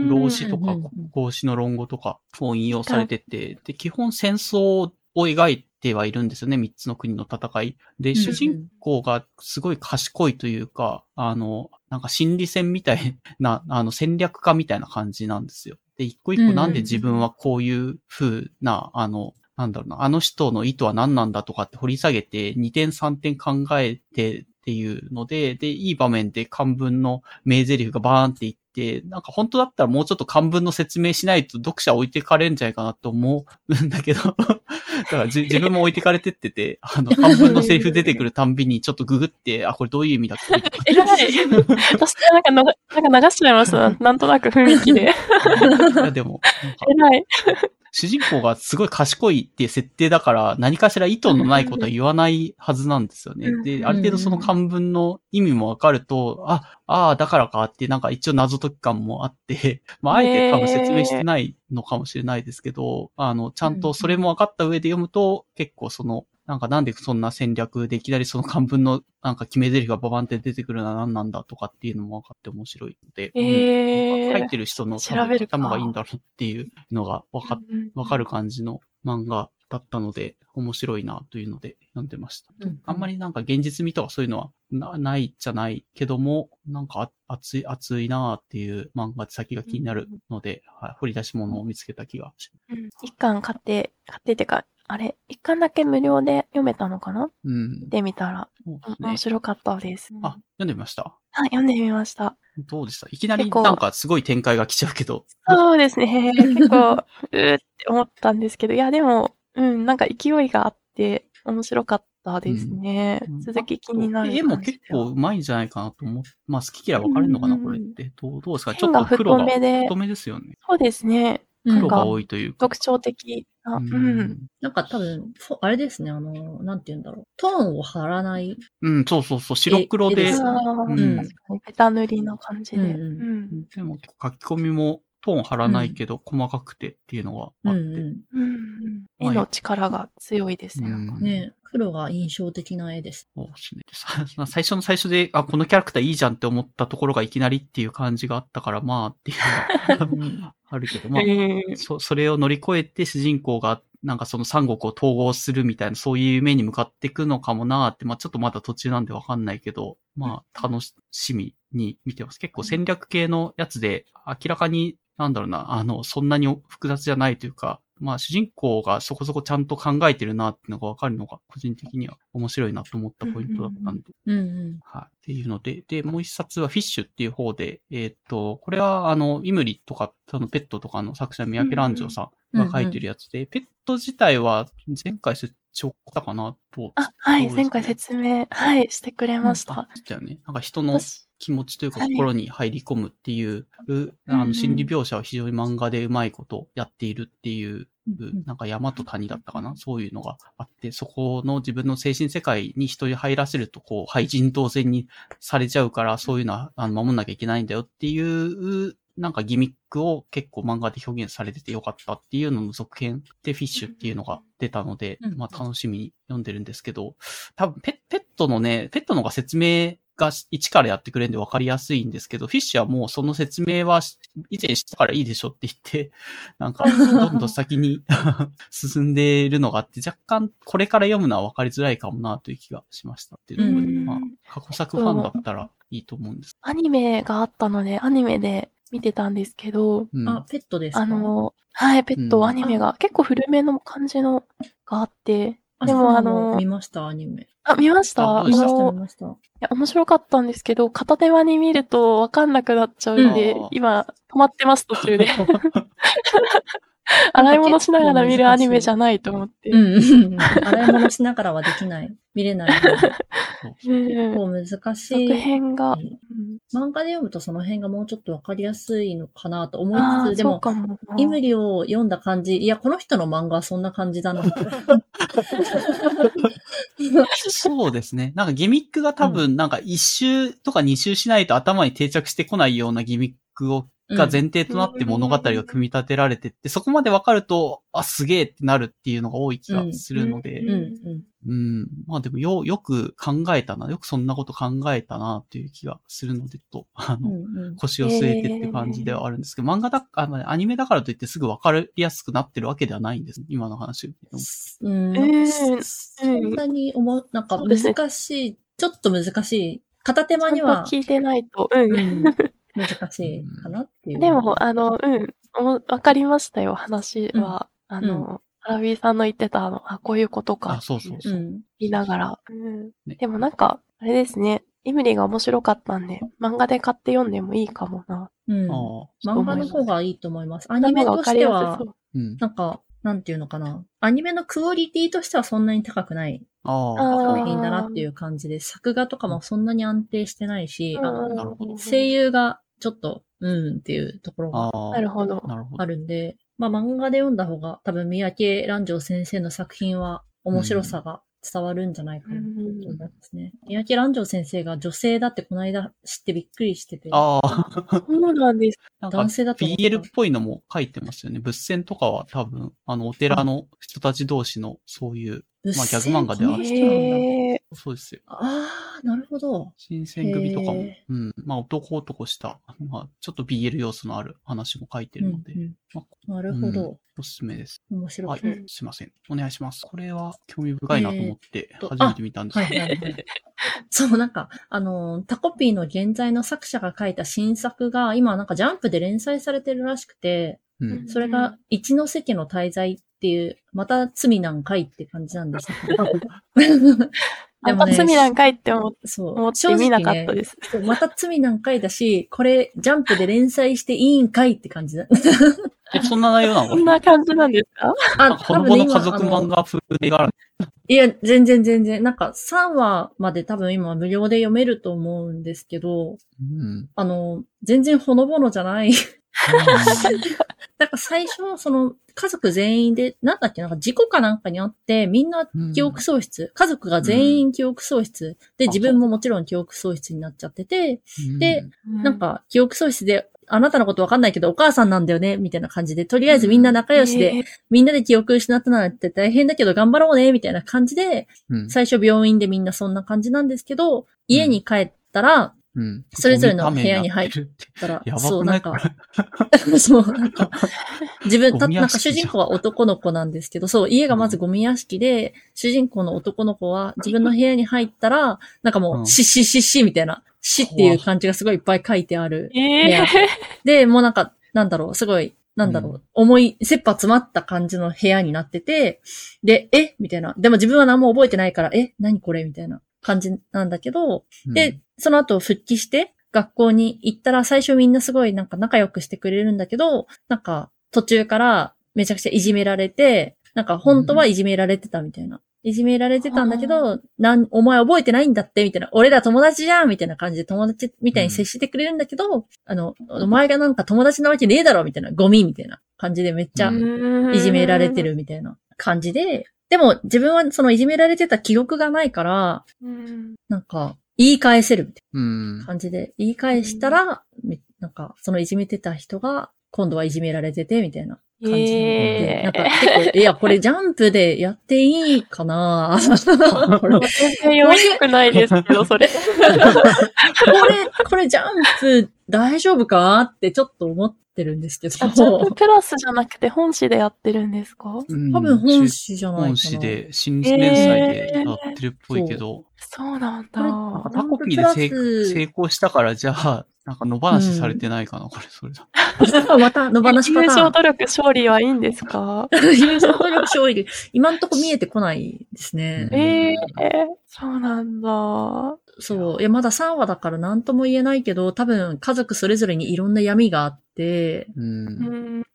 A: 老子とか孔子の論語とかを引用されてて、で、基本戦争を描いてはいるんですよね。三つの国の戦い。で、
C: うん
A: 主人公がすごい賢いというか、あの、なんか心理戦みたい な、あの戦略家みたいな感じなんですよ。で、一個一個なんで自分はこういう風な、あの、なんだろうな、あの人の意図は何なんだとかって掘り下げて、2点3点考えてっていうので、で、いい場面で漢文の名台詞がバーンっていって、なんか本当だったらもうちょっと漢文の説明しないと読者置いてかれんじゃないかなと思うんだけど、だからじ自分も置いてかれてってて、あの、漢文のセリフ出てくるたんびにちょっとググって、あ、これどういう意味だっけ
B: えらい。私なんかなんか流しちゃいます。なんとなく雰囲気で。
A: いやでも、
B: えらい。
A: 主人公がすごい賢いっていう設定だから、何かしら意図のないことは言わないはずなんですよね。
B: う。ん。
A: で、ある程度その漢文の意味もわかると、あ、ああ、だからかって、なんか一応謎解き感もあって、まあ、あえて多分説明してないのかもしれないですけど、あの、ちゃんとそれも分かった上で読むと、結構その、なんかなんでそんな戦略でいきなりその漢文のなんか決め台詞がババンって出てくるのは何なんだとかっていうのも分かって面白いので、
B: えー。
A: うん書いてる人の
B: 調べるか
A: 頭がいいんだろうっていうのが分か。っ
B: うん。
A: わかる感じの漫画だったので、面白いなというので読んでました。
C: うん
A: あんまりなんか現実味とかそういうのはなないじゃないけども、なんかあ熱い、熱いなっていう漫画先が気になるので、はい、掘り出し物を見つけた気がします。
B: うん。一巻買って、買ってってか、あれ、一巻だけ無料で読めたのかな？
A: うん。
B: で見たら、面。白かったです。
A: あ、読んでみました？
B: はい、読んでみました。
A: どうでした？いきなりなんかすごい展開が来ちゃうけど。
B: そうですね。結構、うーって思ったんですけど、いや、でも、うん、なんか勢いがあって、面白かったですね。
A: うん
B: 続き気になる
A: 絵も結構うまいんじゃないかなと思う。まあ好き嫌い分かれるのかな、
B: うん
A: これって。どうどうですか？ちょっと黒が
B: 太めで
A: 太、めですよね。
B: そうですね。
C: うん
A: 黒が多いというか。
B: 特徴的な、うん。
C: なんか多分、あれですね、あの、なんて言うんだろう。トーンを張らない。
A: うん、そうそうそう、白黒で。うん。
B: 確かに。ベタ塗りな感じで。
C: うん
B: うん。
A: でも書き込みもトーン張らないけど、細かくてっていうのがあって。
C: うんう
B: うん絵の力が強いですね。
C: ね黒が印象的な絵です。
A: そうですね。さ最初の最初で、あ、このキャラクターいいじゃんって思ったところがいきなりっていう感じがあったから、まあっていうのが あるけど、まあ、
B: うん
A: そ、それを乗り越えて主人公が、なんかその三国を統合するみたいな、そういう夢に向かっていくのかもなーって、まあちょっとまだ途中なんでわかんないけど、まあ楽しみに見てます。結構戦略系のやつで、明らかに、なんだろうな、あの、そんなに複雑じゃないというか、まあ主人公がそこそこちゃんと考えてるなっていうのがわかるのが、個人的には面白いなと思ったポイントだったんで、
C: うんうん。
A: はい。っていうので、で、もう一冊はフィッシュっていう方で、えーっと、これはあの、イムリとか、そのペットとかの作者、三宅蘭城さんが書いてるやつで、ペット自体は前回説明したかなと。
B: あ、はい、前回説明、はい、してくれました。
A: したよね。なんか人の
B: 私
A: 気持ちというか
B: はい。
A: 心に入り込むっていう、あ
B: うんうん。
A: の心理描写は非常に漫画でうまいことやっているっていう、
C: うん
A: なんか山と谷だったかな？そういうのがあって、そこの自分の精神世界に人に入らせると、こう、廃人当然にされちゃうから、そういうのはあの守んなきゃいけないんだよっていう、なんかギミックを結構漫画で表現されててよかったっていうのの続編でフィッシュっていうのが出たので、
C: うん。
A: まあ楽しみに読んでるんですけど、多分ペペットのね、ペットの方が説明が一からやってくれるんで分かりやすいんですけど、フィッシュはもうその説明は以前したからいいでしょって言って、なんかどんどん先に 進んでいるのがあって、若干これから読むのは分かりづらいかもなという気がしましたっていうところで、
B: うん。
A: まあ過去作ファンだったらいいと思うんです。
B: アニメがあったので、アニメで見てたんですけど、
A: うん。
C: あ、ペットですか？
B: あ、の、はい、ペッ
A: うん。
B: トアニメが結構古めの感じのがあって、
C: あ
B: でもあの
C: 見ました、アニメ。
B: あ、見ました？
C: 見ました、
B: の
C: 見ました。
B: いや、面白かったんですけど、片手間に見るとわかんなくなっちゃうんで、
A: うん
B: 今、止まってます、途中で。洗い物しながら見るアニメじゃないと思って。
C: うんうんうん。洗い物しながらはできない。見れない。
B: うん
C: 結構難し
B: 続
C: い。
B: 編が、
C: うん
B: うん
C: 漫画で読むとその辺がもうちょっとわかりやすいのかなと思いつつ、でも、
B: かもな。
C: イムリを読んだ感じ、いや、この人の漫画はそんな感じだな。
A: そうですね。なんかギミックが多分、なんか一周とか二周しないと頭に定着してこないようなギミックを、が前提となって物語が組み立てられてって、そこまでわかると、あ、すげえってなるっていうのが多い気がするので、
C: うんうん。
A: うん。まあでもよ、よく考えたな。よくそんなこと考えたなっていう気がするので、ちょっと、あの、
C: うんうん
A: 腰を据えてって感じではあるんですけど、漫画だ、あのね、アニメだからといってすぐわかりやすくなってるわけではないんです。今の話を。
C: うん、
B: うん
C: そんなに思う、なんか難しい、ちょっと難しい。片手間には
B: と聞いてないと。うん。
C: うん難しいかなっていう。
B: でも、あの、うん、おわかりましたよ、話は。あの、アラビーさんの言ってた、あの、あ、こういうことか。
A: あそうそうそう
C: うん。
B: 言いながら。うん
A: ね
B: でもなんか、あれですね。イムリが面白かったんで、漫画で買って読んでもいいかもな。
C: うん。
A: ああ。
C: 漫画の方がいいと思います。ア
B: ア
C: ニメとしては。なんか、なんていうのかな。アニメのクオリティとしてはそんなに高くない作品だなっていう感じで、作画とかもそんなに安定してないし、あの声優がちょっと、うんっていうところが
A: ああ。
B: なるほど。
A: なるほど。
C: あるんで、まあ漫画で読んだ方が多分三宅蘭城先生の作品は面白さが伝わるんじゃないかなと思いますね。三宅蘭城先生が女性だってこの間知ってびっくりしてて。
A: ああ。
B: そうなんです。
A: なんか
C: 男性だと思った
A: BL っぽいのも書いてますよね。仏戦とかは多分、あの、お寺の人たち同士のそういう、まあギャグ漫画ではある
C: そう
A: ですよ。
C: ああ、なるほど。
A: 新選組とかも
C: へ、
A: うん。まあ男男した、まあちょっと BL 要素のある話も書いてるので、
C: うんうん
A: まあ
C: なるほど。
A: おすすめです。
C: 面白。
A: はいい
B: うん。
A: すいません。お願いします。これは興味深いなと思って初めて見たんです
C: はい
A: けど。
C: はいはい。そう、なんか、あの、タコピーの現在の作者が書いた新作が、今なんかジャンプで連載されてるらしくて、
A: うん。
C: それが一ノ関の滞在っていう、また罪なんかいって感じなんですけど。
B: あんま罪なんかいって思って見なかったです。
C: そうまた罪なんかいだし、これ、ジャンプで連載していいんかいって感じだ。
A: え、そんな内容なの？
B: こんな感じなんですか？
C: あ、
A: ほのぼの家族漫画風でがある。
C: いや、全然全然。なんか3話まで多分今無料で読めると思うんですけど、
A: うん。
C: あの、全然ほのぼのじゃない。なんか最初、その、家族全員で、なんだっけ、なんか事故かなんかにあって、みんな記憶喪失。家族が全員記憶喪失。で、
A: あ
C: 自分ももちろん記憶喪失になっちゃってて、
A: うん。
C: で、なん、か記憶喪失で、あなたのことわかんないけどお母さんなんだよね、みたいな感じで、とりあえずみんな仲良しで、
B: えー。
C: みんなで記憶失ったなんて大変だけど頑張ろうね、みたいな感じで、
A: うん。
C: 最初病院でみんなそんな感じなんですけど、家に帰ったら、
A: うん。
C: それぞれの部屋に入っ
A: た
C: らそう、
A: くなん
C: か、そう、なんか、自分、た、なんか主人公は男の子なんですけど、そう、家がまずゴミ屋敷で、主人公の男の子は自分の部屋に入ったら、なんかもう、
A: うん。
C: ししししみたいな、しっていう漢字がすごいいっぱい書いてある。
B: えー。
C: で、もうなんか、なんだろう、すごい、なんだろう、
A: うん。
C: 重い、切羽詰まった感じの部屋になってて、で、え？みたいな。でも自分は何も覚えてないから、え？何これ？みたいな感じなんだけど、
A: うん
C: で、その後復帰して、学校に行ったら最初みんなすごいなんか仲良くしてくれるんだけど、なんか途中からめちゃくちゃいじめられて、なんか本当はいじめられてたみたいな。いじめられてたんだけど、なん、お前覚えてないんだってみたいな。俺ら友達じゃんみたいな感じで友達みたいに接してくれるんだけど、あの、お前がなんか友達なわけねえだろみたいな。ゴミみたいな感じでめっちゃ
A: うん
C: いじめられて。るみたいな感じで、でも自分はそのいじめられてた記憶がないから、
B: うん
C: なんか言い返せるみたい
A: うん
C: な。感じで、言い返したら、めなんかそのいじめてた人が今度はいじめられててみたいな感じで、
B: えー
C: なんか結構、いや、これジャンプでやっていいかなこれ、こ
B: 全然読みたくないですけど、それ。
C: れ、これジャンプ大丈夫か？ってちょっと思ってるんですけど。
B: あジャンププラスじゃなくて本誌でやってるんですか？
A: うん
C: 多分本誌じゃないかな。
A: 本誌で、新連載でやってるっぽいけど、
B: そうなんだ。
A: なんかタコピーで成功したから、じゃあ、なんか野放しされてないかな、これ、それだ。
C: また野放しパ
B: 優
C: ターン。
B: 勝努力勝利はいいんですか？
C: 優勝努力勝利。今んとこ見えてこないですね。
A: うん
B: ええそうなんだ。
C: そう。いや、まだ3話だから何とも言えないけど、多分家族それぞれにいろんな闇があって、
A: う。
B: うんん。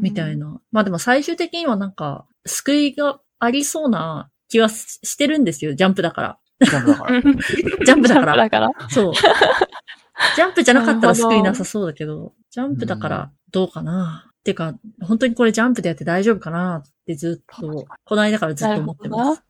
C: みたい。な。まあでも最終的にはなんか、救いがありそうな気はししてるんですよ。ジャンプだから。
A: ジャンプだから。
C: ジャンプだから。
B: だから。
C: そう。ジャンプじゃなかったら救いなさそうだけど、ジャンプだからどうかな。てか、本当にこれジャンプでやって大丈夫かなってずっと、この間からずっと思ってます。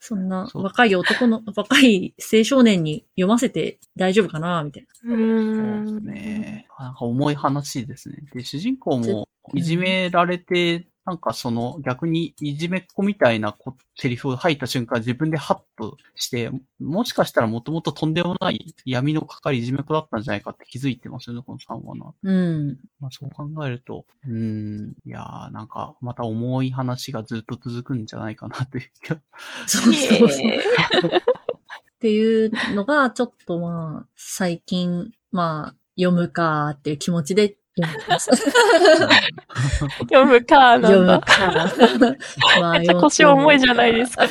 C: そんな若い男の、若い青少年に読ませて大丈夫かなみたいな。
B: う
A: そうです
B: ん。
A: ね。なんか重い話ですね。で、主人公も
C: うん
A: いじめられて、なんかその逆にいじめっ子みたいなこセリフを吐いた瞬間自分でハッとして、もしかしたらもともととんでもない闇のかかりいじめっ子だったんじゃないかって気づいてますよね、この3話の。
C: うん。
A: まあそう考えると、うーん、いやーなんかまた重い話がずっと続くんじゃないかなという気が。
C: そうそうそう。
B: え
C: っていうのが、ちょっとまあ、最近、まあ、読むかっていう気持ちで読
B: むか、な
C: 読む
B: んだ。
C: か。まあ
B: めっちゃ腰重いじゃないですか。
C: っ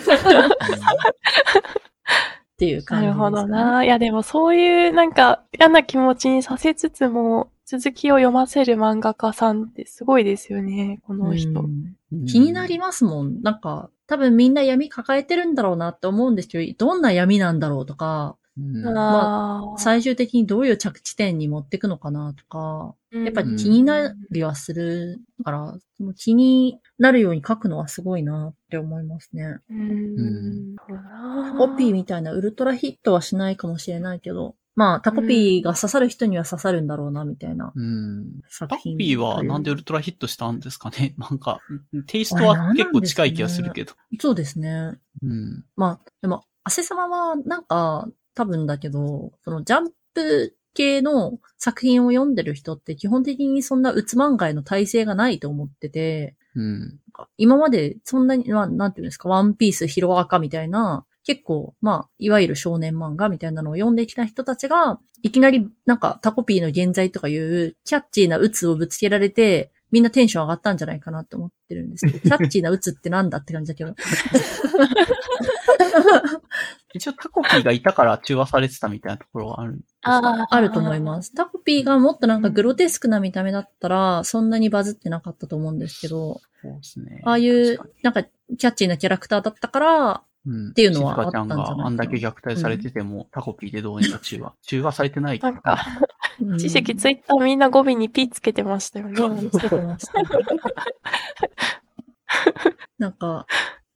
C: ていう感じです、
B: なるほど。な。いや、でもそういうなんか嫌な気持ちにさせつつも、続きを読ませる漫画家さんってすごいですよね、この人。
C: うん気になりますもん。なんか、多分みんな闇抱えてるんだろうなって思うんですけど、どんな闇なんだろうとか、
A: うん
B: ああ。
C: 最終的にどういう着地点に持っていくのかなとか、やっぱり気になりはするから、もう気になるように書くのはすごいなって思いますね。
B: うん。
C: タコピーみたいなウルトラヒットはしないかもしれないけど、まあ、タコピーが刺さる人には刺さるんだろうな、みたいな
A: うん。タコ
C: 作品。
A: ピーはなんでウルトラヒットしたんですかね？なんか、テイストは結構近い気がするけど。
C: そうですね。
A: うん。
C: まあ、でも、汗様はなんか、多分だけど、そのジャンプ系の作品を読んでる人って基本的にそんなうつ漫画への耐性がないと思ってて、
A: うん。
C: なんか今までそんなに、まあ、なんていうんですか、ワンピース、ヒロアカみたいな、結構、まあ、いわゆる少年漫画みたいなのを読んできた人たちが、いきなりなんかタコピーの現在とかいうキャッチーな鬱をぶつけられて、みんなテンション上がったんじゃないかなって思ってるんですけど、キャッチーな鬱ってなんだって感じだけど。
A: 一応タコピーがいたから中和されてたみたいなところはあるんですか？
B: あ
C: あると思います。タコピーがもっとなんかグロテスクな見た目だったら、そんなにバズってなかったと思うんですけど、
A: そうですね。
C: ああいうなんか、キャッチーなキャラクターだったから、
A: うん。
C: っていうのはあったんじゃないかな
A: があんだけ虐待されてても、タコピーでどうにか中和。中和されてない
B: なんか、
C: うん
B: 知識ツイッターみんな語尾にピつけてましたよね。
C: つけてました。なんか、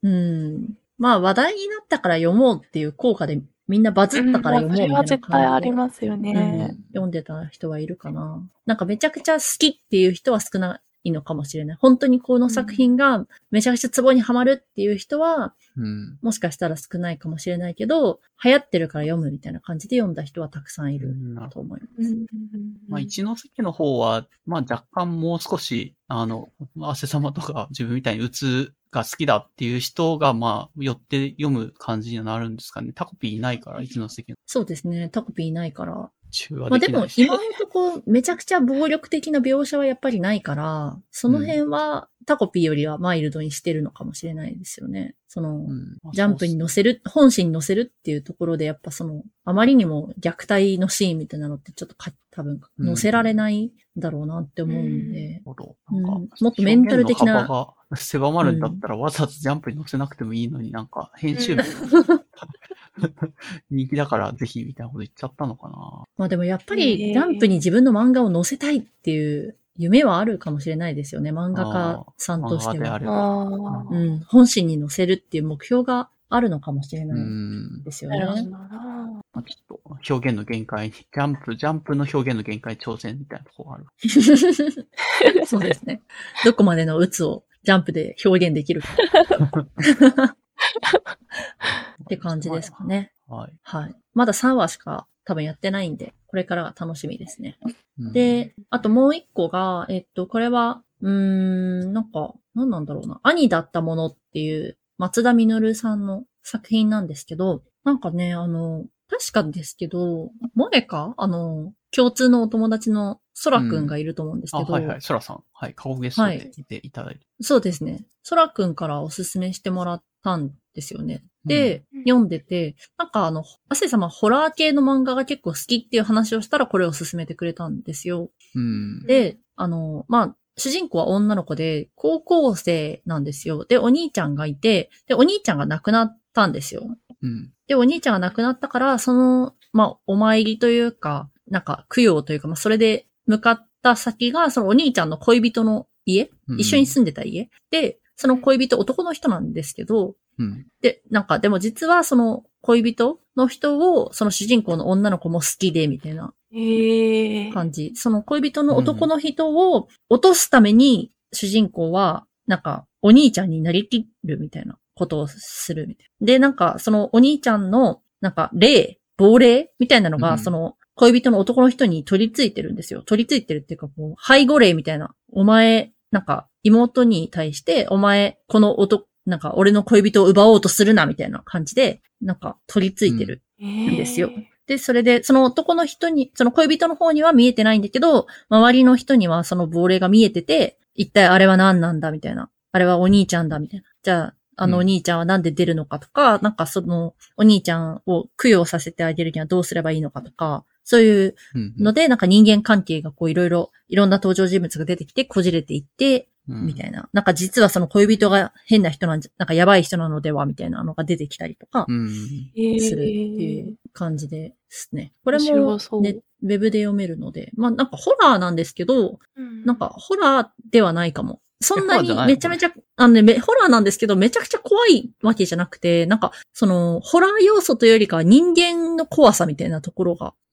C: うん。まあ話題になったから読もうっていう効果でみんなバズったから読もうみたいな感じで、
B: それは絶対ありますよ
C: う
B: ね
C: ん。読んでた人はいるかな。なんかめちゃくちゃ好きっていう人は少ないのかもしれない。本当にこの作品がめちゃくちゃツボにはまるっていう人は、
A: うん。
C: もしかしたら少ないかもしれないけど、流行ってるから読むみたいな感じで読んだ人はたくさんいると思います。
B: うん
A: まあ、一ノ関の方は、まあ、若干もう少し、あの、汗様とか自分みたいに鬱が好きだっていう人が、まあ、寄って読む感じにはなるんですかね。タコピーいないから、一ノ関の
C: そうですね。タコピーいないから。
A: 中和
C: まあで
A: きない。し。
C: 今のとこめちゃくちゃ暴力的な描写はやっぱりないから、その辺はタコピーよりはマイルドにしてるのかもしれないですよね。その、
A: うん。
C: ジャンプに載せる、本誌に載せるっていうところでやっぱその、あまりにも虐待のシーンみたいなのってちょっとか多分載せられないんだろうなって思うんで、
A: なるほど。
C: うん。もっとメンタル的な
A: 表現の幅が狭まるんだったら、わざわざジャンプに載せなくてもいいのになんか、編集部、人 気だからぜひみたいなこと言っちゃったのかな。
C: まあでもやっぱ
B: ええ
C: りジャンプに自分の漫画を載せたいっていう夢はあるかもしれないですよね。漫画家さんとしては。うん。本誌に載せるっていう目標があるのかもしれ
A: う
C: ない
A: ん。
C: ですよね。
B: な。
A: まあちょっと表現の限界に、ジャンプ、ジャンプの表現の限界挑戦みたいなところがある。
C: そうですね。どこまでの鬱をジャンプで表現できるか。って感じですかね。
A: はい。
C: はい。まだ3話しか多分やってないんで、これからが楽しみですね。
A: うん、
C: で、あともう一個が、えっと、これは、うーん、なんか、何なんだろうな。兄だったものっていう、松田実さんの作品なんですけど、なんかね、あの、確かですけど、モネかあの、共通のお友達のソラくんがいると思うんです
A: あ、
C: けど、
A: はいはい。ソラさん。はい。過去ゲストでいていただいて。
C: そうですね。ソラくんからおすすめしてもらったんですよね。で、
B: うん
C: 読んでて、なんかあの、アセ様ホラー系の漫画が結構好きっていう話をしたらこれを勧めてくれたんですよ。
A: うん。
C: で、あの、まあ、主人公は女の子で、高校生なんですよ。で、お兄ちゃんがいて、で、お兄ちゃんが亡くなったんですよ。
A: うん。
C: で、お兄ちゃんが亡くなったから、その、まあ、お参りというか、なんか、供養というか、まあ、それで向かった先が、そのお兄ちゃんの恋人の家、
A: うん
C: 一緒に住んでた家？で、その恋人男の人なんですけど、
A: うん。
C: で、なんか、でも実はその恋人の人を、その主人公の女の子も好きで、みたいな
B: ええ
C: 感じ。その恋人の男の人を落とすために、主人公は、なんか、お兄ちゃんになりきるみたいなことをするみたいな。で、なんか、そのお兄ちゃんの、なんか、霊、亡霊みたいなのが、
A: うん
C: その、恋人の男の人に取り付いてるんですよ。取り付いてるっていうか、こう、背後霊みたいな。お前、なんか、妹に対して、お前、この男、なんか、俺の恋人を奪おうとするな、みたいな感じで、なんか、取り付いてる
B: い
C: ですよで、それで、その男の人に、その恋人の方には見えてないんだけど、周りの人にはその亡霊が見えてて、一体あれは何なんだみたいな。あれはお兄ちゃんだみたいな。じゃあ、あの
A: うん
C: お兄ちゃんはなんで出るのかとか、なんかそのお兄ちゃんを供養させてあげるにはどうすればいいのかとか、そういう
A: うん。
C: ので、なんか人間関係がこういろいろ、いろんな登場人物が出てきてこじれていって、
A: うん
C: みたいな。なんか実はその恋人が変な人なんじゃ、なんかやばい人なのではみたいなのが出てきたりとか、
A: うん。
C: するっていう感じですね。これもね、ウェブで読めるので、まあなんかホラーなんですけど、
B: うん
C: なんかホラーではないかも。そんなにめちゃめちゃ、あのね、めホラーなんですけど、めちゃくちゃ怖いわけじゃなくて、なんか、その、ホラー要素というよりかは人間の怖さみたいなところが
A: うん。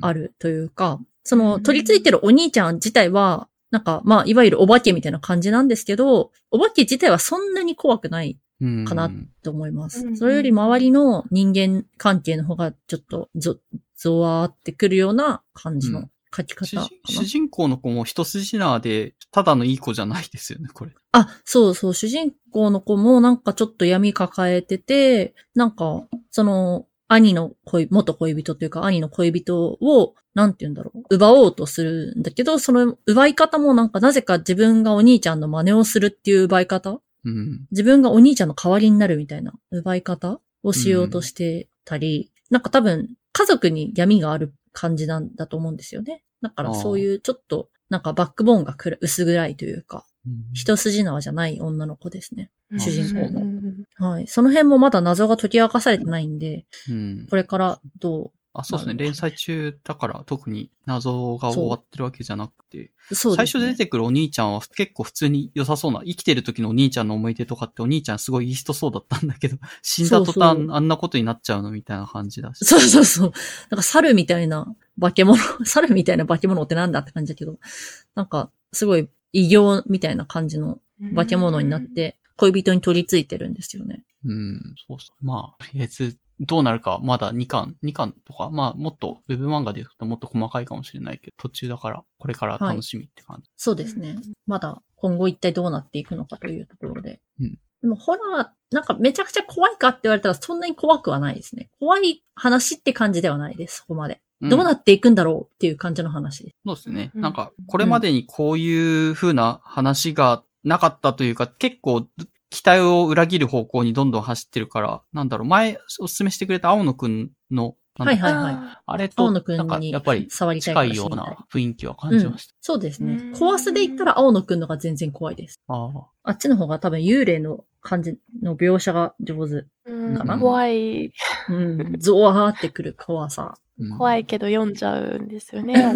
C: あるというか、その、取り付いてるお兄ちゃん自体は、なんか、まあ、いわゆるお化けみたいな感じなんですけど、お化け自体はそんなに怖くない
A: うん
C: かなと思います
B: う。ん
C: それより周りの人間関係の方がちょっとゾ、ゾワーってくるような感じの書き
A: 主
C: 方かな。
A: 人主人公の子も一筋縄で、ただのいい子じゃないですよね、これ。
C: あ、そうそう、主人公の子もなんかちょっと闇抱えてて、なんか、その、兄の恋、元恋人というか兄の恋人を、なんて言うんだろう、奪おうとするんだけど、その奪い方もなんかなぜか自分がお兄ちゃんの真似をするっていう奪い方
A: うん。
C: 自分がお兄ちゃんの代わりになるみたいな奪い方をしようとしてたり、なんか多分家族に闇がある感じなんだと思うんですよね。だからそういうちょっとなんかバックボーンが薄暗いというか、一筋縄じゃない女の子ですね。主人公も
B: うん
C: はい。その辺もまだ謎が解き明かされてないんで、
A: うん。
C: これからど
A: あ、そうですね。連載中だから特に謎が終わってるわけじゃなくて、
C: う、そう
A: 最。初出てくるお兄ちゃんは結構普通に良さそうな、生きてる時のお兄ちゃんの思い出とかってお兄ちゃんすごいいい人そうだったんだけど、死んだ途端あんなことになっちゃうのみたいな感じだし。
C: そうそうそう。なんか猿みたいな化け物、猿みたいな化け物ってなんだって感じだけど、なんかすごい異形みたいな感じの化け物になって、恋人に取り付いてるんですよね。
A: うん、そうそう。まあ、とりあえず、どうなるか、まだ2巻、2巻とか、まあ、もっと、ウェブ漫画で言うともっと細かいかもしれないけど、途中だから、これから楽しみって感じ。
C: そうですね。まだ今後一体どうなっていくのかというところで。
A: うん
C: でもホラー、なんかめちゃくちゃ怖いかって言われたらそんなに怖くはないですね。怖い話って感じではないです、そこまで。
A: うん
C: どうなっていくんだろうっていう感じの話です。
A: そうですね。
B: うん
A: なんか、これまでにこういう風な話がなかったというか、結構、期待を裏切る方向にどんどん走ってるから、なんだろう、前お勧めしてくれた青野くんの、なんだ
C: はいはいはい。
A: あれと、
C: 青野くんに
A: なんか、やっぱり
C: 触りたいか
A: 近いような雰囲気は感じました。
C: そうですね
B: うん。
C: 怖さで言ったら青野くんのが全然怖いです。
A: ああ。
C: あっちの方が多分幽霊の感じの描写が上手。
B: うん
A: かな
B: 怖い、
C: うん。ゾワーってくる怖さ。
A: うん
B: 怖いけど読んじゃうんですよね。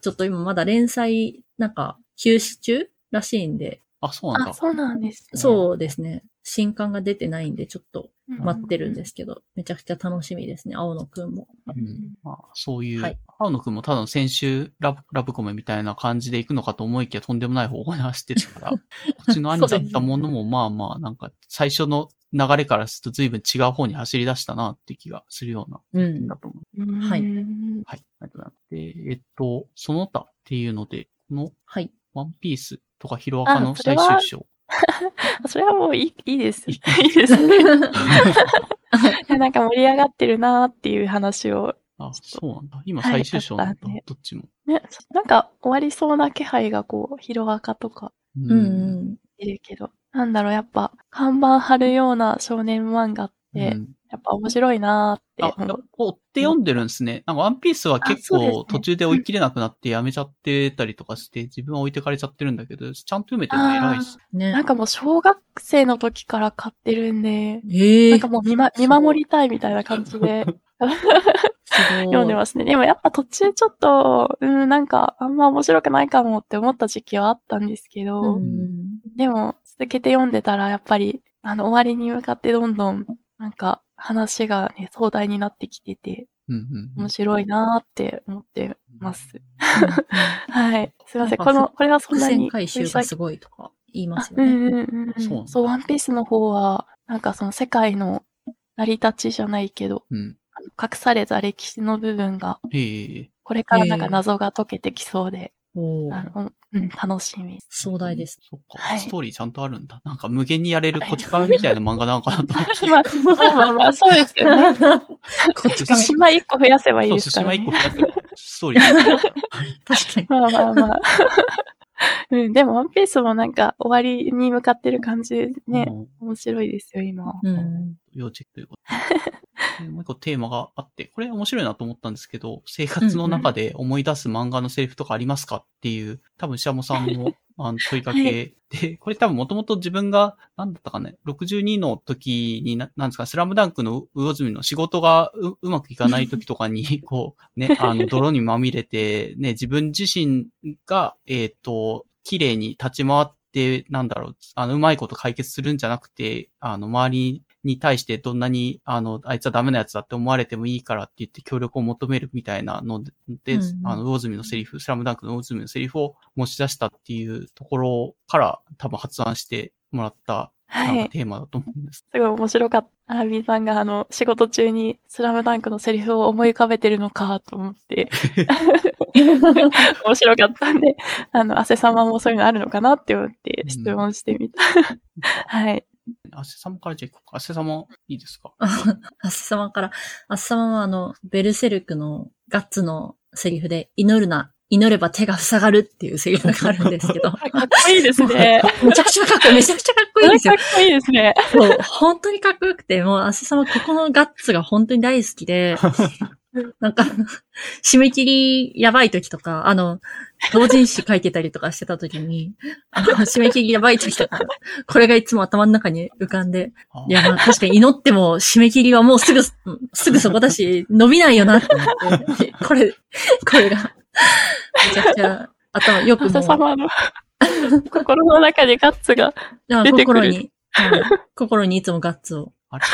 C: ちょっと今まだ連載、なんか、休止中らしいんで、
A: あ、そうなんだ。
B: あ、そうなんです。
C: そうですね。新刊が出てないんで、ちょっと
B: うん
C: 待ってるんですけど、めちゃくちゃ楽しみですね、青野くんも。
A: うんまあ、そういう、
C: はい
A: 青野くんもただの先週ラブ、ラブコメみたいな感じで行くのかと思いきやとんでもない方向に走ってるから、こっちの兄だったものもまあまあ、なんか最初の流れからすると随分違う方に走り出したなって気がするような、
C: うん。
A: だと思う。
B: うん
C: はい
A: はい。ありがとうございます。で、えっと、その他っていうので、この
C: はい。
A: ワンピースとかヒロアカの最終章。
B: それはもういいいいです。い
A: い
B: いですね。なんか盛り上がってるなーっていう話を
A: あ、そうなんだ。今最終章なんだ。
B: はい
A: どっちも。
B: ね、なんか終わりそうな気配がこう、ヒロアカとか
C: うんうん。
B: いるけど、なんだろう、やっぱ、看板貼るような少年漫画って、
A: うん
B: やっぱ面白いなーって
A: あ。追って読んでるんですね。なんかワンピースは結構途中で追い切れなくなってやめちゃってたりとかして、自分は置いてかれちゃってるんだけど、ちゃんと読めてるの偉いっす。
C: ね
B: なん。かもう小学生の時から買ってるんで、
C: ええ
B: なんかもう見,、ま、見守りたいみたいな感じで読んでますね。でもやっぱ途中ちょっと、うん、なんかあんま面白くないかもって思った時期はあったんですけど、
C: うん。
B: でも続けて読んでたらやっぱり、あの終わりに向かってどんどん、なんか話がね、壮大になってきてて、
A: うんうんうん
B: 面白いなーって思ってます。
C: うん
B: はい。すいません。この、これはそんなに。
C: 回収がすごいとか言いますよ
B: う
C: ね。
B: んうんうんうん。
A: そう
B: そう、ワンピースの方は、なんかその世界の成り立ちじゃないけど、
A: うん。
B: 隠された歴史の部分が。これからなんか謎が解けてきそうで、
C: お
B: うん、楽しみです。
C: 壮大です。
A: そっか、
B: はい
A: ストーリーちゃんとあるんだ。なんか無限にやれるこち亀みたいな漫画なのかなと思って。
B: まあ、まあまあまあ、そうですよね。
C: こっちから。
B: 島一個増やせばいいですから、ね
A: 寿司一個。増やせストーリー。
C: 確かに。
B: まあまあまあ。うん、でも、ワンピースもなんか終わりに向かってる感じでね、
A: うん
B: 面白いですよ、今。
C: うん。
A: 要チェックということもう一個テーマがあって、これ面白いなと思ったんですけど、生活の中で思い出す漫画のセリフとかありますかっていう、多分シャモさんのあの問いかけ。で、これ多分もともと自分が、なんだったかね、62の時にな、なんですか、スラムダンクの魚住の仕事がううまくいかない時とかに、こう、ね、あの、泥にまみれて、ね、自分自身が、えっ、と、綺麗に立ち回って、なんだろう、あの、うまいこと解決するんじゃなくて、あの、周りに対してどんなに、あの、あいつはダメなやつだって思われてもいいからって言って協力を求めるみたいなので、で
C: うんうん
A: あの、魚住のセリフ、スラムダンクの魚住のセリフを持ち出したっていうところから多分発案してもらった、
B: はい。
A: かテーマだと思うんです。
B: すごい面白かった。アラビーさんがあの、仕事中にスラムダンクのセリフを思い浮かべてるのかと思って、面白かったんで、あの、汗様もそういうのあるのかなって思って質問してみた。はい。
A: アセ様からじゃあ行こうか。アセ様いいですか？
C: あっさまから、あっさまはあの、ベルセルクのガッツのセリフで、祈るな、祈れば手が塞がるっていうセリフがあるんですけど、
B: かっこいいですね。
C: めちゃくちゃかっこいい、めちゃくちゃかっこいいんですよ
B: かっ。こいいですね。
C: そう、本当にかっこよくて、もう、あすさまここのガッツが本当に大好きで、なんか、締め切りやばい時とか、あの、同人誌書いてたりとかしてた時に、あの、締め切りやばい時とか、これがいつも頭の中に浮かんで、
A: あ
C: いや、まあ確かに祈っても締め切りはもうすぐ、うんすぐそこだし、伸びないよなって思って、これ、これが、めちゃくちゃ頭よくも
B: 様の心の中にガッツが。
C: あ
B: 出てくる
C: 心に、はい心にいつもガッツを。
A: あれか、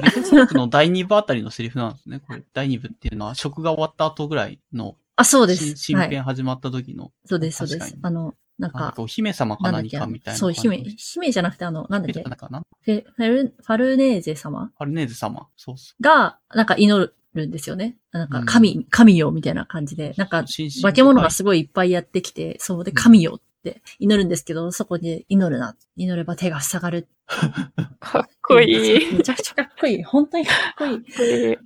A: ベルセの第2部あたりのセリフなんですね。これ、第2部っていうのは、職が終わった後ぐらいの、
C: あ、そうです。
A: 新。編始まった時の、
C: そうです、そうです。あの、なんか
A: お姫様か何かみたいな
C: そう。姫、姫じゃなくてあの、なんだっけ？
A: なんだかな
C: フェ、フェル、ファルネーゼ様？
A: ファルネーズ様。そうそ
C: が、なんか祈るんですよね。なんか、
A: うん
C: 神、神よ、みたいな感じで。なんか化け物がすごいいっぱいやってきて、そうで、神よって祈るんですけど、そこで祈るな。祈れば手が塞がる。
B: かっこいい。
C: めちゃくちゃかっこいい。本当にかっこいい。っ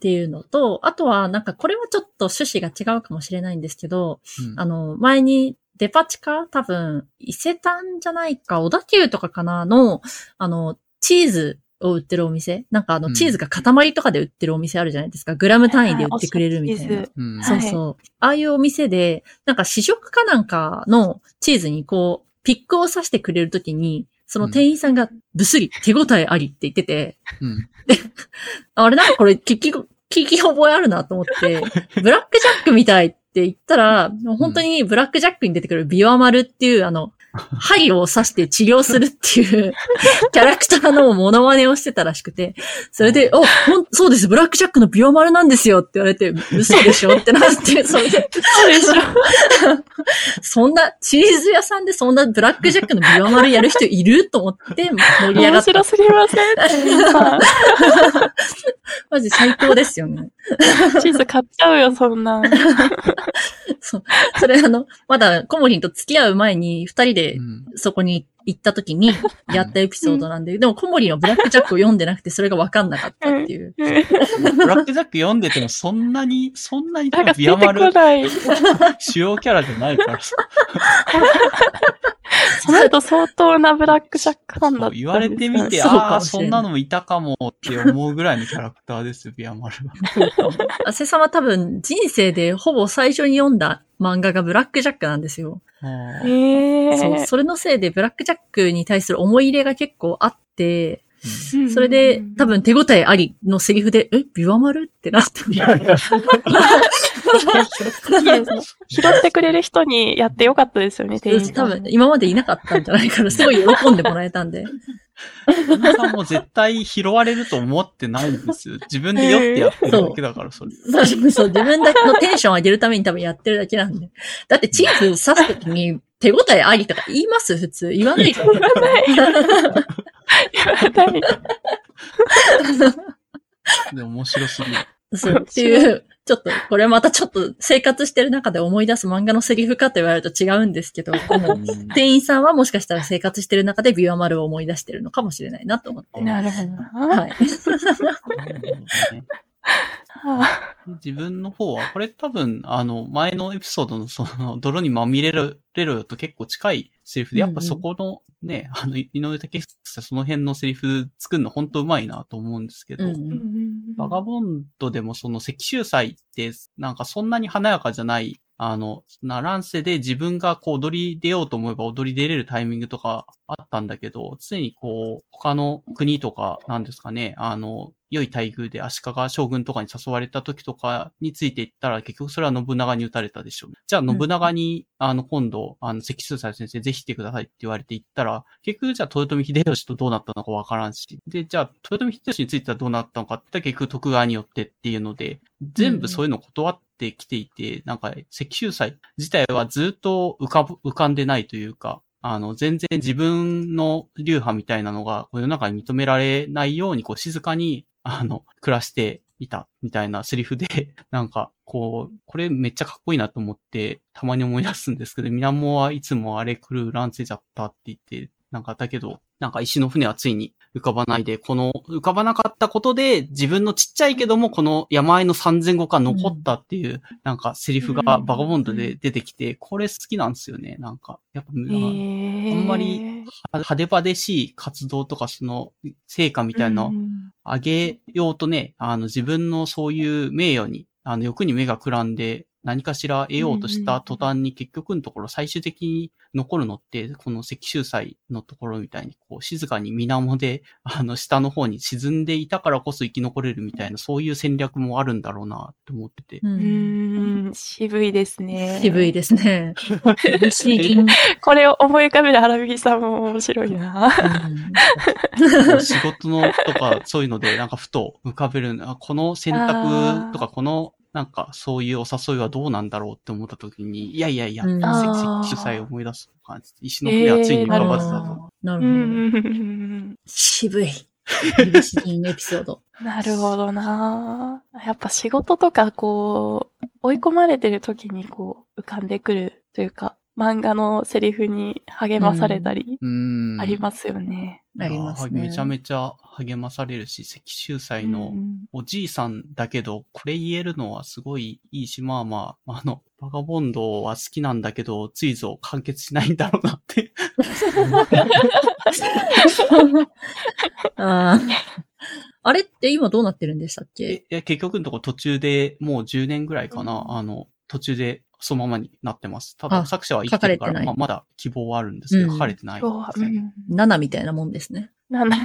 C: ていうのと、あとは、なんかこれはちょっと趣旨が違うかもしれないんですけど、
A: うん
C: あの、前にデパ地下多分、伊勢丹じゃないか、小田急とかかなの、あの、チーズを売ってるお店？なんかあの、
A: うん
C: チーズが塊とかで売ってるお店あるじゃないですか。グラム単位で売ってくれるみたいな
B: はい。
A: うん。
C: そうそう。ああいうお店で、なんか試食かなんかのチーズにこう、ピックを刺してくれるときに、その店員さんがブスリ、手応えありって言ってて、
A: うん。
C: あれなんかこれ聞き、聞き覚えあるなと思って、ブラックジャックみたいって言ったら、本当にブラックジャックに出てくるビワマルっていうあの、針を刺して治療するっていう キャラクターのモノマネをしてたらしくて、それで、お、ほん、そうです、ブラックジャックのビワマルなんですよって言われて、嘘でしょってなって、それで、
B: そうでしょ。
C: そんな、チーズ屋さんでそんなブラックジャックのビワマルやる人いると思って盛り上がった。
B: 面白すぎません？
C: マジ最高ですよね。
B: チーズ買っちゃうよ、そんなん。
C: そう。それあの、まだコモリンと付き合う前に二人で
A: うん
C: そこに行った時にやったエピソードなんで、でもコモリンはブラックジャックを読んでなくてそれがわかんなかったっていう。
A: ブラックジャック読んでてもそんなに、そんなに
B: なんか
A: ビアマル
B: 出てこない。
A: 主要キャラじゃないからさ。
B: その後相当なブラックジャックファンだった
A: 言われてみて、ああ、そんなのもいたかもって思うぐらいのキャラクターですよ、ビアマルは。
C: アセさんは多分人生でほぼ最初に読んだ漫画がブラックジャックなんですよ。
A: あ
B: え
A: ー
B: え
C: そう。それのせいでブラックジャックに対する思い入れが結構あって、
B: うん
C: それで多分手応えありのセリフで、え、ビワマルってなって。
B: 拾ってくれる人にやってよかったですよね、店員さん。
C: 多分今までいなかったんじゃないから、すごい喜んでもらえたんで。
A: 皆さんも絶対拾われると思ってないんですよ。自分で酔ってやってるだけだから、それ。
C: そうそう、自分だけのテンション上げるために多分やってるだけなんで。だってチーズ刺すときに手応えありとか言います？普通。言わないじゃん。
B: 何
A: で、面白すぎる。
C: そうっていう、ちょっと、これまたちょっと生活してる中で思い出す漫画のセリフかと言われると違うんですけど、店員さんはもしかしたら生活してる中でビワマルを思い出してるのかもしれないなと思って。
B: なるほどな。
C: はい。
B: は
A: 自分の方は、これ多分、あの、前のエピソードのその、泥にまみれる、れると結構近いセリフで、やっぱそこのね、あの、井上武久さんその辺のセリフ作るの本当うまいなと思うんですけど、
C: うん
B: あ
A: バガボンドでもその石州祭って、なんかそんなに華やかじゃない、あの、な乱世で自分がこう踊り出ようと思えば踊り出れるタイミングとかあったんだけど、常にこう、他の国とか、なん。ですかね、あの、良い待遇で足利将軍とかに誘われた時とかについていったら、結局それは信長に撃たれたでしょう。じゃあ信長に、あの、今度、あの、関州祭先生ぜひ来てくださいって言われて行ったら、結局じゃあ豊臣秀吉とどうなったのかわからんし、で、じゃあ豊臣秀吉についてはどうなったのかって結局徳川によってっていうので、全部そういうの断ってきていて、なんか石州祭自体はずっと浮かぶ、浮かんでないというか、あの、全然自分の流派みたいなのが、世の中に認められないように、こう静かに、あの、暮らしていた、みたいなセリフで、なんか、こう、これめっちゃかっこいいなと思って、たまに思い出すんですけど、ミナモはいつもあれ来る乱世じゃったって言って、なんかだけど、なんか石の船はついに浮かばないで、この浮かばなかったことで、自分のちっちゃいけども、この山あいの3000語が残ったっていう、なんかセリフがバガボンドで出てきて、これ好きなんですよね。なんか、やっぱ、
B: えー。
A: あんまり派手派手しい活動とかその成果みたいなの上げようとね、あの自分のそういう名誉に、あの欲に目がくらんで何かしら得ようとした途端に結局のところ最終的に残るのって、この石州祭のところみたいにこう静かに水面であの下の方に沈んでいたからこそ生き残れるみたいなそういう戦略もあるんだろうなと思ってて。
C: う
B: うんん、渋いですね。
C: 渋いですね。
B: これを思い浮かべる荒引さんも面白いな。
A: 仕事のとかそういうのでなんかふと浮かべるあこの選択とかこのなんかそういうお誘いはどうなんだろうって思った時に、いやいやいや、
C: うん
A: 石
B: あー
A: 石主催を思い出す感じ。石の船はついに浮かばずだと。
C: なるほど。
B: うん。
C: 渋い。厳しいエピソード。
B: なるほどなやっぱ仕事とかこう、追い込まれてる時にこう、浮かんでくるというか、漫画のセリフに励まされたり、
A: うん。
B: ありますよね。
C: ありますね。
A: めちゃめちゃ励まされるし、石州祭の
B: うん
A: おじいさんだけど、これ言えるのはすごいいいし、まあまあ、あの、バガボンドは好きなんだけど、ついぞ完結しないんだろうなって。
C: あー。あれって今どうなってるんでしたっけ？
A: え、いや結局のところ途中でもう10年ぐらいかな、
C: うん
A: あの、途中でそのままになってます。た
C: あ
A: だ作者は生きてるか
C: かれてない
A: まあ、まだ希望はあるんですけど、
C: うん
A: 書かれてない。
B: 今日は、うん。
C: ?7 みたいなもんですね。
B: なんだ。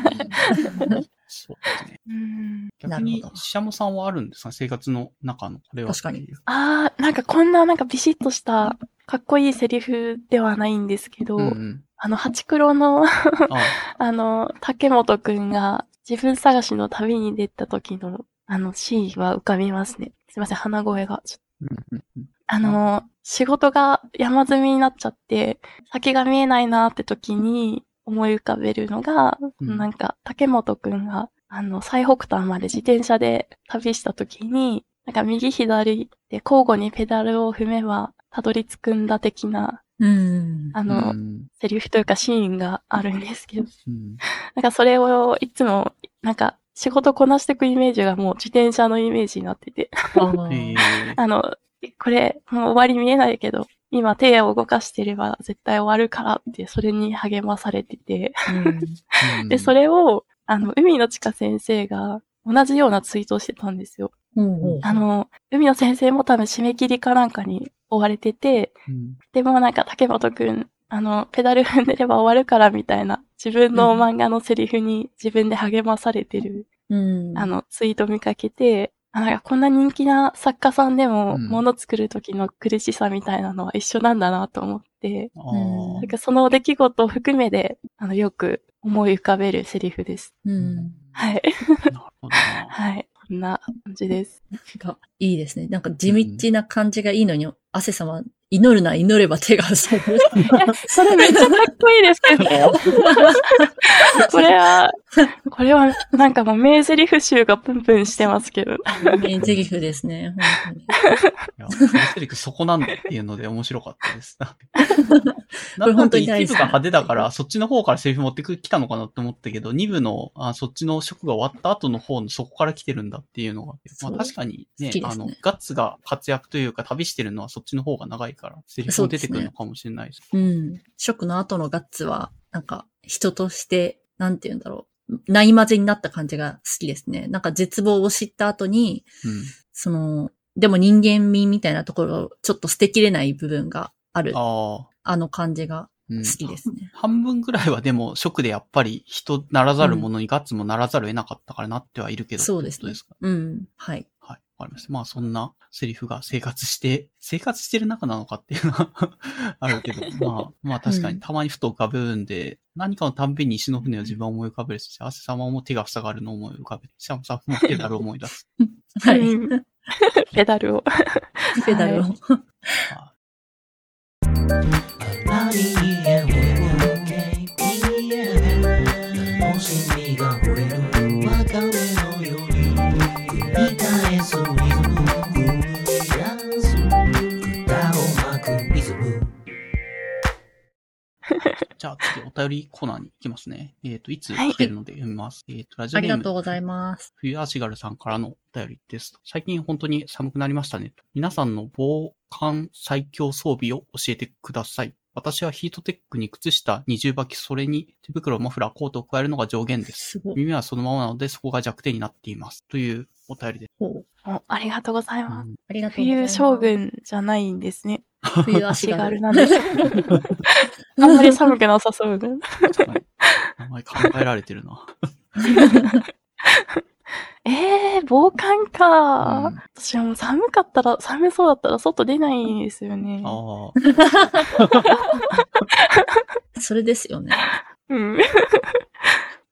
A: そうですね。
B: うん
A: 逆に
C: ほど、
A: シシャモさんはあるんですか？生活の中のこれは。
C: 確かに。
B: あー、なんかこんななんかビシッとした、かっこいいセリフではないんですけど、
A: うんうん。
B: あの、ハチクロの、
A: あ
B: あの、竹本くんが自分探しの旅に出た時の、あの、シーンは浮かびますね。すいません、鼻声が。ちょっと
A: うんうんうん
B: あの、仕事が山積みになっちゃって、先が見えないなって時に思い浮かべるのが、
A: うん。
B: なんか、竹本くんが、あの、最北端まで自転車で旅した時に、なんか右左で交互にペダルを踏めば、たどり着くんだ的な、
C: うん。
B: あの、
A: うん。
B: セリフというかシーンがあるんですけど、
A: うん。
B: なんかそれをいつも、なんか仕事こなしていくイメージがもう自転車のイメージになってて、
C: あ
B: の、これ、もう終わり見えないけど、今手を動かしてれば絶対終わるからって、それに励まされてて、
C: うん。
B: で、それを、あの、海野千佳先生が同じようなツイートをしてたんですよ。
C: うん
B: あの、海野先生も多分締め切りかなんかに追われてて、
A: うん。
B: でもなんか竹本くん、あの、ペダル踏んでれば終わるからみたいな、自分の漫画のセリフに自分で励まされてる、
C: うん。
B: あの、ツイート見かけて、あなんかこんな人気な作家さんでも、
A: うん
B: 物作る時の苦しさみたいなのは一緒なんだなと思って、
A: あ
C: うん
A: ー
B: なんかその出来事を含めで、あの、よく思い浮かべるセリフです。
C: うん。
B: はい。
A: なるほどな。
B: はい。こんな感じです。
C: がいいですね。なんか地道な感じがいいのに、汗様、祈るな、祈れば手が塞ぐ。
B: それめっちゃかっこいいですけど。これは、これはなんかもう名台詞集がプンプンしてますけど。
C: 名台詞ですね。本当に
A: いや、フレセリクそこなんだっていうので面白かったです。なんか
C: 本当に
A: 一部が派手だから、そっちの方からセリフ持ってきたのかなって思ったけど、二部の、あそっちの職が終わった後の方のそこから来てるんだっていうのが、まあ確かにね
C: ね
A: あの、ガッツが活躍というか旅してるのはそっちの方が長いから、セリフも出てくるのかもしれないです。
C: うん。ショックの後のガッツは、なんか、人として、なんて言うんだろう。ない混ぜになった感じが好きですね。なんか絶望を知った後に、
A: うん。
C: その、でも人間味みたいなところをちょっと捨てきれない部分がある。あ
A: ああ。
C: の感じが
A: うん
C: 好きですね。
A: 半分ぐらいはでも、ショックでやっぱり人ならざるものにガッツもならざるを得なかったからなってはいるけど、
C: そうですね
A: ってことですか。
C: うん。はい。
A: はい。わかりました。まあそんなセリフが生活して、生活してる中なのかっていうのは あるけど、まあ、まあ確か
C: うん
A: にたまにふと浮かぶんで、何かのたんびに石の船を自分は思い浮かべるし、汗様も手が塞がるのを思い浮かべる。シャムさんもペダルを思い出す。
C: はい。
B: うんペダルを。
C: ペダルを。
A: あ
D: パ
A: じゃあ次お便りコーナーに行きますね。えっ、と、いつ
B: はい
A: 来てるので読みます。えっ、と、ラジオ
C: あり
A: ネーム。
C: がとうございます。
A: 冬足軽さんからのお便りです。最近本当に寒くなりましたね。皆さんの防寒最強装備を教えてください。私はヒートテックに靴下、二重履き、それに手袋、マフラー、コートを加えるのが上限です。
C: すごい。
A: 耳はそのままなので、そこが弱点になっています。というお便りです。
B: ありがとうござい
A: うん
B: ます。
C: ありがとうございます。
B: 冬将軍じゃないんですね。
C: 冬足
B: 足軽
C: 軽。
B: なんです。あんまり寒くなさそうで。
A: はい名前考えられてるな。
B: えー、防寒か、
A: うん
B: 私はもう寒かったら、寒そうだったら外出ないんですよね。
A: ああ。
C: それですよね。
B: うん。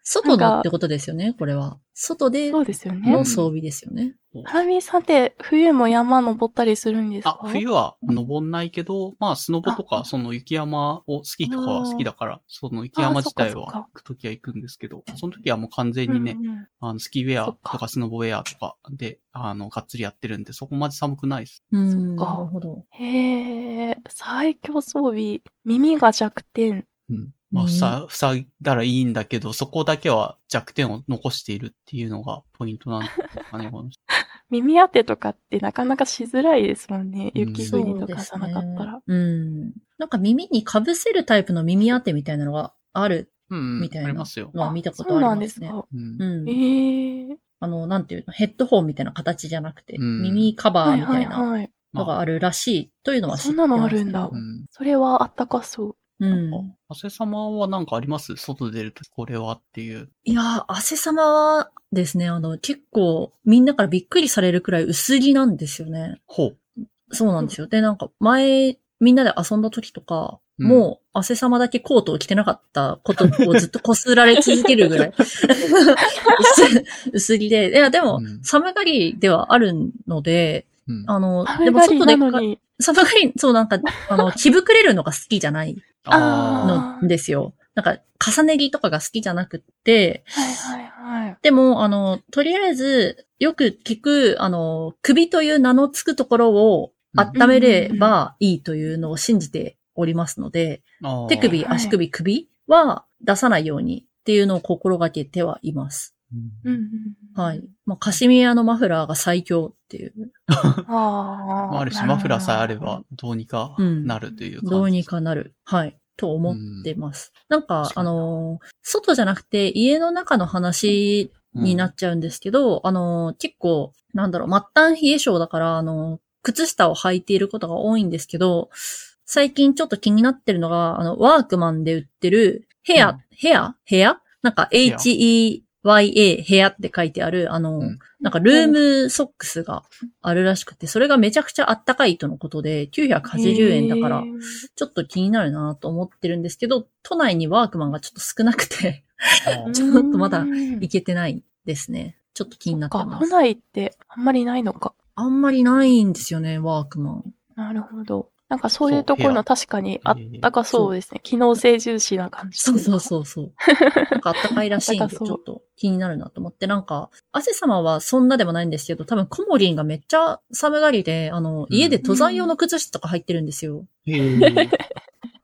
C: 外のってことですよね、これは。外で
B: そうですよね
C: の。装備ですよね。
B: ハラミさんって冬も山登ったりするんですか？
A: あ、冬は登んないけど、まあ、スノボとか、
B: あ
A: その雪山をスキーとかは好きだから、その雪山自体は行くときは行くんですけど、その時はもう完全にね、
B: うんうん
A: あの、スキーウェアとかスノボウェアとかで、あの、がっつりやってるんで、そこまで寒くないです。
C: うん。
B: そっか
C: なるほど。
B: へえ、最強装備、耳が弱点。
A: うん。まあ、
C: うん
A: ふさ、塞いだらいいんだけど、そこだけは弱点を残しているっていうのがポイントなんですかね、この
B: 耳当てとかってなかなかしづらいですもんね。
A: うん
B: 雪国とかじゃなかったら。
C: うん。なんか耳に被せるタイプの耳当てみたいなのがある
A: うん、
C: みたいな
A: ありますよ。
C: のは見たこと
B: そう
C: ありますね。
B: なんですか。
A: うん
C: うん。
B: ええ
C: あの、なんていうの、ヘッドホンみたいな形じゃなくて、
A: うん
C: 耳カバー
B: はい
C: みたいな。のがあるらしいというのは知って
B: そんなのあるんだ。それはあったかそう。
C: うん。
A: あせ様はなんかあります？外出るときこれはっていう。
C: いやー、汗様はですね、あの、結構みんなからびっくりされるくらい薄着なんですよね。
A: ほう。
C: そうなんですよ。で、なんか前、みんなで遊んだ時とか、
A: うん
C: もう、汗様だけコートを着てなかったことをずっとこすられ続けるぐらい 薄薄着で。いや、でも、
A: うん
C: 寒がりではあるので、
A: うん。
C: あの、でも外で。寒がり、そうなんか、あの、着膨れるのが好きじゃない
B: あ
C: のですよ。なんか、重ね着とかが好きじゃなくって、
B: はいはいはい。
C: でも、あの、とりあえず、よく聞く、あの、首という名のつくところを、温めればいいというのを信じておりますので、手首、
B: はい
C: 足首、首は出さないようにっていうのを心がけてはいます。
A: うん
B: うんうん。うん
C: はい。まあ、カシミヤのマフラーが最強っていう、
B: あ
A: まあ、ある種マフラーさえあれば、どうにか
C: うん。
A: なるという感じ。
C: どうにかなる。はい。と思ってます。なんか、
A: 確かに。
C: あのー外じゃなくて家の中の話になっちゃうんですけど、あのー結構、なんだろう、末端冷え性だから、あのー靴下を履いていることが多いんですけど、最近ちょっと気になってるのが、あの、ワークマンで売ってる、ヘア、
A: うん。
C: ヘア？ヘア？なんか、
A: ア
C: H-E-Y-A、ヘアって書いてある、あのー
A: うん
C: なんか、ルームソックスがあるらしくて、それがめちゃくちゃあったかいとのことで、980円だからちょっと気になるなと思ってるんですけど、都内にワークマンがちょっと少なくて、ちょっとまだ
B: うん
C: いけてないですね。ちょっと気になってます。
B: 内ってあんまりないのか。
C: あんまりないんですよね、ワークマン。
B: なるほど。なんかそういうところの確かにあったかそうですね。機能性重視な感じ。
C: そうそうそうそう。なんかあったかいらしいんで、ちょっと気になるなと思って、なんか、汗様はそんなでもないんですけど、多分コモリンがめっちゃ寒がりで、あの、家で登山用の靴下とか入ってるんですよ。
A: へー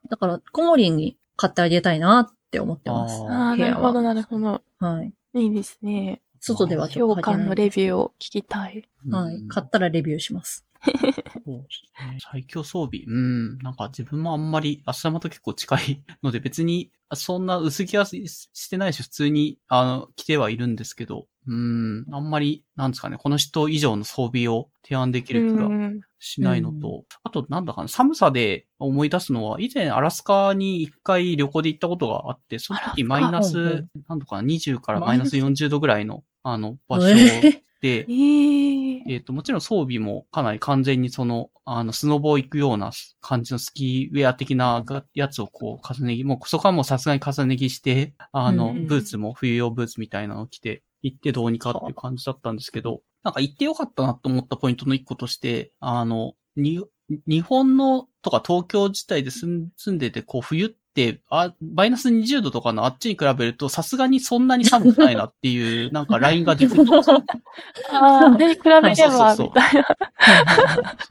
C: だから、コモリンに買ってあげたいなって思ってます。
A: あ
B: あなるほど、なるほど。
C: はい。
B: いいですね。
C: 外ではちょ
B: 評
C: っと履けない
B: 価のレビューを聞きたい。
C: はい。買ったらレビューします。
A: そうですね。最強装備。うん。なんか自分もあんまり、足玉と結構近いので別に、そんな薄着はししてないし、普通に、あの、着てはいるんですけど、うん。あんまり、なんですかね、この人以上の装備を提案できる気が
B: うん
A: しないのと、あとなんだかな、寒さで思い出すのは、以前アラスカに一回旅行で行ったことがあって、その時マイナス
C: ん、
A: なんとかな、20からマイナス40度ぐらいの、あの、場所
C: えー。
A: で、
B: えー
A: と、もちろん装備もかなり完全にその、あの、スノボー行くような感じのスキーウェア的ながやつをこう、重ね着、もうそこはもうさすがに重ね着して、あの、
C: うん
A: ブーツも冬用ブーツみたいなのを着て、行ってどうにかっていう感じだったんですけど、なんか行ってよかったなと思ったポイントの一個として、あの、に、日本のとか東京自体で住んでて、こう冬って、あ、マイナス20度とかのあっちに比べると、さすがにそんなに寒くないなっていう、なんかラインが出てくるんですよ。
B: ああ、で、比べれば、みたいな。
A: そうそ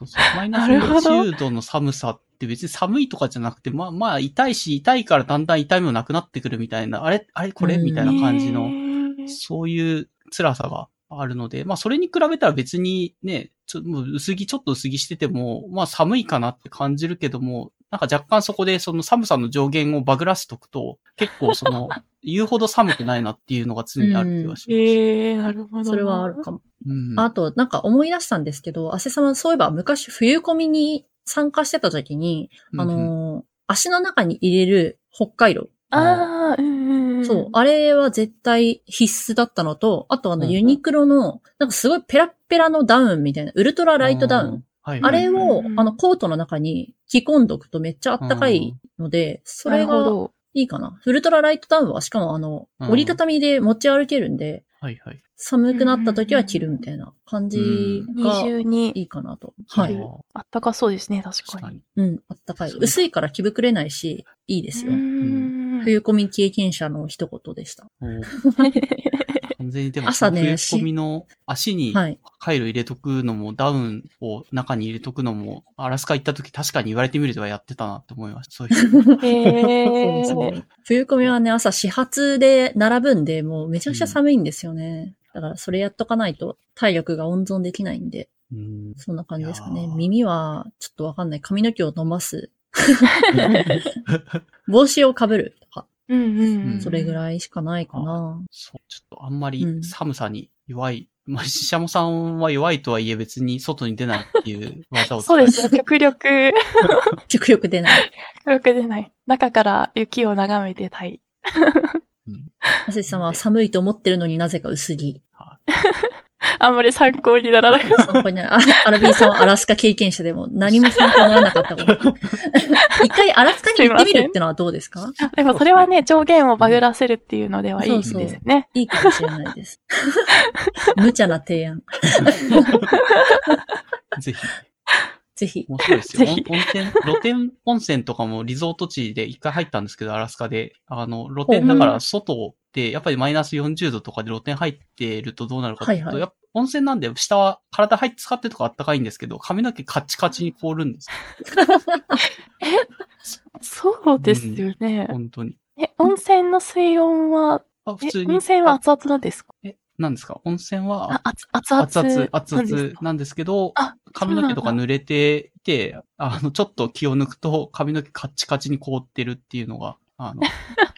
A: うそう。マイナス
B: なるほど
A: 20度の寒さって別に寒いとかじゃなくて、まあまあ痛いし、痛いからだんだん痛みもなくなってくるみたいな、あれあれこれ
C: うん
A: みたいな感じ
B: へ
A: の、
B: ー
A: そういう辛さがあるので、まあそれに比べたら別にね、ちょもう薄着、ちょっと薄着してても、まあ寒いかなって感じるけども、なんか若干そこでその寒さの上限をバグらせとくと、結構その、言うほど寒くないなっていうのが常にある気がします。
B: ええなるほど。
C: それはあるかも。
A: うん
C: あと、なんか思い出したんですけど、アセ様、そういえば昔冬コミに参加してた時に、あ
A: うんうん
C: のー足の中に入れる北海道。
B: ああ、うんうんうん。
C: そう。あれは絶対必須だったのと、あとあの
A: うん
C: ユニクロの、なんかすごいペラッペラのダウンみたいな、ウルトラライトダウン。
A: はい、
C: あれを
B: う、ん
C: あの、コートの中に着込んどくとめっちゃあったかいので、そ
B: な
C: れが
B: るほど。
C: いいかな。ウルトラライトダウンは、しかもあの、
A: うん
C: 折りたたみで持ち歩けるんで、
A: はいはい。
C: 寒くなった時は着るみたいな感じ
B: 二
C: がいいかなと。はい。
B: あったかそうですね、確かに。
A: 確かに。
C: うん、あったかい薄いから着膨れないし、いいですよ
B: う。ん
C: 冬コミ経験者の一言でした。
A: 完全にでも、
C: 朝ね
A: 冬込みの足に
C: はい。
A: カイロ入れとくのも、ダウンを中に入れとくのも、アラスカ行った時確かに言われてみるとはやってたなって思いました。そういう。
C: そうですね。冬コミはね、朝始発で並ぶんで、もうめちゃくちゃ寒いんですよね。だからそれやっとかないと体力が温存できないんで、
A: うん
C: そんな感じですかね耳はちょっとわかんない。髪の毛を伸ばす。帽子をかぶる
B: うんうんうん。
C: それぐ
B: い。
C: らいしかないかな。
A: そう、ちょっとあんまり
C: うん
A: 寒さに弱い。まあ、ししゃもさんは弱いとはいえ別に外に出ないっていう技を使
B: そうですね、極力、
C: 極力出ない。
B: 極力出ない。中から雪を眺めてたい。
A: うん
C: アセさんは寒いと思ってるのになぜか薄着。
B: あんまり参考にならない。
C: 参考になるあアラビーさんはアラスカ経験者でも何も参考にならなかったこと。一回アラスカに行ってみるってのはどうですか？
B: でもそれはね、上限をバグらせるっていうのではいいです
C: そうそう
B: ね。
C: いいかもしれないです。無茶な提案。
A: ぜひ。
C: ぜひ。
A: 面白いですよ。温温泉、露天温泉とかもリゾート地で一回入ったんですけど、アラスカで。あの、露天だから外で、やっぱりマイナス40度とかで露天入ってるとどうなるかっていうと、
C: はいはい
A: やっぱ温泉なんで下は体入って使ってるとかあったかいんですけど、髪の毛カチカチに凍るんです
B: そうですよね
A: よ。。本当に。
B: え、温泉の水温は、
A: あ、普
B: え
A: 通に。
B: 温泉は熱々なんですか？
A: え、何ですか？温泉は
B: あ、熱熱々。
A: 熱々、熱
B: なんですか？
A: 々なんですけど、
B: あ、
A: 髪の毛とか濡れていて、あの、ちょっと気を抜くと髪の毛カッチカチに凍ってるっていうのが、あの、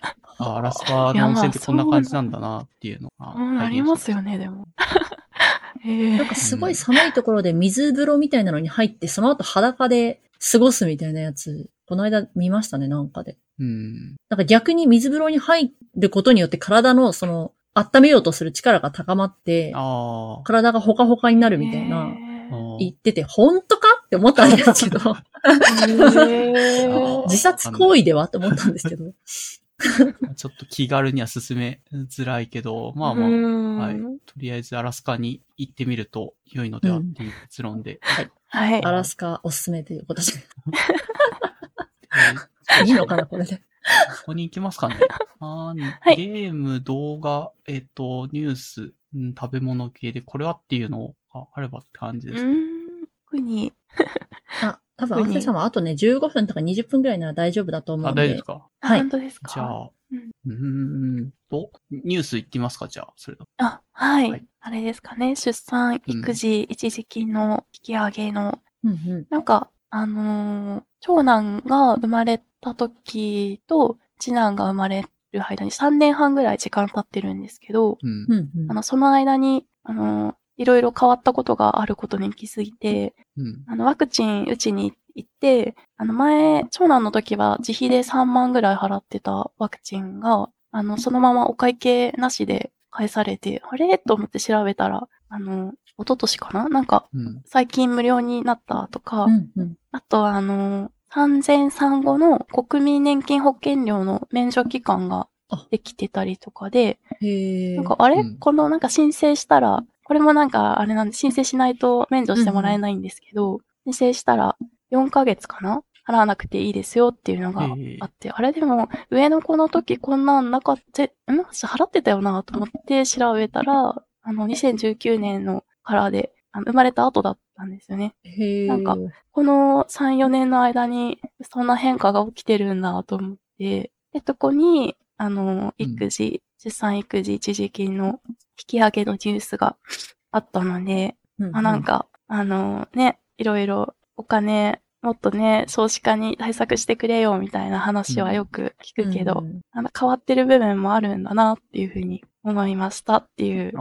A: あアラスカの温泉ってこんな感じなんだなっていうのが。
B: うん、ありますよね、でも。え
C: なんかすごい寒いところで水風呂みたいなのに入って、その後裸で過ごすみたいなやつ、この間見ましたね、なんかで。
A: うん。
C: なんか逆に水風呂に入ることによって体のその、温めようとする力が高まって。体がホカホカになるみたいな、
A: あ
C: 言ってて、本当かって思ったんですけど、
B: ー
C: 自殺行為では？って思ったんですけど。
A: ちょっと気軽には進めづらいけど、まあまあ、
B: うん
A: はい。とりあえずアラスカに行ってみると良いのではっていう結論で。はい。
B: はい。
C: アラスカおすすめということで。
A: えー
C: いいのかな、これで。
A: ここに行きますかね。あー
B: はい
A: ゲーム、動画、えっ、と、ニュース、うん食べ物系で、これはっていうのがあればって感じです。
B: うん。特に。
C: あ、多分、アクセさんはあとね、15分とか20分くらいなら大丈夫だと思う
A: あ、
C: んで。
A: 大丈夫ですか？
C: はい
B: 本当ですか？
A: じゃあ、
B: うん
A: うーんと、ニュース行ってみますかじゃあ、それと。
B: あ、はい。
A: はい
B: あれですかね。出産、育児、一時金の引き上げの、
C: うんうん。
B: なんか、あのー長男が生まれた時と、次男が生まれる間に3年半ぐらい時間経ってるんですけど、
A: うん。
C: うんうん
B: あの、その間に、あのーいろいろ変わったことがあることに気づいて、
A: うん。
B: あの、ワクチン打ちに行って、あの、前、長男の時は自費で3万ぐらい払ってたワクチンが、あの、そのままお会計なしで返されて、あれ？と思って調べたら、あの、一昨年かな？なんか、
A: うん。
B: 最近無料になったとか、
C: うんうん。
B: あとはあの、産前産後の国民年金保険料の免除期間ができてたりとかで。なんか、あれ、
A: うん
B: このなんか申請したら、これもなんかあれなんで申請しないと免除してもらえないんですけど、申請したら4ヶ月かな？払わなくていいですよっていうのがあって、あれでも上の子の時こんなんなかった、ん？私払ってたよなと思って調べたら、あの2019年のからで、あの生まれた後だったんですよね。なんかこの3、4年の間にそんな変化が起きてるんだと思って、で、とこに、あの、育児、出産育児一時金の引き上げのニュースがあったので、
C: うんうん、
B: まあなんか、あのね、いろいろお金、もっとね、少子化に対策してくれよみたいな話はよく聞くけど、
C: うんうん
B: あの変わってる部分もあるんだなっていうふうに思いましたっていう。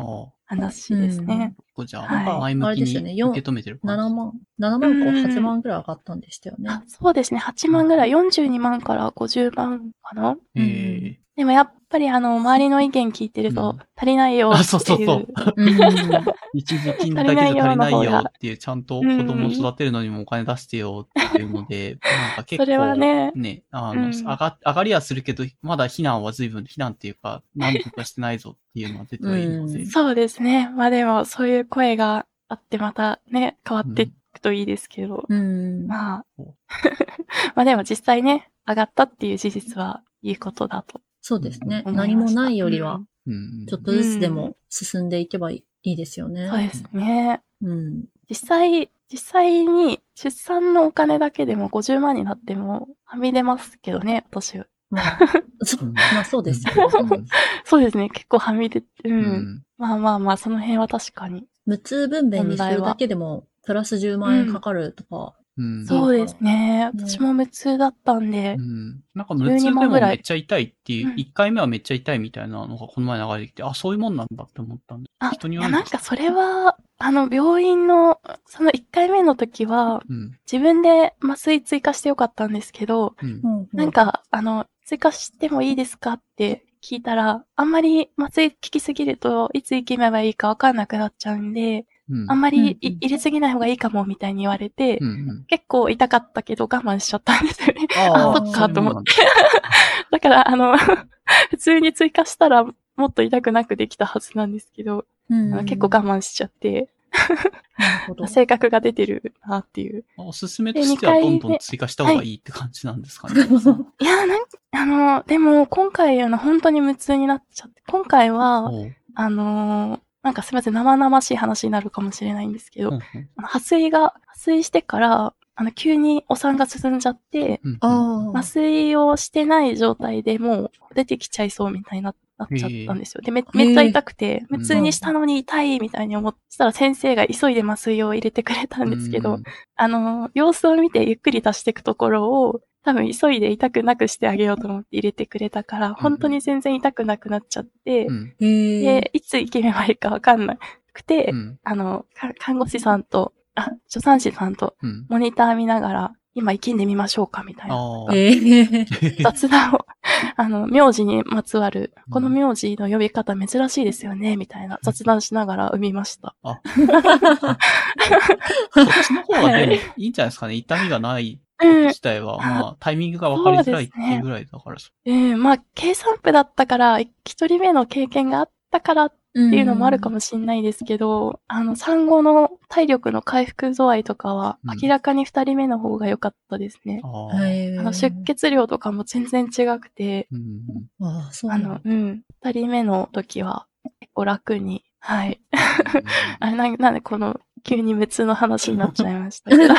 B: 話ですね。
A: これじゃ
B: はい。
A: あ、前
C: あ
A: 向きに受け止めてる感じ。
C: 7万、7万個8万くらい上がったんでしたよね。
B: あそうですね。8万ぐらい、42万から50万かな？
A: ええ。
B: でもやっぱりあの、周りの意見聞いてると
A: うん、
B: 足りないよっていう。
A: あそうそうそう。
C: うん。
A: 一時金だけじゃ足りない
B: 足りないよ
A: っていう、ちゃんと子供を育てるのにもお金出してよっていうので、なんか結構、
B: それはね。
A: あの、
B: うん。
A: 上が、上がりはするけど、まだ避難は随分、避難っていうか、何とかしてないぞっていうのは出てはいるので。
C: うん。
B: そうですね。まあでも、そういう声があって、またね、変わっていくといいですけど。
C: うん。
B: まあ
A: そう。
B: まあでも実際ね、上がったっていう事実はいいことだと
C: そうですね。何もないよりは、
A: うん。
C: ちょっとずつでも進んでいけばいいですよね。
B: そうですね。
C: うん。
B: 実際、実際に出産のお金だけでも50万になってもはみ出ますけどね、私は。
C: まあ、そ
A: うん
C: まあそうですよね。
B: そうですね、結構はみ出て、う。
A: うんん。
B: まあまあまあ、その辺は確かに。
C: 無痛分娩にするだけでも、プラス10万円かかるとか、
A: うん。
B: そうですね。
C: ね
B: 私も無痛だったんで
A: う、ん。なんか無痛でもめっちゃ痛いっていうう、
B: ん
A: 一回目はめっちゃ痛いみたいなのがこの前流れてきて、あ、そういうもんなんだって思ったんで。
B: あ、いや
A: 人による
B: なんかそれは、あの、病院の、その1回目の時は、
A: うん。
B: 自分で麻酔追加してよかったんですけど、
A: うん。
C: うん
B: なん、か、あの、追加してもいいですかって聞いたら、あんまり麻酔効きすぎるといつ行けばいいかわかんなくなっちゃうんで、
A: うん。
B: あんまりい
C: うんうん
B: 入れすぎない方がいいかもみたいに言われて、
A: うんうん。
B: 結構痛かったけど我慢しちゃったんですよね。
A: あ
B: そっかと思
A: って。
B: だから、あの、普通に追加したらもっと痛くなくできたはずなんですけど、
C: うん
B: 結構我慢しちゃって。性格が出てるなっていう。
A: おすすめとしてはどんどん追加した方がいいって感じなんですかね。
B: いや、なんあの、でも今回あの、本当に夢中になっちゃって、今回は、あのーなんかすみません、生々しい話になるかもしれないんですけど、
A: うんうん。
B: あの破水が、破水してから、あの、急にお産が進んじゃって、
A: うんうん
C: あ
B: 麻酔をしてない状態でもう出てきちゃいそうみたいにななっちゃったんですよ。で、めめっちゃ痛くて、
A: うん
B: 普通にしたのに痛いみたいに思って、たら先生が急いで麻酔を入れてくれたんですけど、
A: うん。
B: あの、様子を見てゆっくり足していくところを、多分急いで痛くなくしてあげようと思って入れてくれたから、本当に全然痛くなくなっちゃって。で、いつ行けばいいかわかんなくて、
A: うん。
B: あの、か看護師さんと、あ、助産師さんと
A: うん。
B: モニター見ながら、今生きんでみましょうかみたいな。雑談を、あの、名字にまつわる、この名字の呼び方珍しいですよね、みたいな雑談しながら産みました。
A: そっちの方がでもいいんじゃないですかね。痛みがない
B: うん。
A: 自体は、まあ、タイミングが分かりづらいっていうぐらいだから。
B: うん、まあ、計算部だったから、一人目の経験があったからっ
C: って
B: いうのもあるかもしれないですけど、あの、産後の体力の回復度合いとかは
A: うん、
B: 明らかに二人目の方が良かったですね。
A: ああ。
C: へえ。
B: あの、出血量とかも全然違くて、
A: うん
C: あ
B: のうん、二人目の時は結構楽に、はい。
A: うん
B: あれ、なんなんでこの、急に別の話になっちゃいましたけど。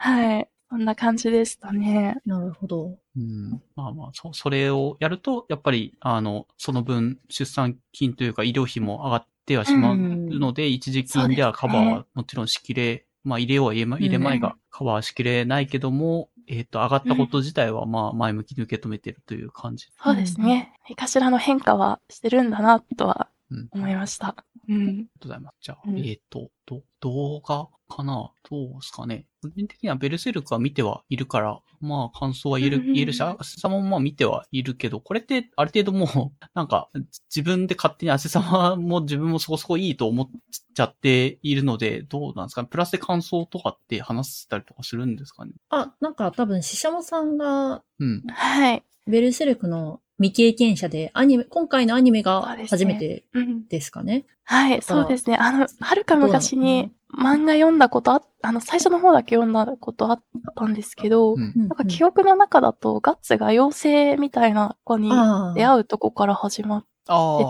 B: はい。こんな感じでしたね。
C: なるほど。
A: うんまあまあ、そ、それをやると、やっぱり、あの、その分、出産金というか医療費も上がってはしまうので、一時金ではカバーはもちろんしきれ、まあ入れようは入れま入れまいがカバーしきれないけども、えっ、と、上がったこと自体はまあ前向きに受け止めてるという感じ。
B: そうですね。何かしらの変化はしてるんだな、とは
A: うん
B: 思いました。うん。
A: ありがとうございます。じゃあ、
B: うん
A: えっ、と、ど、動画かな？どうですかね？個人的にはベルセルクは見てはいるから、まあ感想は言える、
B: うんうんうん
A: 言えるし、アセ様もまあ見てはいるけど、これってある程度もう、なんか自分で勝手にアセ様も自分もそこそこいいと思っちゃっているので、どうなんですかね？プラスで感想とかって話したりとかするんですかね？
C: あ、なんか多分、ししゃもさんが、
A: うん。
B: はい。
C: ベルセルクの未経験者で、アニメ、今回のアニメが
B: そうですね
C: 初めて
B: うん。
C: ですかね？
B: はい、そうですね。あの、はるか昔に漫画読んだことあ、あの、最初の方だけ読んだことあったんですけど、
A: うん。
C: うん
B: なんか記憶の中だと、ガッツが妖精みたいな子に。出会うとこから始まって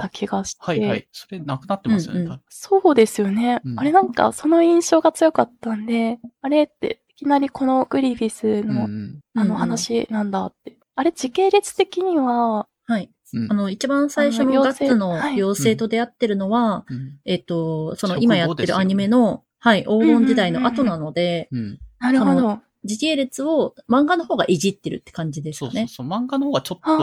B: た。気がして。
A: はいはい。それなくなってますよね。
C: うんうん
B: そうですよね。
A: うん
B: あれなんか、その印象が強かったんで、あれって、いきなりこのグリフィス
A: うん
B: の、
A: うん。
B: あの
C: うんうん
B: 話なんだって。あれ時系列的には、
C: はい。
A: うん
C: あの、一番最初のガッツの
B: 妖精はい
C: 妖精と出会ってるのは、
A: うん。
C: えっと、その今やってるアニメの、はい、黄金時代の後なので、
A: うん。
B: なるほど。
C: 時系列を漫画の方がいじってるって感じですよね。
A: そうそうそう。漫画の方がちょっ
B: あ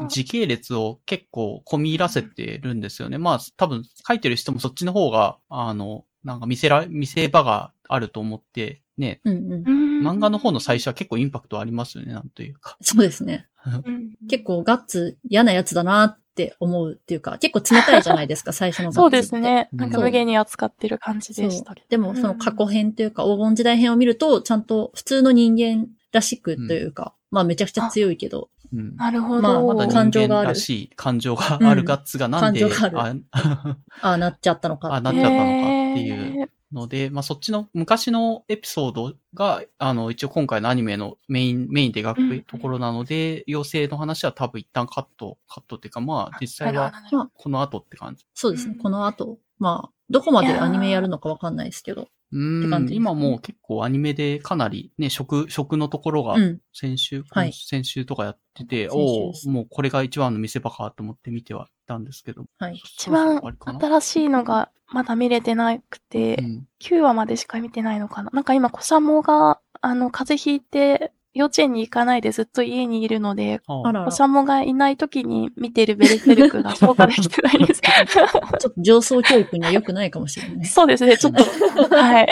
A: と
B: ー
A: 時系列を結構込み入らせてるんですよね。まあ多分書いてる人もそっちの方が、あの、なんか見せら、見せ場があると思って、ね、
C: うんうん。
B: うん
A: 漫画の方の最初は結構インパクトありますよね、なんというか。
C: そうですね。
B: うん
C: 結構ガッツ嫌なやつだなって思うっていうか、結構冷たいじゃないですか、最初のガッツって。
B: そうですね。
A: うん
B: なんか無限に扱ってる感じでしたけど。
C: でも、その過去編というか、黄金時代編を見ると、ちゃんと普通の人間らしくというか、まあめちゃくちゃ強いけど、
A: うん。
B: なるほど。
C: まあ
A: まだ
C: 感情がある
A: しい感情があるガッツがなんで、
C: うん感情があ
A: あ
C: ああ、なっちゃったのか
A: あ、
C: って
A: なっちゃったのかっていうので、まあ、そっちの昔のエピソードが、あの、一応今回のアニメのメイン、メインで描くところなので、妖精の話は多分一旦カット、カットっていうか、まあ、実際はこの後って感じ。
C: そうですね
B: う。ん
C: この後、まあ、どこまでアニメやるのかわかんないですけど。
A: う
C: って
A: 今もう結構アニメでかなりね、食、食のところが
C: うん。
A: 先週、
C: はい
A: 先週とかやってて、おおもうこれが一番の見せ場かと思って見てはいたんですけど。
C: はい。
B: 一番新しいのがまだ見れてなくて、
A: うん
B: 9話までしか見てないのかな。なんか今、コシャモが、あの、風邪ひいて、幼稚園に行かないでずっと家にいるので、
A: あ
C: あらら。ち
B: コシャモがいない時に見てるベルセルクが 消化できてないんです。
C: ょっと上層教育には良くないかもしれない。
B: そうですね、ちょっと、はい。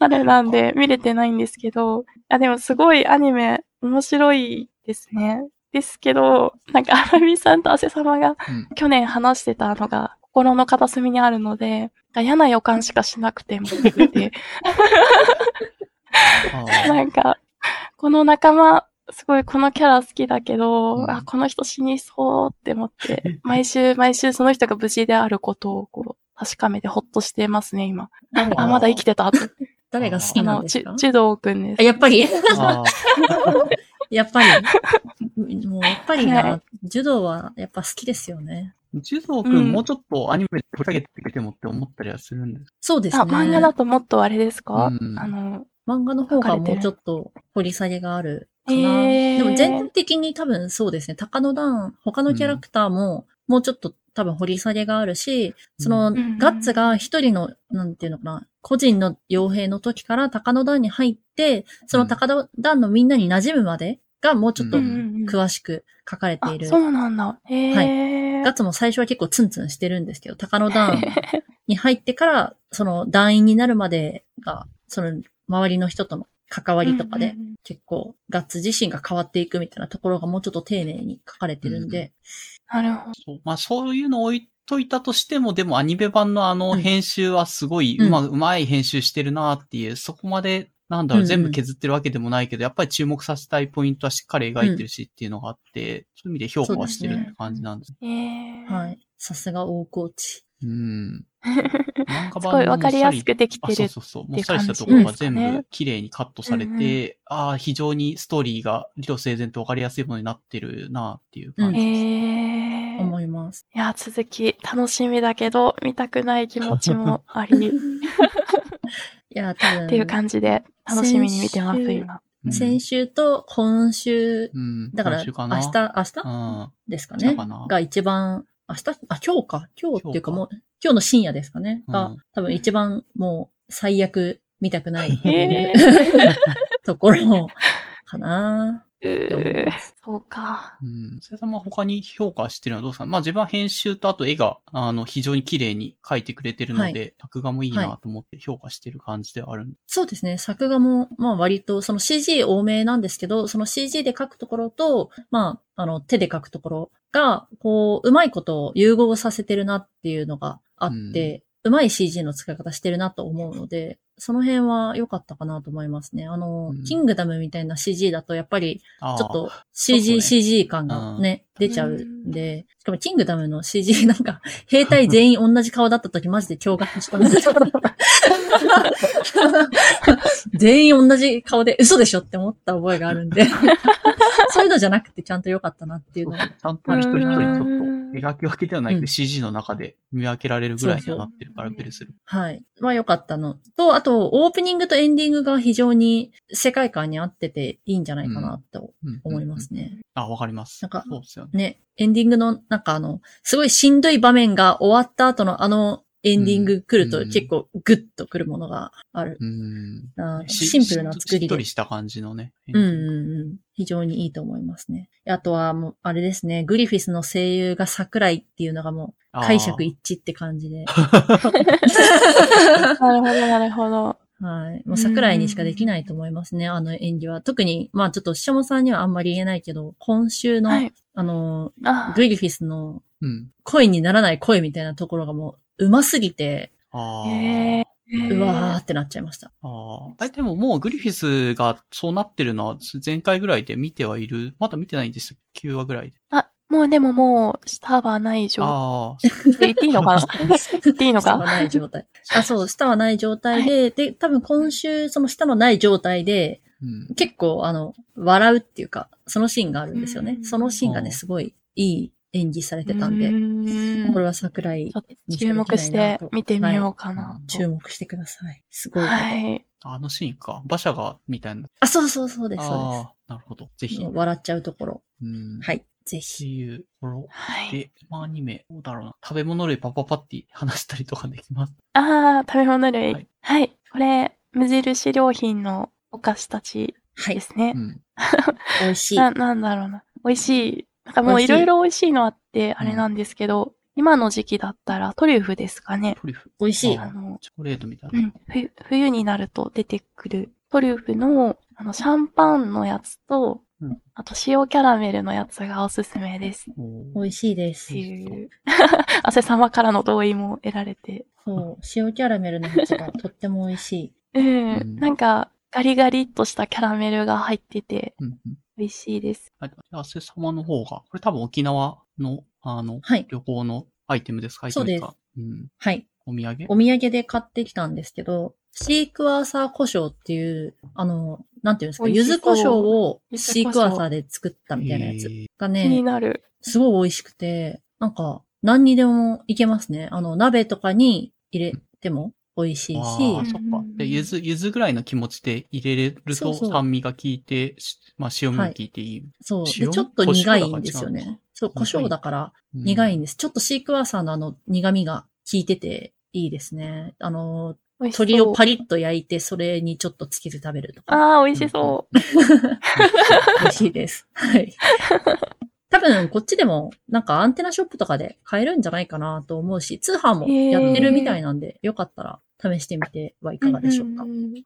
B: あれなんで、見れてないんですけど、あ、でもすごいアニメ、面白いですね。ですけど、なんか、アラミさんとアセ様が
A: うん
B: 去年話してたのが、心の片隅にあるので、嫌な予感しかしなくても なんか、この仲間、すごいこのキャラ好きだけど、
A: うん
B: あ、この人死にそうって思って、毎週毎週その人が無事であることをこう確かめてほっとしてますね、今。
C: 誰
B: あ、まだ生きてたと。
C: 誰が好き
B: あの、ち
C: なんですか、
B: ちどうくんです。
C: あやっぱりやっぱり。もうやっぱり
B: は
C: な、柔道はやっぱ好きですよね。
A: ジュドー
B: うん
A: 君もうちょっとアニメで取り上げてくれてもって思ったりはするんです。
C: そうですね。
B: あ、漫画だともっとあれですか、
A: うん
B: あの、
C: 漫画の方がもうちょっと掘り下げがあるかな。
B: へー
C: でも全体的に多分そうですね。高野段、他のキャラクターももうちょっと多分掘り下げがあるし、その
B: ん
C: ガッツが一人の、なんていうのかな、個人の傭兵の時から高野段に入って、その高野段のみんなに馴染むまでがもうちょっと
A: うん
B: うん
C: 詳しく書かれて
B: あ
C: いる。
B: そうなんだ。へえ。
C: ガッツも最初は結構ツンツンしてるんですけど、高野段に入ってから、その団員になるまでが、その周りの人との関わりとかで結構ガッツ自身が変わっていくみたいなところがもうちょっと丁寧に書かれてるんで、
B: なるほど。
A: そうまあそういうのを置いといたとしても、でもアニメ版のあの
C: うん
A: 編集はすごい、
C: う
A: ま、うまい編集してるなっていう、そこまで、なんだろう、全部削ってるわけでもないけど、やっぱり注目させたいポイントはしっかり描いてるしっていうのがあって、そういう意味で評価はしてるって感じなんです。
B: へえ。
C: はい。さすが大河内。
A: うん。
B: すごいわかりやすくでき
A: あ、
B: てる。
A: そうそうそう。もっさりしたところが全部綺麗にカットされて、
B: うんう
A: ああ、非常にストーリーが理路整然とわかりやすいものになってるなっていう感じ。
B: へえ。
C: 思います。
B: いや、続き楽しみだけど、見たくない気持ちもあり、っ
C: いや、多分。
B: ていう感じで楽しみに見てます、
C: 先週
B: 今。
A: うん
C: 先週と今週、
A: うん。
C: だから明日、
A: な
C: 明日
A: うん。
C: ですかね
A: 明日かな。
C: が一番、明日あ、今日か。今日っていうかもう、今日の深夜ですかね。が、
A: うん
C: 多分一番もう最悪見たくない
B: へ
C: ところかな
B: う
C: って思い
B: ー
C: ます。
B: そうか。
A: うん。それさんは他に評価してるのはどうですか？まあ自分は編集とあと絵が、あの、非常に綺麗に描いてくれてるので、
C: はい
A: 作画もいいなと思って評価してる感じではあるんで。
C: そうですね。作画も、まあ割と、その CG 多めなんですけど、その CG で書くところと、まあ、あの、手で書くところが、こう、うまいことを融合させてるなっていうのがあって、うまい CG の使い方してるなと思うので、その辺は良かったかなと思いますね。あの、
A: うん。
C: キングダムみたいな CG だと、やっぱり、ちょっと CG、
A: ね。
C: CG 感がね、
B: うん。
C: 出ちゃう。んで、しかもキングダムの CG なんか、兵隊全員同じ顔だった時マジで驚愕したんですよ。全員同じ顔で嘘でしょって思った覚えがあるんで、そういうのじゃなくてちゃんと良かったなっていうのが。
A: ちゃんと一人一人ちょっと
B: うん
A: 描き分けではないけど
C: うん
A: CG の中で見分けられるぐらいにはなってるからベルする。
C: はい。は良かったのと、あと、オープニングとエンディングが非常に世界観に合ってていいんじゃないかなと
A: うん
C: 思いますね。
A: あ、わかります。
C: なんか
A: そうですよね。
C: ね、エンディングの、なんかあの、すごいしんどい場面が終わった後のあのエンディング来ると
A: うん
C: 結構グッと来るものがある。シンプルな作りで
A: しっとり。した感じのね。
C: うんうんうん。非常にいいと思いますね。あとはもう、あれですね、グリフィスの声優が桜井っていうのがもう解釈一致って感じで。
B: なるほど、なるほど。
C: はい。もう桜井にしかできないと思いますね、あの演技は。特に、まあちょっとしもさんにはあんまり言えないけど、今週の、
B: はい。
C: あの、
B: あ
C: グリフィスの
A: うん。
C: 声にならない声みたいなところがもう、上手すぎて、
A: あ
C: うわーってなっちゃいました。
A: ああ。あでももうグリフィスがそうなってるのは前回ぐらいで見てはいる？まだ見てないんですよ。9話ぐらいで。
B: あ、もうでももう、舌はない状
A: ああ。
B: 態。言っていいのかな？言っていいのか？
C: 舌はない状態。あ、そう、舌はない状態で、で、多分今週、その舌のない状態で、
A: うん。
C: 結構、あの、笑うっていうか、そのシーンがあるんですよね
B: う。ん
C: そのシーンがね、すごいいい演技されてたんで、
B: で
C: これは桜井
B: ちょっと注目して見てみようかな。
C: 注目してください。すごい。
B: はい。
A: あのシーンか。馬車が、みたいな。
C: あ、そうそうそうです、そう
A: ああ、なるほど。ぜひ。
C: 笑っちゃうところ。
A: うん。。
C: はいい。ぜ
A: って
C: ひ。
A: いうところ
B: はい。
A: で、まあアニメ、どうだろうな。食べ物類パパパって話したりとかできます？
B: あー、食べ物類。
A: は
B: はいい。これ、無印良品のお菓子たち
C: はい。
B: ですね
A: う。ん。
C: 美味しい。
B: な、なんだろうな。美味しい。なんかもういろいろ美味しいのあって、あれなんですけど、今の時期だったらトリュフですかね。
A: トリュフ。
C: 美味しい
A: あ。
B: あの、
A: チョコレートみたいうな。
B: ん、ふ冬になると出てくるトリュフの、あの、シャンパンのやつと、
A: うん
B: あと塩キャラメルのやつがおすすめです。
C: 美味しいです
B: て。いう、汗様からの同意も得られて。
C: そう。塩キャラメルのやつがとっても美味しい。
B: うん、
A: うん
B: なんか、ガリガリっとしたキャラメルが入ってて、
A: うんうん。
B: 美味しいです。
A: はい。じゃあ、汗様の方が、これ多分沖縄の、あの、
C: はい。
A: 旅行のアイテムですか？アイテムですかうん。
C: はい。
A: お土産？
C: お土産で買ってきたんですけど、シークワーサー胡椒っていう、あの、なんていうんですか、柚子胡椒をシークワーサーで作ったみたいなやつが
B: 気に
C: ね、
B: なる。
C: すごい美味しくて、なんか、何にでもいけますね。あの、鍋とかに入れても美味しいし、
A: ああ、
B: うん
A: そっか。で、ゆず、ゆずぐらいの気持ちで入れれると酸味が効いて、しまあ塩味も効いていい。
C: そう。で、
A: 塩？
C: ちょっと苦いんですよね。そう、胡椒だから
A: うん
C: 苦いんです。ちょっとシークワーサーのあの苦味が効いてていいですね。あの。鶏をパリッと焼いて、それにちょっとつけて食べるとか。
B: ああ、美味しそう。
C: 美味しいです。はい。多分、こっちでも、なんかアンテナショップとかで買えるんじゃないかなと思うし、通販もやってるみたいなんで、よかったら試してみてはいかがでしょうか。
B: んんん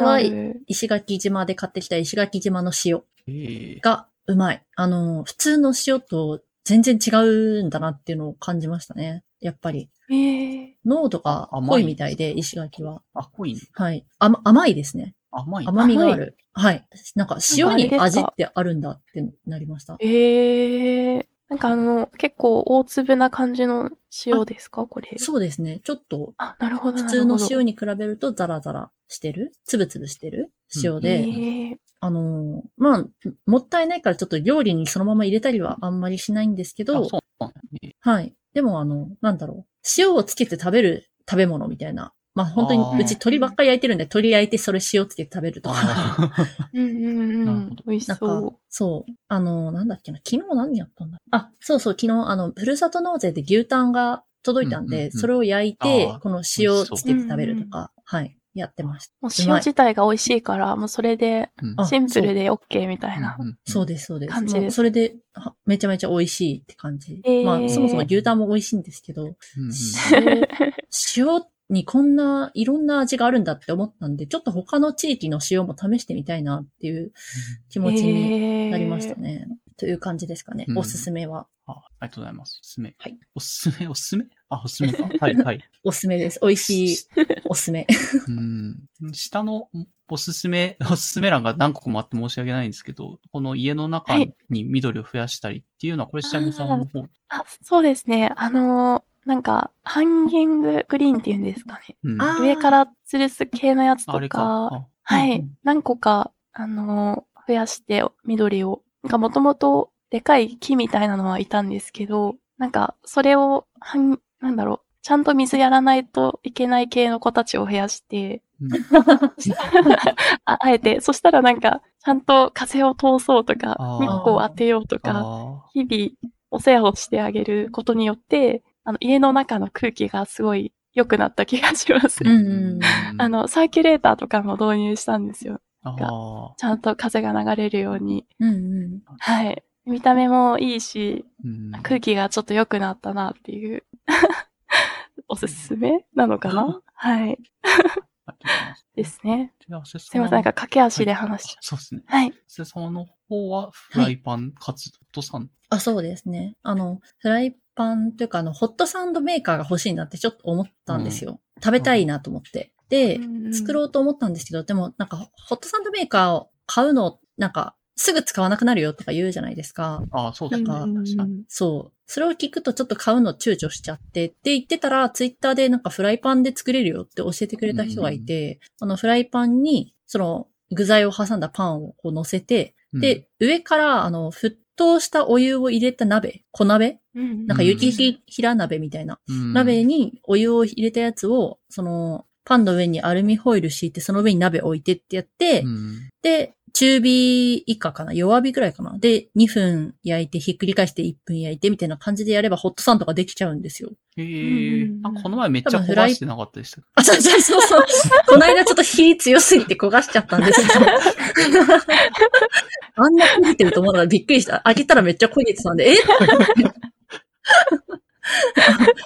A: は。
C: 石垣島で買ってきた石垣島の塩
A: ええ
C: がうまい。あの、普通の塩と全然違うんだなっていうのを感じましたね。やっぱり。
B: ええ
C: 濃度が濃いみたいで、石垣は。
A: あ、濃いね。
C: はい。甘甘いですね。
A: 甘い。
C: 甘みがある。はい。なんか塩に味ってあるんだってなりました。
B: ええなんかあの、結構大粒な感じの塩ですか？これ。
C: そうですね。ちょっと
B: あ、なるほど。
C: 普通の塩に比べるとザラザラしてる？つぶつぶしてる？塩で、
B: ええ
C: あのーまあ、もったいないからちょっと料理にそのまま入れたりはあんまりしないんですけ
A: あ、
C: ど。はい。でもあの、なんだろう。塩をつけて食べる食べ物みたいな。まあ本当にうち鶏ばっかり焼いてるんで、鶏焼いてそれ塩つけて食べるとか。
A: あ
B: うんうんうん。美味しそ
C: か、そう。あの、なんだっけな。昨日何やったんだ？あ、そうそう、昨日、あの、ふるさと納税で牛タンが届いたんで、
A: うんうんうん
C: それを焼いてこの塩つけて食べるとか、はい、やってました。
B: う。もう塩自体が美味しいから、もうそれでシンプルで OK みたいな。
A: うんうん
C: そうです、そうです。
B: 感じです
C: それで、はめちゃめちゃ美味しいって感じ。
B: えー
C: まあ、そもそも牛タンも美味しいんですけど、
A: うんうん
C: 塩、塩にこんないろんな味があるんだって思ったんで、ちょっと他の地域の塩も試してみたいなっていう気持ちになりましたね。という感じですかね。
A: うん
C: おすすめは。
A: あありがとうございます。おすすめ。
C: はい。
A: おすすめ、おすすめ？あ、おすすめか？はい、はい。
C: おすすめです。美味しい おすすめ。
A: うん。下のおすすめ、おすすめ欄が何個もあって申し訳ないんですけど、この家の中
B: はい
A: に緑を増やしたりっていうのは、これ下山さんの方？
B: あ、そうですね。あのーなんか、ハンギンググリーンっていうんですかね。
A: うん。
B: 上から吊るす系のやつと
A: か。
B: か、
A: あ
B: はい
C: うんうん。
B: 何個か、あのー増やして緑を。なんかもともとでかい木みたいなのはいたんですけど、なんかそれを、はん、なんだろう。ちゃんと水やらないといけない系の子たちを増やして、
A: うん
B: ああえて、そしたらなんか、ちゃんと風を通そうとか日光を当てようとか、
A: あ
B: 日々お世話をしてあげることによって、あの、家の中の空気がすごい良くなった気がします。
A: ー
C: うんうん
B: あ、の、サーキュレーターとかも導入したんですよ。ちゃんと風が流れるように。
C: うんうん。
B: はい。見た目もいいし、
A: うん
B: 空気がちょっと良くなったなっていう、おすすめなのかな？はい。ですね。すいません、なんか駆け足で話しちゃ
A: そうですね。
B: う。はい。
A: せ様の方は、フライパンかつ、とさん。
C: あ、そうですね。あの、フライパンというか、あの、ホットサンドメーカーが欲しいなってちょっと思ったんですよ。食べたいなと思って。で、作ろ
B: う
C: うと思ったんですけど、でもなんか、ホットサンドメーカーを買うの、なんか、すぐ使わなくなるよとか言うじゃないですか。
A: ああ、そうだ
C: か。そう。それを聞くとちょっと買うの躊躇しちゃって、って言ってたら、ツイッターでなんかフライパンで作れるよって教えてくれた人がいて、あのフライパンに、その具材を挟んだパンをこう乗せて、
A: うん、
C: で、上から、あの、沸騰したお湯を入れた鍋、小鍋？
B: ん
C: なんか雪平鍋みたいな、
A: うん、
C: 鍋にお湯を入れたやつを、その、パンの上にアルミホイル敷いて、その上に鍋置いてってやって、
A: うん、
C: で、中火以下かな？弱火ぐらいかな？で、2分焼いて、ひっくり返して1分焼いて、みたいな感じでやればホットサンドができちゃうんですよ。
A: ええ
B: うん
A: なんかこの前めっちゃ焦
C: 多分フライ
A: がしてなかったでした
C: あ、そうそうそうそう。この間ちょっと火強すぎて焦がしちゃったんですけど。あんな焦げてると思うのがびっくりした。開けたらめっちゃ焦げてたんで、え？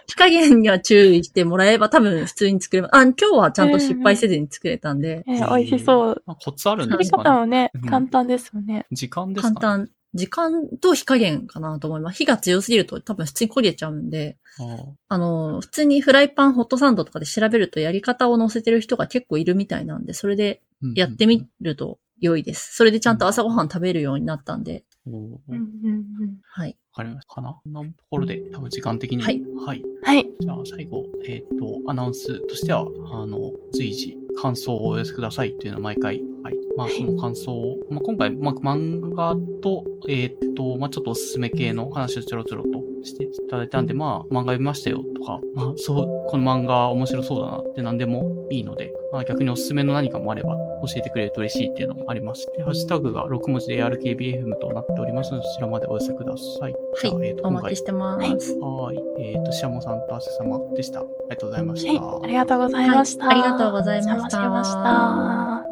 C: 火加減には注意してもらえば多分普通に作れます。あ、今日はちゃんと失敗せずに作れたんで、
B: えー美味しそう。
A: あコツあるん
B: 作り
A: ですかね
B: 方もね
A: うん、
B: 簡単ですよね。
A: 時間ですかね
C: 簡単。時間と火加減かなと思います。火が強すぎると多分普通に焦げちゃうんで、
A: あ
C: あの、普通にフライパンホットサンドとかで調べるとやり方を載せてる人が結構いるみたいなんで、それで
A: ー
C: やってみると良いです。それでちゃんと朝ごはん食べるようになったんで、
B: うん
A: わ
B: うんうん
C: はい。
A: かりましたかなこんなところで、多分時間的に。
C: はい。
A: はい。
B: はい。
A: じゃあ最後、えっ、と、アナウンスとしては、あの、随時感想をお寄せくださいっていうのを毎回、はい。まあその感想を、まあ今回、まあ漫画と、えっ、と、まあちょっとおすすめ系の話をちょろちょろとしていただいたんで、まあ漫画読みましたよとか、まあそう、この漫画面白そうだなって何でもいいので、まあ逆におすすめの何かもあれば教えてくれると嬉しいっていうのもあります。で、ハッシュタグが6文字で ARKBFM となっておりますので、そちらまでお寄せください。じゃあえーと
C: お待ちしてます。
A: はい。えっ、と、シャモさんとアセ様でした。ありがとうございました。
B: はい。ありがとうございました。
C: はいありがとうございました
B: お邪魔しました。